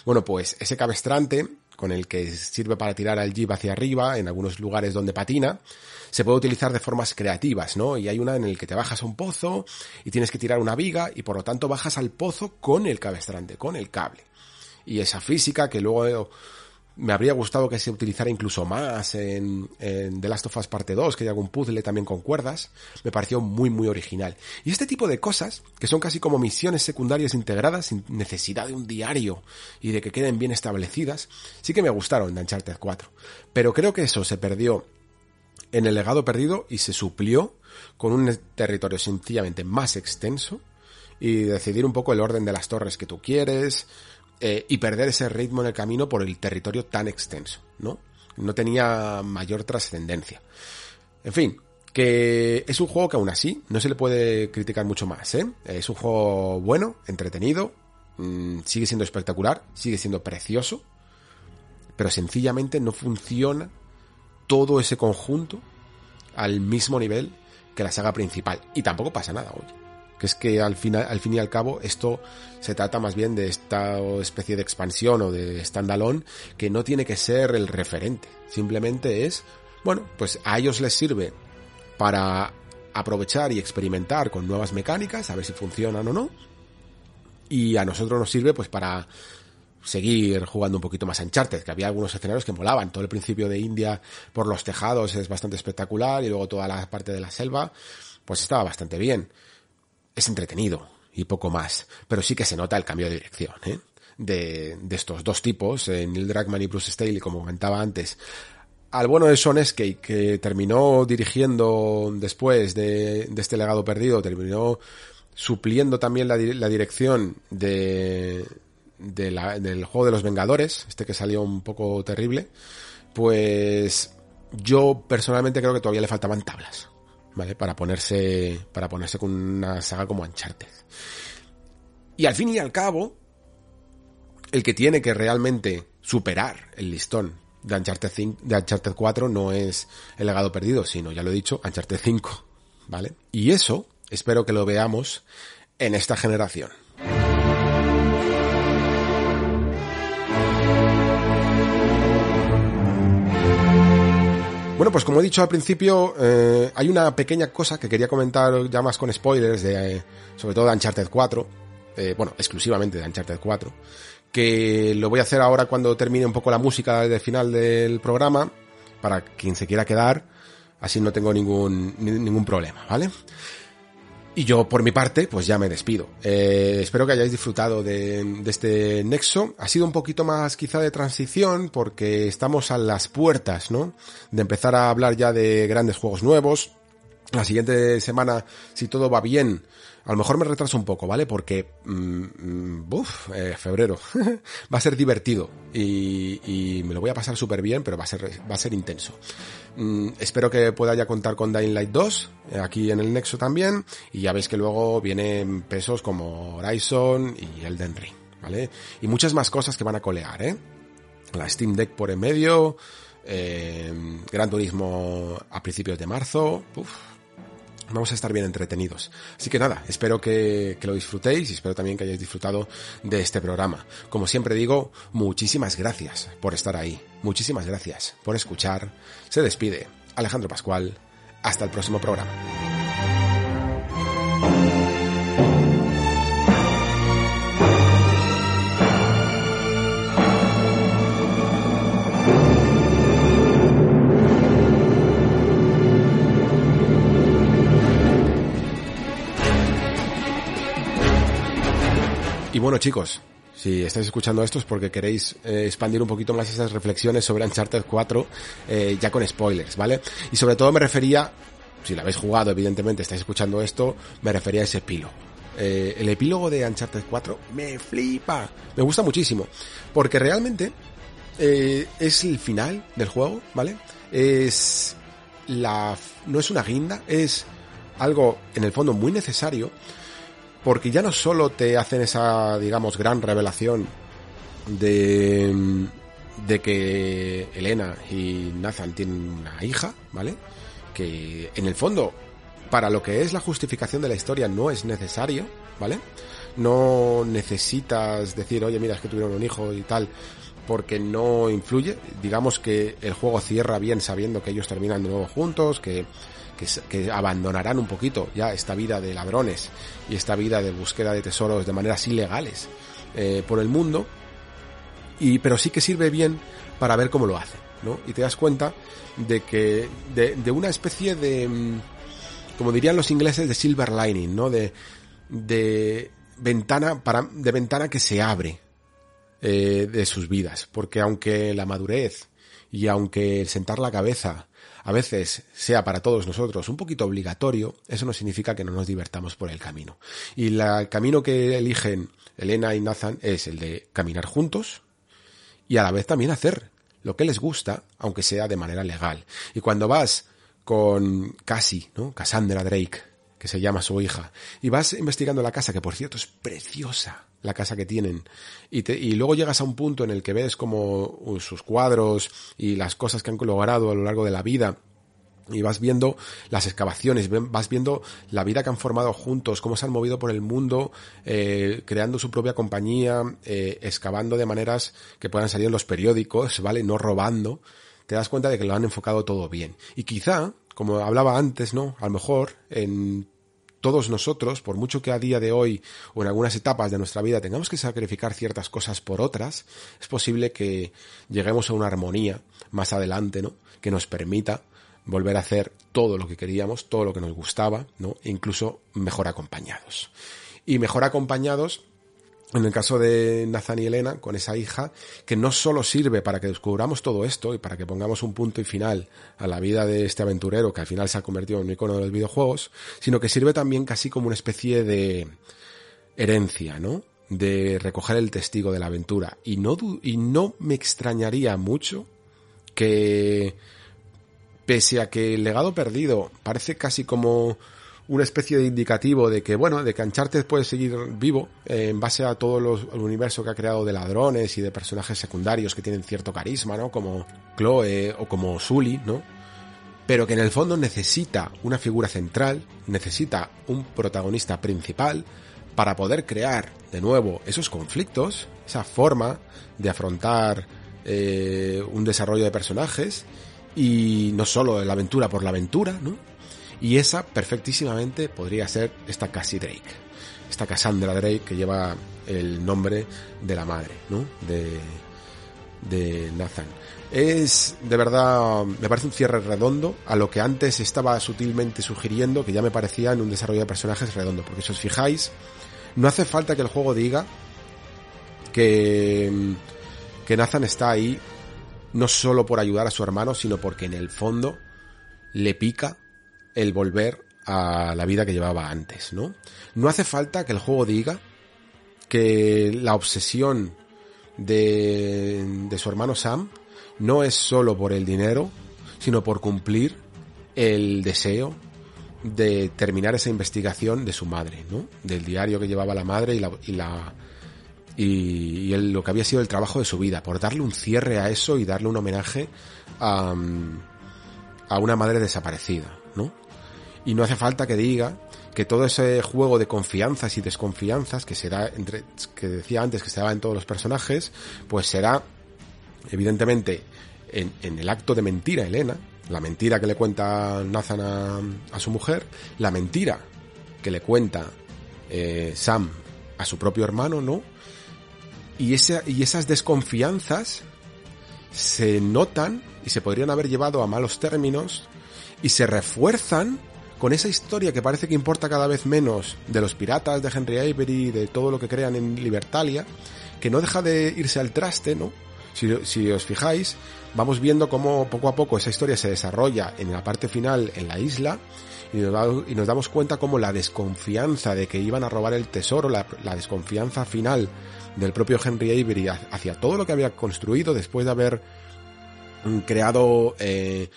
Bueno, pues ese cabestrante con el que sirve para tirar al jeep hacia arriba en algunos lugares donde patina, se puede utilizar de formas creativas, ¿no? Y hay una en el que te bajas a un pozo y tienes que tirar una viga y por lo tanto bajas al pozo con el cabestrante, con el cable. Y esa física que luego me habría gustado que se utilizara incluso más en, The Last of Us Parte 2, que hay algún puzzle también con cuerdas, me pareció muy muy original. Y este tipo de cosas, que son casi como misiones secundarias integradas sin necesidad de un diario y de que queden bien establecidas, sí que me gustaron de Uncharted 4. Pero creo que eso se perdió en el legado perdido y se suplió con un territorio sencillamente más extenso y decidir un poco el orden de las torres que tú quieres, eh, y perder ese ritmo en el camino por el territorio tan extenso, ¿no? No tenía mayor trascendencia. En fin, que es un juego que aún así no se le puede criticar mucho más, ¿eh? Es un juego bueno, entretenido, mmm, sigue siendo espectacular, sigue siendo precioso, pero sencillamente no funciona todo ese conjunto al mismo nivel que la saga principal. Y tampoco pasa nada, oye que es que al final, al fin y al cabo, esto se trata más bien de esta especie de expansión o de standalone que no tiene que ser el referente. Simplemente es, bueno, pues a ellos les sirve para aprovechar y experimentar con nuevas mecánicas, a ver si funcionan o no. Y a nosotros nos sirve pues para seguir jugando un poquito más Uncharted, que había algunos escenarios que molaban. Todo el principio de India por los tejados es bastante espectacular y luego toda la parte de la selva, pues estaba bastante bien es entretenido y poco más, pero sí que se nota el cambio de dirección, ¿eh? de, de, estos dos tipos, eh, Neil Druckmann y Bruce Staley, como comentaba antes. Al bueno de Escape, que terminó dirigiendo después de, de, este legado perdido, terminó supliendo también la, la dirección de, de la, del juego de los Vengadores, este que salió un poco terrible, pues yo personalmente creo que todavía le faltaban tablas. ¿Vale? Para ponerse, para ponerse con una saga como Uncharted. Y al fin y al cabo, el que tiene que realmente superar el listón de Uncharted, 5, de Uncharted 4 no es el legado perdido, sino, ya lo he dicho, Uncharted 5, ¿vale? Y eso, espero que lo veamos en esta generación. Bueno, pues como he dicho al principio, eh, hay una pequeña cosa que quería comentar ya más con spoilers, de, eh, sobre todo de Uncharted 4, eh, bueno, exclusivamente de Uncharted 4, que lo voy a hacer ahora cuando termine un poco la música de final del programa, para quien se quiera quedar, así no tengo ningún, ningún problema, ¿vale? Y yo, por mi parte, pues ya me despido. Eh, espero que hayáis disfrutado de, de, este nexo. Ha sido un poquito más quizá de transición porque estamos a las puertas, ¿no? De empezar a hablar ya de grandes juegos nuevos. La siguiente semana, si todo va bien, a lo mejor me retraso un poco, ¿vale? Porque, mmm, febrero. va a ser divertido y, y, me lo voy a pasar súper bien, pero va a ser, va a ser intenso. Mm, espero que pueda ya contar con Dying Light 2, eh, aquí en el Nexo también, y ya veis que luego vienen pesos como Horizon y Elden Ring, ¿vale? Y muchas más cosas que van a colear, ¿eh? La Steam Deck por en medio, eh, Gran Turismo a principios de marzo, uf, vamos a estar bien entretenidos. Así que nada, espero que, que, lo disfrutéis y espero también que hayáis disfrutado de este programa. Como siempre digo, muchísimas gracias por estar ahí. Muchísimas gracias por escuchar. Se despide Alejandro Pascual. Hasta el próximo programa. Bueno chicos, si estáis escuchando esto es porque queréis eh, expandir un poquito más esas reflexiones sobre Uncharted 4 eh, ya con spoilers, ¿vale? Y sobre todo me refería, si lo habéis jugado evidentemente estáis escuchando esto, me refería a ese epílogo. Eh, el epílogo de Uncharted 4 me flipa, me gusta muchísimo, porque realmente es el final del juego, ¿vale? Es la... no es una guinda, es algo en el fondo muy necesario porque ya no solo te hacen esa, digamos, gran revelación de, de que Elena y Nathan tienen una hija, ¿vale? Que en el fondo, para lo que es la justificación de la historia, no es necesario, ¿vale? No necesitas decir, oye, mira, es que tuvieron un hijo y tal, porque no influye. Digamos que el juego cierra bien sabiendo que ellos terminan de nuevo juntos, que que, abandonarán un poquito ya esta vida de ladrones y esta vida de búsqueda de tesoros de maneras ilegales eh, por el mundo, y, pero sí que sirve bien para ver cómo lo hacen, ¿no? Y te das cuenta de que, de, de una especie de, mm, como dirían los ingleses, de silver lining, ¿no? De, de ventana para, de ventana que se abre, eh, de sus vidas, porque aunque la madurez y aunque el sentar la cabeza a veces sea para todos nosotros un poquito obligatorio, eso no significa que no nos divertamos por el camino. Y el camino que eligen Elena y Nathan es el de caminar juntos y a la vez también hacer lo que les gusta, aunque sea de manera legal. Y cuando vas con Cassie, ¿no? Cassandra Drake, que se llama su hija, y vas investigando la casa, que por cierto es preciosa, la casa que tienen, y, te, y luego llegas a un punto en el que ves como sus cuadros y las cosas que han logrado a lo largo de la vida, y vas viendo las excavaciones, vas viendo la vida que han formado juntos, cómo se han movido por el mundo, eh, creando su propia compañía, eh, excavando de maneras que puedan salir en los periódicos, ¿vale? No robando. Te das cuenta de que lo han enfocado todo bien. Y quizá, como hablaba antes, ¿no? A lo mejor en todos nosotros, por mucho que a día de hoy o en algunas etapas de nuestra vida tengamos que sacrificar ciertas cosas por otras, es posible que lleguemos a una armonía más adelante, ¿no? Que nos permita volver a hacer todo lo que queríamos, todo lo que nos gustaba, ¿no? E incluso mejor acompañados. Y mejor acompañados en el caso de Nathan y Elena, con esa hija, que no solo sirve para que descubramos todo esto y para que pongamos un punto y final a la vida de este aventurero que al final se ha convertido en un icono de los videojuegos, sino que sirve también casi como una especie de herencia, ¿no? De recoger el testigo de la aventura. Y no, y no me extrañaría mucho que, pese a que el legado perdido parece casi como una especie de indicativo de que, bueno, de que Uncharted puede seguir vivo en base a todo el universo que ha creado de ladrones y de personajes secundarios que tienen cierto carisma, ¿no? Como Chloe o como Sully, ¿no? Pero que en el fondo necesita una figura central, necesita un protagonista principal para poder crear de nuevo esos conflictos, esa forma de afrontar eh, un desarrollo de personajes y no solo la aventura por la aventura, ¿no? Y esa perfectísimamente podría ser esta Cassie Drake, esta Cassandra Drake que lleva el nombre de la madre, ¿no? De, de Nathan. Es de verdad, me parece un cierre redondo a lo que antes estaba sutilmente sugiriendo, que ya me parecía en un desarrollo de personajes redondo, porque si os fijáis, no hace falta que el juego diga que, que Nathan está ahí no solo por ayudar a su hermano, sino porque en el fondo le pica el volver a la vida que llevaba antes, ¿no? No hace falta que el juego diga que la obsesión de, de su hermano Sam no es solo por el dinero, sino por cumplir el deseo de terminar esa investigación de su madre, ¿no? Del diario que llevaba la madre y la, y lo que había sido el trabajo de su vida, por darle un cierre a eso y darle un homenaje a, a una madre desaparecida, ¿no? Y no hace falta que diga que todo ese juego de confianzas y desconfianzas que será entre, que decía antes que se daba en todos los personajes, pues será evidentemente en, el acto de mentira Elena, la mentira que le cuenta Nathan a, su mujer, la mentira que le cuenta eh, Sam a su propio hermano, ¿no? Y, y esas desconfianzas se notan y se podrían haber llevado a malos términos y se refuerzan con esa historia que parece que importa cada vez menos de los piratas, de Henry Avery, de todo lo que crean en Libertalia, que no deja de irse al traste, ¿no? Si, si os fijáis, vamos viendo cómo poco a poco esa historia se desarrolla en la parte final en la isla y nos, y nos damos cuenta cómo la desconfianza de que iban a robar el tesoro, la, la desconfianza final del propio Henry Avery hacia todo lo que había construido después de haber mm, creado eh,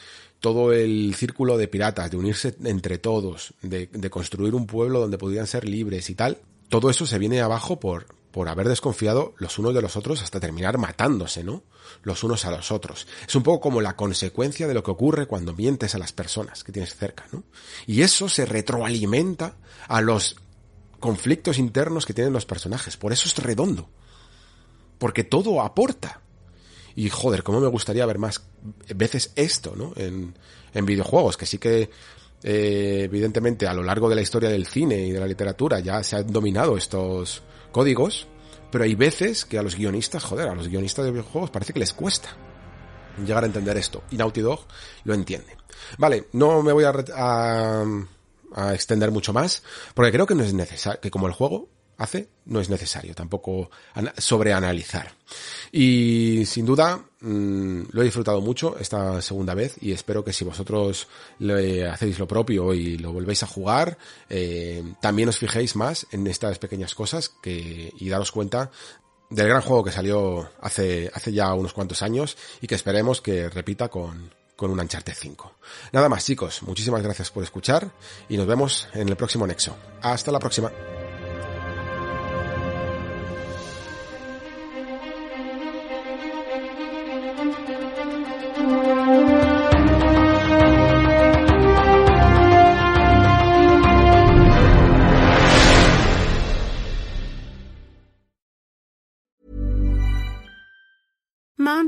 todo el círculo de piratas, de unirse entre todos, de, construir un pueblo donde pudieran ser libres y tal, todo eso se viene abajo por, por haber desconfiado los unos de los otros hasta terminar matándose, ¿no? Los unos a los otros. Es un poco como la consecuencia de lo que ocurre cuando mientes a las personas que tienes cerca, ¿no? Y eso se retroalimenta a los conflictos internos que tienen los personajes. Por eso es redondo. Porque todo aporta. Y joder, cómo me gustaría ver más veces esto, ¿no? En, en videojuegos, que sí que eh, evidentemente a lo largo de la historia del cine y de la literatura ya se han dominado estos códigos, pero hay veces que a los guionistas, joder, a los guionistas de videojuegos parece que les cuesta llegar a entender esto. Y Naughty Dog lo entiende. Vale, no me voy a, a, a extender mucho más, porque creo que no es necesario, que como el juego hace, no es necesario tampoco sobreanalizar. Y sin duda, mmm, lo he disfrutado mucho esta segunda vez y espero que si vosotros le hacéis lo propio y lo volvéis a jugar, eh, también os fijéis más en estas pequeñas cosas que, y daros cuenta del gran juego que salió hace, hace ya unos cuantos años y que esperemos que repita con, con un Uncharted 5. Nada más chicos, muchísimas gracias por escuchar y nos vemos en el próximo Nexo. Hasta la próxima.